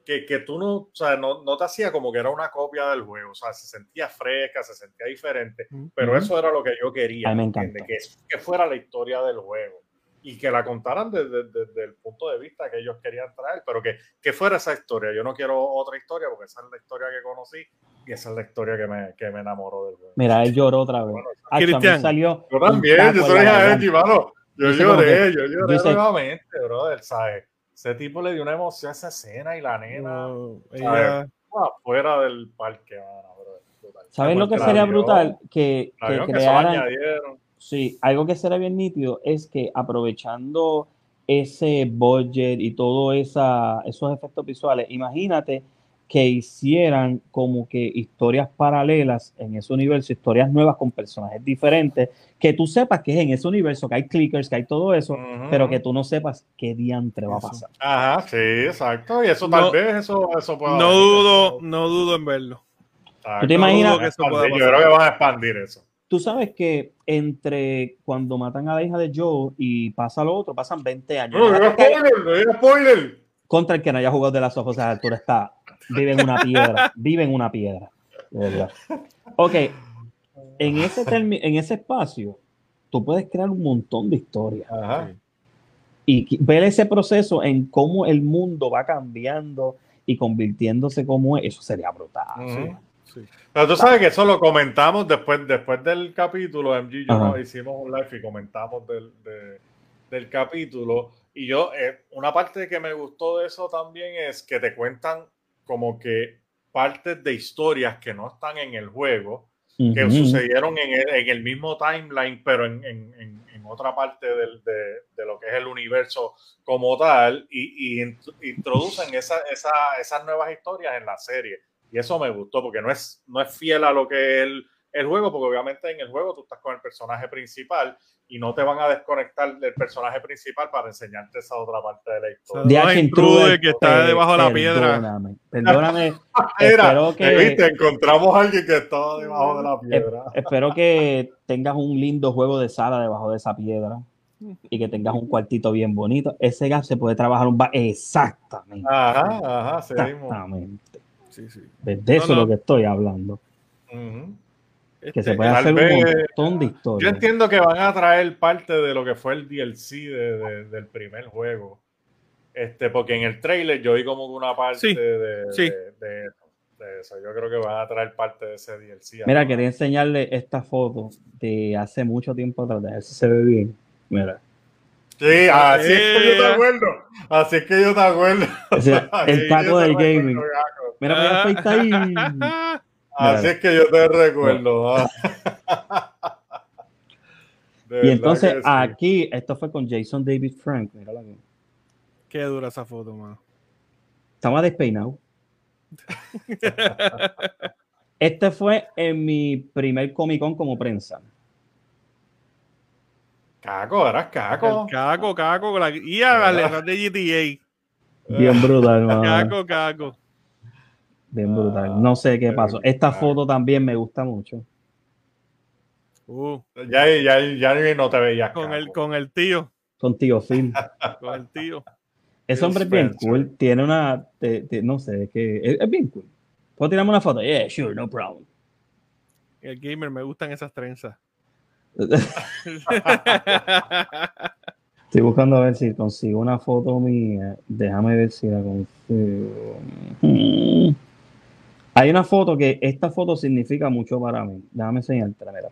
S2: Que, que tú no, o sea, no, no te hacía como que era una copia del juego, o sea, se sentía fresca, se sentía diferente, pero
S4: Ujú.
S2: eso era lo que yo quería,
S4: A me encanta.
S2: Que, que fuera la historia del juego y que la contaran desde, desde- desde el punto de vista que ellos querían traer, pero que, que fuera esa historia. Yo no quiero otra historia porque esa es la historia que conocí y esa es la historia que me, que me enamoró del juego.
S4: Mira, él lloró otra vez.
S2: Bueno,
S4: a
S1: Cristian,
S4: salió
S2: yo también, yo soy
S4: garganta.
S2: Eddie, mano. Yo lloré, yo lloré
S4: yo sé-
S2: nuevamente, brother, ¿sabes? Ese tipo le dio una emoción a esa escena y la nena
S1: No, ella-
S2: afuera del parque, mano.
S4: ¿Sabes lo que sería brutal? Que, que
S2: que
S4: crearan,
S2: añadieron.
S4: sí, algo que sería bien nítido es que aprovechando ese budget y todos esos efectos visuales, imagínate que hicieran como que historias paralelas en ese universo, historias nuevas con personajes diferentes, que tú sepas que es en ese universo, que hay clickers, que hay todo eso,
S2: Ujú.
S4: pero que tú no sepas qué diantre va a pasar.
S2: Ajá, sí, exacto. Y eso tal
S1: No-
S2: vez eso, eso pueda
S1: no
S2: venir.
S1: dudo, no dudo en verlo.
S2: Exacto.
S4: ¿Tú te imaginas-
S1: No eso pueda
S2: Yo creo que van a expandir eso.
S4: Tú sabes que entre cuando matan a la hija de Joe y pasa lo otro, pasan 20 años.
S2: No, spoiler, spoiler.
S4: Contra el que no haya jugado de las ojos a esa altura está, vive en una piedra, vive en una piedra. verdad. Ok, en ese, en ese espacio, tú puedes crear un montón de historias
S2: Ajá.
S4: y ver ese proceso en cómo el mundo va cambiando y convirtiéndose como es, eso sería brutal.
S2: Ujú.
S1: Sí.
S2: Pero tú sabes que eso lo comentamos después, después del capítulo. MG y yo
S4: Ajá.
S2: nos hicimos un live y comentamos del, de- del capítulo. Y yo, eh, una parte que me gustó de eso también es que te cuentan como que partes de historias que no están en el juego, que
S4: Ujú.
S2: sucedieron en el, en el mismo timeline, pero en, en- en- otra parte del- de, de lo que es el universo como tal, y, y int- introducen esa- esa- esas nuevas historias en la serie. Y eso me gustó, porque no es, no es fiel a lo que es el, juego, porque obviamente en el juego tú estás con el personaje principal y no te van a desconectar del personaje principal para enseñarte esa otra parte de la historia.
S1: De-
S4: Arch
S1: Intruder, que está
S4: eh,
S1: debajo de la piedra.
S4: Perdóname, perdóname.
S2: Era,
S4: espero que-
S2: eh, viste, encontramos a alguien que estaba debajo de la piedra.
S4: Espero que tengas un lindo juego de sala debajo de esa piedra y que tengas un cuartito bien bonito. Ese gas se puede trabajar un ba Exactamente.
S2: Ajá, ajá, mismo.
S4: Exactamente.
S1: Sí, sí.
S4: De
S1: No,
S4: eso es
S1: no.
S4: lo que estoy hablando.
S2: Ujú.
S4: que se puede hacer un montón de historias.
S2: Yo entiendo que van a traer parte de lo que fue el DLC de, del primer juego. Este, porque en el trailer yo vi como una parte de, eso. Yo creo que van a traer parte de ese DLC.
S4: Mira, quería enseñarle esta foto de hace mucho tiempo atrás, a ver si se ve bien. Mira.
S2: Sí, así es que yo te acuerdo. Así es que yo te acuerdo.
S4: el taco del gaming. Mira, mira, está ahí.
S2: Así es que yo te recuerdo. Ah.
S4: y entonces aquí, esto fue con Jason David Frank. Mírala aquí.
S1: Qué dura esa foto, mano.
S4: Estaba despeinado. este fue en mi primer Comic Con como prensa.
S2: Caco, eras caco.
S1: caco, caco. La, y a las de
S4: GTA. Bien brutal, mano.
S1: Caco, caco.
S4: Bien brutal. No sé qué pasó. Esta foto también me gusta mucho.
S2: Uh. Ya, ya, ya no te veías.
S1: Con el, con el tío.
S4: Con tío Phil.
S1: con el tío.
S4: Ese hombre es bien cool. Tiene una. no sé, es que es, bien cool. ¿Puedo tirarme una foto? Yeah, sure, no problem.
S1: El gamer, me gustan esas trenzas.
S4: Estoy buscando a ver si consigo una foto mía. Déjame ver si la consigo. Hay una foto que esta foto significa mucho para mí. Déjame enseñarte, mira.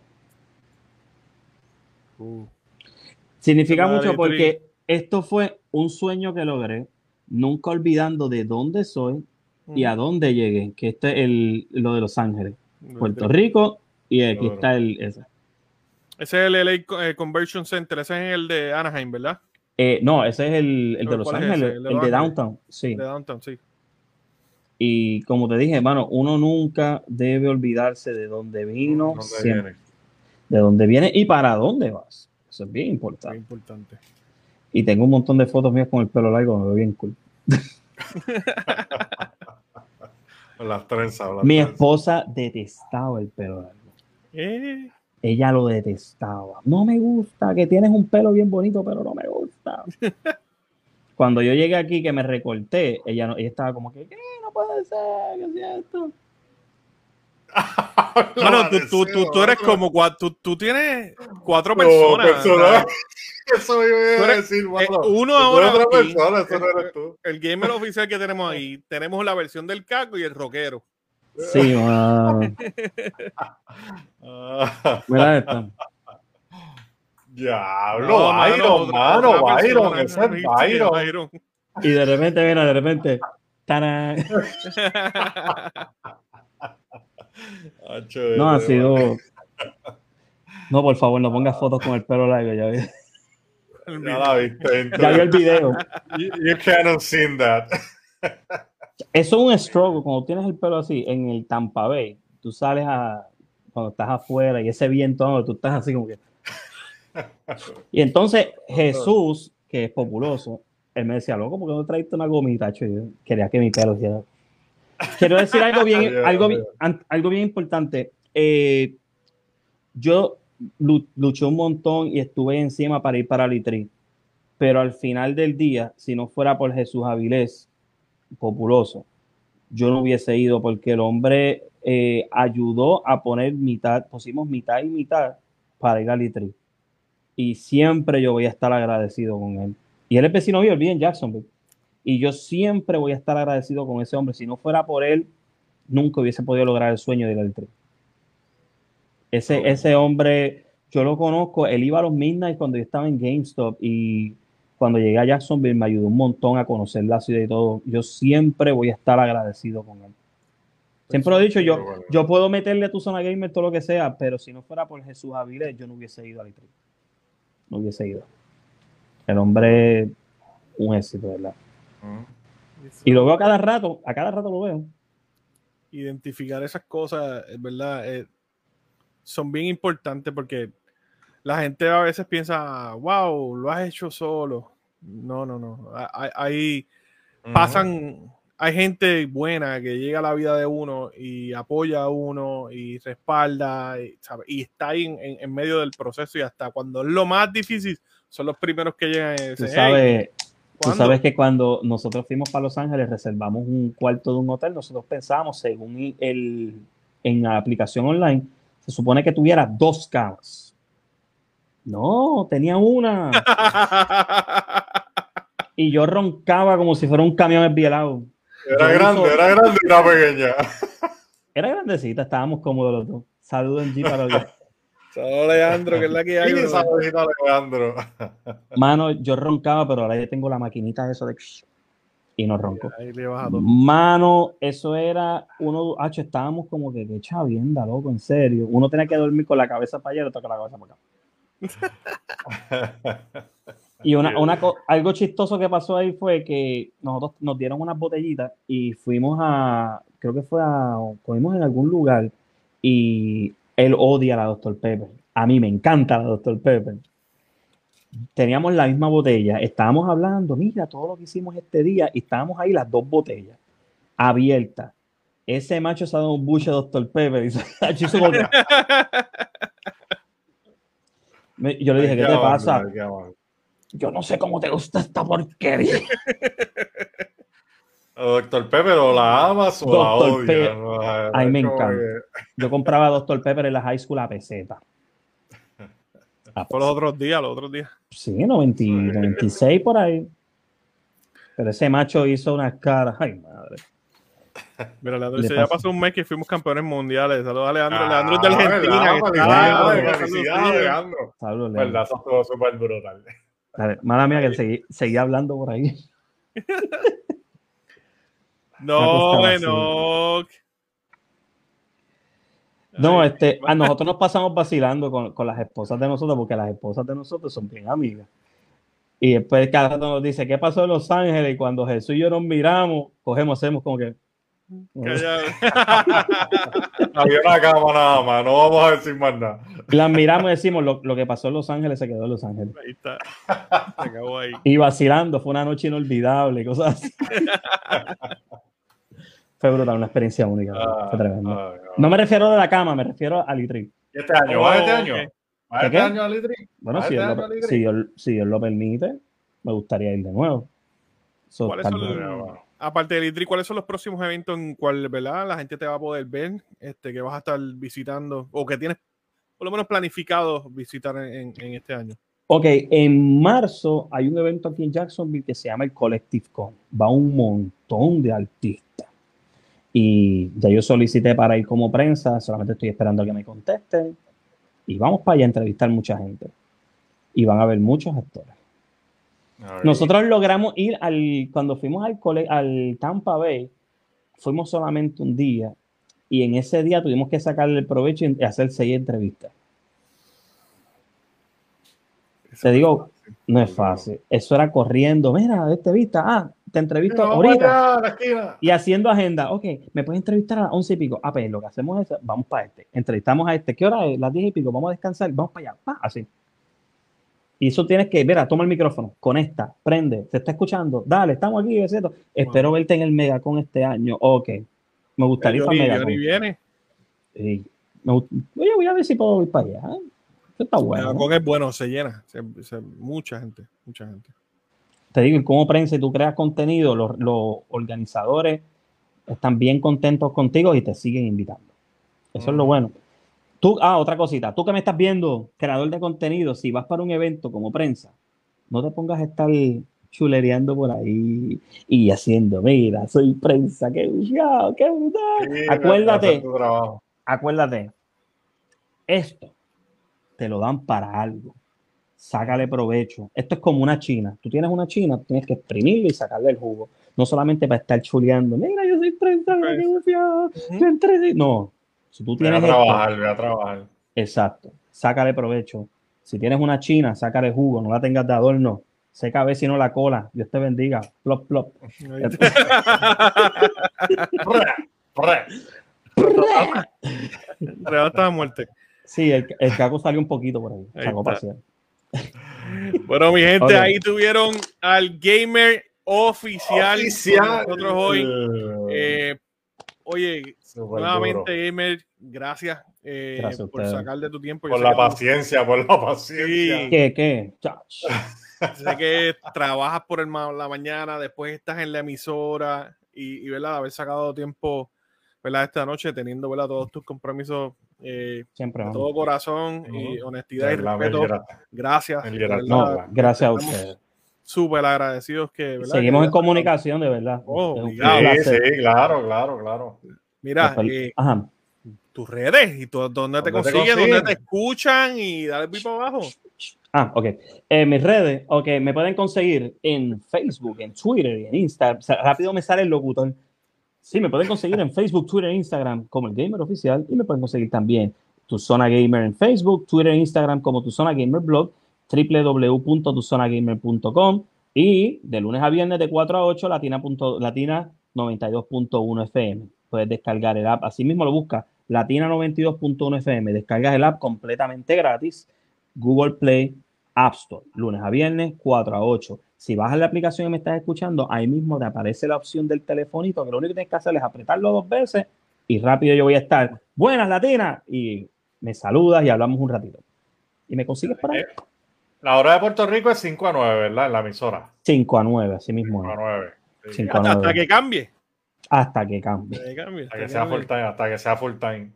S4: Uh. Significa mucho porque esto fue un sueño que logré, nunca olvidando de dónde soy y a dónde llegué, que este es lo de Los Ángeles, Puerto Rico, y aquí está el ese.
S1: Ese es el LA eh, Conversion Center, ese es el de Anaheim, ¿verdad?
S4: Eh, no, ese es el, de Los Ángeles, el, de, Downtown, sí.
S1: De Downtown, sí.
S4: Y como te dije, hermano, uno nunca debe olvidarse de dónde vino, de dónde viene y para dónde vas. Eso es bien importante.
S1: importante.
S4: Y tengo un montón de fotos mías con el pelo largo, me veo bien cool.
S2: las trenzas.
S4: Mi esposa detestaba el pelo largo. Eh. Ella lo detestaba. No me gusta, que tienes un pelo bien bonito, pero no me gusta. Cuando yo llegué aquí, que me recorté, ella, no, ella estaba como que, ¿qué? No puede ser, ¿qué es esto?
S1: bueno, tú, tú, tú, tú, eres como tú, tú tienes cuatro personas. personas.
S2: Eso me iba a decir,
S1: eh, uno ahora. Otra persona, eso no eres tú. El gamer oficial que tenemos ahí, tenemos la versión del caco y el rockero.
S4: Sí, wow. Mira esta.
S2: Diablo, no, Byron, mano, Byron, ese es Byron.
S4: Y de repente, mira, de repente. no, ha sido. No, por favor, no pongas fotos con el pelo largo, ya ves.
S2: Ya la viste.
S4: Ya vi el video.
S2: You, you can't seen that.
S4: Eso es un stroke. Cuando tienes el pelo así en el Tampa Bay, tú sales a. Cuando estás afuera y ese viento, tú estás así como que. Y entonces Jesús, que es populoso, él me decía, loco, ¿por qué no traiste una gomita? Yo quería que mi pelo hiciera. Quiero decir algo bien, algo, algo bien importante. Eh, yo luché un montón y estuve encima para ir para Litri. Pero al final del día, si no fuera por Jesús Avilés, populoso, yo no hubiese ido porque el hombre eh, ayudó a poner mitad, pusimos mitad y mitad para ir a Litri. Y siempre yo voy a estar agradecido con él. Y él es vecino mío, él en Jacksonville. Y yo siempre voy a estar agradecido con ese hombre. Si no fuera por él, nunca hubiese podido lograr el sueño de ir al Ese, ese hombre, yo lo conozco, él iba a los Midnight cuando yo estaba en GameStop y cuando llegué a Jacksonville me ayudó un montón a conocer la ciudad y todo. Yo siempre voy a estar agradecido con él. Siempre lo he dicho, yo, yo puedo meterle a tu zona gamer todo lo que sea, pero si no fuera por Jesús Avilés, yo no hubiese ido al Litri. No hubiese ido. El hombre, un éxito, ¿verdad? Y lo veo a cada rato, a cada rato lo veo.
S1: Identificar esas cosas, ¿verdad? Eh, son bien importantes porque la gente a veces piensa, wow, lo has hecho solo. No, no, no. Hay, pasan, hay gente buena que llega a la vida de uno y apoya a uno y respalda y, y está ahí en, medio del proceso y hasta cuando es lo más difícil son los primeros que llegan. Y
S4: dicen, Tú sabes que cuando nosotros fuimos para Los Ángeles, reservamos un cuarto de un hotel, nosotros pensábamos, según el, en la aplicación online, Se supone que tuviera dos camas. No, tenía una. y yo roncaba como si fuera un camión esbielado.
S2: Era grande, era grande y era pequeña.
S4: Era grandecita, estábamos cómodos los dos. Saludos en G para los
S1: Saludos, Leandro, que es la que hay.
S2: Sí, saludito, Leandro.
S4: Mano, yo roncaba, pero ahora ya tengo la maquinita eso de. Y no ronco. Mano, eso era uno. H, estábamos como que, que chavienda, loco, en serio. Uno tenía que dormir con la cabeza para allá y otro con la cabeza para acá. y una, una, algo chistoso que pasó ahí fue que nosotros nos dieron unas botellitas y fuimos a, creo que fue a, comimos en algún lugar y él odia a la Dr. Pepper. A mí me encanta la Dr. Pepper. Teníamos la misma botella, estábamos hablando, mira todo lo que hicimos este día y estábamos ahí las dos botellas abiertas. Ese macho se ha dado un buche Dr. Pepper y se Yo le dije, ¿qué te pasa? Yo no sé cómo te gusta esta porquería.
S2: Doctor Pepper o la amas o la odias.
S4: Ay, me encanta. Yo compraba Doctor Pepper en la high school a peseta.
S1: por los otros días, los otros días.
S4: Sí, 90, 96 por ahí. Pero ese macho hizo unas caras. Ay, madre.
S1: Mira, Leandro dice, ya pasó un mes que fuimos campeones mundiales. Saludos a Leandro. Ah, Leandro es de Argentina.
S2: Felicidades, Leandro. Saludos, Leandro. Verdad, eso estuvo súper brutal.
S4: Mala mía que seguí, seguí hablando por ahí.
S1: No, bueno.
S4: No, este, a nosotros nos pasamos vacilando con, con, las esposas de nosotros, porque las esposas de nosotros son bien amigas. Y después cada rato nos dice, ¿qué pasó en Los Ángeles? Y cuando Jesús y yo nos miramos, cogemos, hacemos como que...
S2: Había una cama nada más, no vamos a decir más nada.
S4: Las miramos y decimos, lo, lo, que pasó en Los Ángeles se quedó en Los Ángeles.
S1: Ahí está. Se acabó ahí.
S4: Y vacilando, fue una noche inolvidable, cosas así. fue brutal, una experiencia única. Ah, fue tremendo. Ah, no me refiero de la cama, me refiero al Litri.
S2: ¿Este año? ¿Va este año? ¿Va este año al Litri?
S4: Bueno, si, este Dios lo, si, Dios, si, Dios lo, permite, me gustaría ir de nuevo.
S1: ¿Cuáles son los, aparte del Litri, ¿cuáles son los próximos eventos en cual ¿verdad? la gente te va a poder ver? Este, que vas a estar visitando o que tienes por lo menos planificado visitar en, en este año.
S4: Ok, en marzo hay un evento aquí en Jacksonville que se llama el Collective Con. Va un montón de artistas. Y ya yo solicité para ir como prensa, solamente estoy esperando a que me contesten. Y vamos para allá a entrevistar mucha gente. Y van a haber muchos actores. Nosotros logramos ir al, cuando fuimos al, al Tampa Bay, fuimos solamente un día. Y en ese día tuvimos que sacarle el provecho y hacer seis entrevistas. Te digo, no es fácil. Eso era corriendo. Mira, este vista. Ah, te entrevisto ahorita. y haciendo agenda. Ok, me puedes entrevistar a las once y pico. Ah, pues lo que hacemos es, vamos para este. Entrevistamos a este. ¿Qué hora es? Las diez y pico. Vamos a descansar. Vamos para allá. Ah, así. Y eso tienes que, mira, toma el micrófono, conecta, prende, se está escuchando, dale, estamos aquí, ¿cierto? Espero verte en el Megacon este año. Ok, me gustaría ir para Megacon.
S1: viene.
S4: Sí. oye, voy a ver si puedo ir para allá. está bueno.
S1: Megacon es bueno, se llena, mucha gente, mucha gente
S4: te digo, como prensa y tú creas contenido, los, organizadores están bien contentos contigo y te siguen invitando. Eso es lo bueno. Tú, ah, otra cosita, tú que me estás viendo, creador de contenido, si vas para un evento como prensa, no te pongas a estar chulereando por ahí y haciendo, mira, soy prensa, qué qué brutal. acuérdate, acuérdate, esto te lo dan para algo sácale provecho. Esto es como una china. Tú tienes una china, tienes que exprimirla y sacarle el jugo. No solamente para estar chuleando. Mira, yo soy prensa, yo No. Si tú tienes.
S2: Voy a trabajar, voy a trabajar.
S4: Exacto. Sácale provecho. Si tienes una china, sácale jugo, no la tengas de adorno. Seca a ver si no la cola. Dios te bendiga. Plop, plop.
S1: Rebata muerte.
S4: Sí, el, el caco salió un poquito por ahí. ahí
S1: bueno, mi gente, ahí tuvieron al gamer oficial. Nosotros hoy. Eh, oye, nuevamente, gamer, gracias, eh, por sacar de tu tiempo.
S2: Por la paciencia, por la paciencia.
S4: ¿Qué, qué?
S1: sé que trabajas por el, la mañana, después estás en la emisora y, y ¿verdad? Haber sacado tiempo ¿verdad? esta noche, teniendo ¿verdad? todos tus compromisos eh,
S4: Siempre.
S1: de todo corazón y honestidad y respeto. Gracias.
S4: No, gracias a ustedes.
S1: Súper agradecidos que. ¿verdad?
S4: Seguimos en comunicación, de verdad.
S1: Oh.
S2: Sí, claro, claro, claro.
S1: Mira, eh,
S4: Ajá.
S1: tus redes y tú- dónde te
S2: ¿Dónde te
S1: consiguen, dónde te escuchan y dale pipo abajo.
S4: Ah, ok. En mis redes, ok, me pueden conseguir en Facebook, en Twitter y en Instagram. O sea, rápido me sale el locutor. Sí, me pueden conseguir en Facebook, Twitter e Instagram como el Gamer Oficial y me pueden conseguir también Tu Zona Gamer en Facebook, Twitter e Instagram como Tu Zona Gamer Blog, www.tuzonagamer.com y de lunes a viernes de 4 a 8 Latina, Latina 92.1 FM. Puedes descargar el app, así mismo lo buscas, Latina 92.1 FM. Descargas el app completamente gratis, Google Play, App Store, lunes a viernes, 4 a 8. Si bajas la aplicación y me estás escuchando, ahí mismo te aparece la opción del telefonito, que lo único que tienes que hacer es apretarlo dos veces y rápido yo voy a estar, buenas latinas, y me saludas y hablamos un ratito. Y me consigues por ahí.
S2: Eh, La hora de Puerto Rico es 5 a 9, ¿verdad? En la emisora.
S4: 5 a 9, así mismo.
S2: 5 a
S4: es.
S2: 9. Sí.
S4: Cinco.
S1: Hasta, que cambie.
S4: Hasta que cambie.
S1: Hasta que cambie,
S2: Hasta
S1: hasta
S2: que
S1: que
S2: sea
S1: cambie.
S2: full time, hasta que sea full time.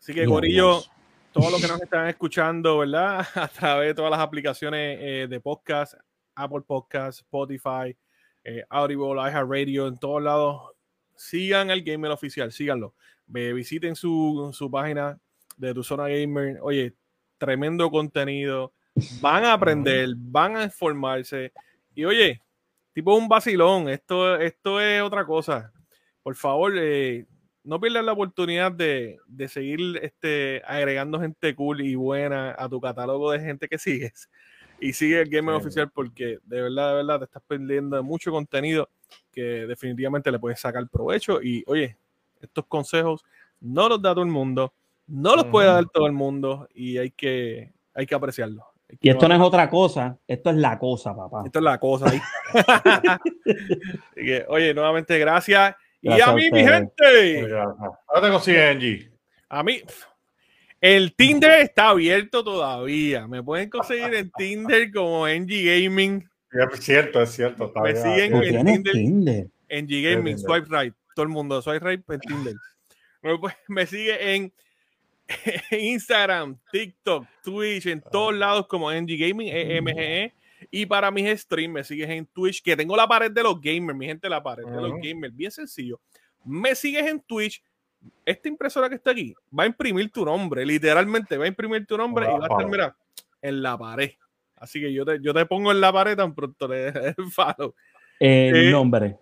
S1: Así que,
S4: adiós.
S1: todos los que nos están escuchando, ¿verdad? A través de todas las aplicaciones eh, de podcast, Apple Podcast, Spotify, eh, Audible, iHeartRadio, en todos lados, sigan al Gamer Oficial, síganlo. Ve- visiten su, su página de tu zona gamer. Oye, tremendo contenido. Van a aprender, van a informarse. Y oye, tipo un vacilón. Esto, esto es otra cosa. Por favor, eh, no pierdas la oportunidad de, de seguir este, agregando gente cool y buena a tu catálogo de gente que sigues. Y sigue el Gamer
S2: Sí.
S1: Oficial porque de verdad, de verdad, te estás perdiendo mucho contenido que definitivamente le puedes sacar provecho. Y oye, estos consejos no los da todo el mundo, no los puede dar todo el mundo y hay que, hay que apreciarlo.
S4: Y esto no es otra cosa, esto es la cosa, papá.
S1: esto es la cosa ahí. Así que, oye, nuevamente gracias. y
S4: Gracias
S1: a
S4: a
S1: mí, mi gente,
S2: Ahora te consiguen G.
S1: a mí, el Tinder está abierto todavía. Me pueden conseguir en Tinder como NG Gaming,
S2: Es cierto, es cierto. está
S1: Me siguen en Tinder.
S4: Tinder.
S1: NG Gaming,
S2: Tinder.
S1: Swipe Right. Todo el mundo, Swipe Right en Tinder. Me, me sigue en Instagram, TikTok, Twitch, en todos lados como NG Gaming, E EMGE. Y para mis streams me sigues en Twitch, que tengo la pared de los gamers, mi gente, la pared de los gamers, bien sencillo. Me sigues en Twitch. Esta impresora que está aquí va a imprimir tu nombre, literalmente va a imprimir tu nombre y va a estar, mira, en la pared. Así que yo te, yo te pongo en la pared tan pronto le des el follow.
S4: El
S1: Eh,
S4: nombre.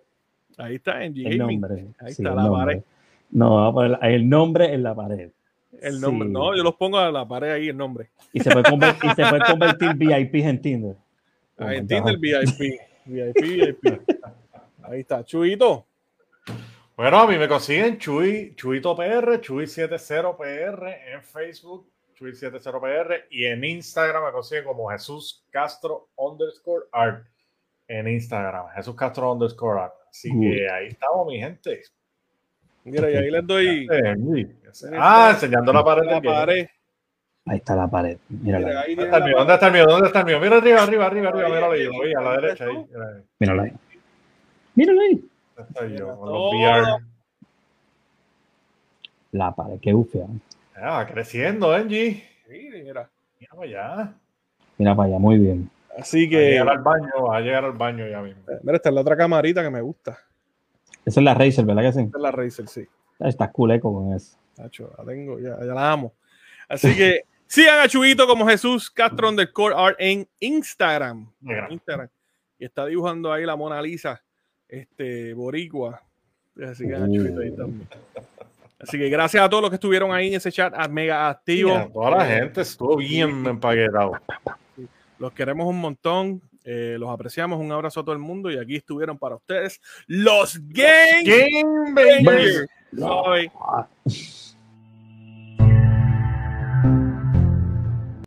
S1: Ahí está, NG
S4: El nombre.
S1: Ahí
S4: sí,
S1: está la
S4: nombre.
S1: pared.
S4: No, vamos a poner el nombre en la pared.
S1: El nombre,
S4: Sí.
S1: no, yo los pongo a la pared ahí, el nombre.
S4: Y se puede convertir, y se puede convertir VIP en Tinder.
S1: Ahí en Tinder, VIP. VIP, VIP. Ahí está, Chuito.
S2: Bueno, a mí me consiguen Chuy, Chuito PR, Chuy70PR en Facebook, Chuy70PR y en Instagram me consiguen como Jesús Castro underscore art en Instagram, Jesús Castro underscore art. Así
S4: Good.
S2: que ahí estamos, mi gente.
S1: Mira, y ahí les doy
S2: Eh, Ah, enseñando la pared.
S1: la pared.
S4: Ahí está la pared. Mírala.
S1: Mira, ahí
S2: ¿Dónde
S1: la.
S2: ¿Dónde está el mío? ¿Dónde está el mío? Mira arriba, arriba, arriba, arriba. Míralo ahí, lo vi a la derecha.
S1: ahí.
S2: Mira ahí.
S4: Mírala ahí. Mírala ahí.
S2: ¿Dónde estoy yo? Con
S1: todo.
S2: los VR.
S4: La pared, qué ufia.
S2: Ah, va creciendo, Angie.
S1: Sí, mira.
S2: Mira para allá.
S4: Mira para allá, muy bien.
S1: Así
S2: Va a
S1: que,
S2: llegar al baño, va a llegar al baño ya mismo.
S1: mira, esta es la otra camarita que me gusta.
S4: Esa es la Razer, ¿verdad que sí?
S1: Esta es la Razer, sí.
S4: Estás culeco con eso.
S1: Nacho, la tengo, ya, ya la amo. Así que sigan a Chuito como Jesús Castro underscore art en Instagram. Instagram. Y está dibujando ahí la Mona Lisa, este, Boricua. Así que a Chuito ahí también. Así que gracias a todos los que estuvieron ahí en ese chat a mega activo.
S2: Mira, toda la gente estuvo bien empaquetado.
S1: Los queremos un montón. Eh, los apreciamos. Un abrazo a todo el mundo. Y aquí estuvieron para ustedes los Game
S2: Game
S1: Bangers.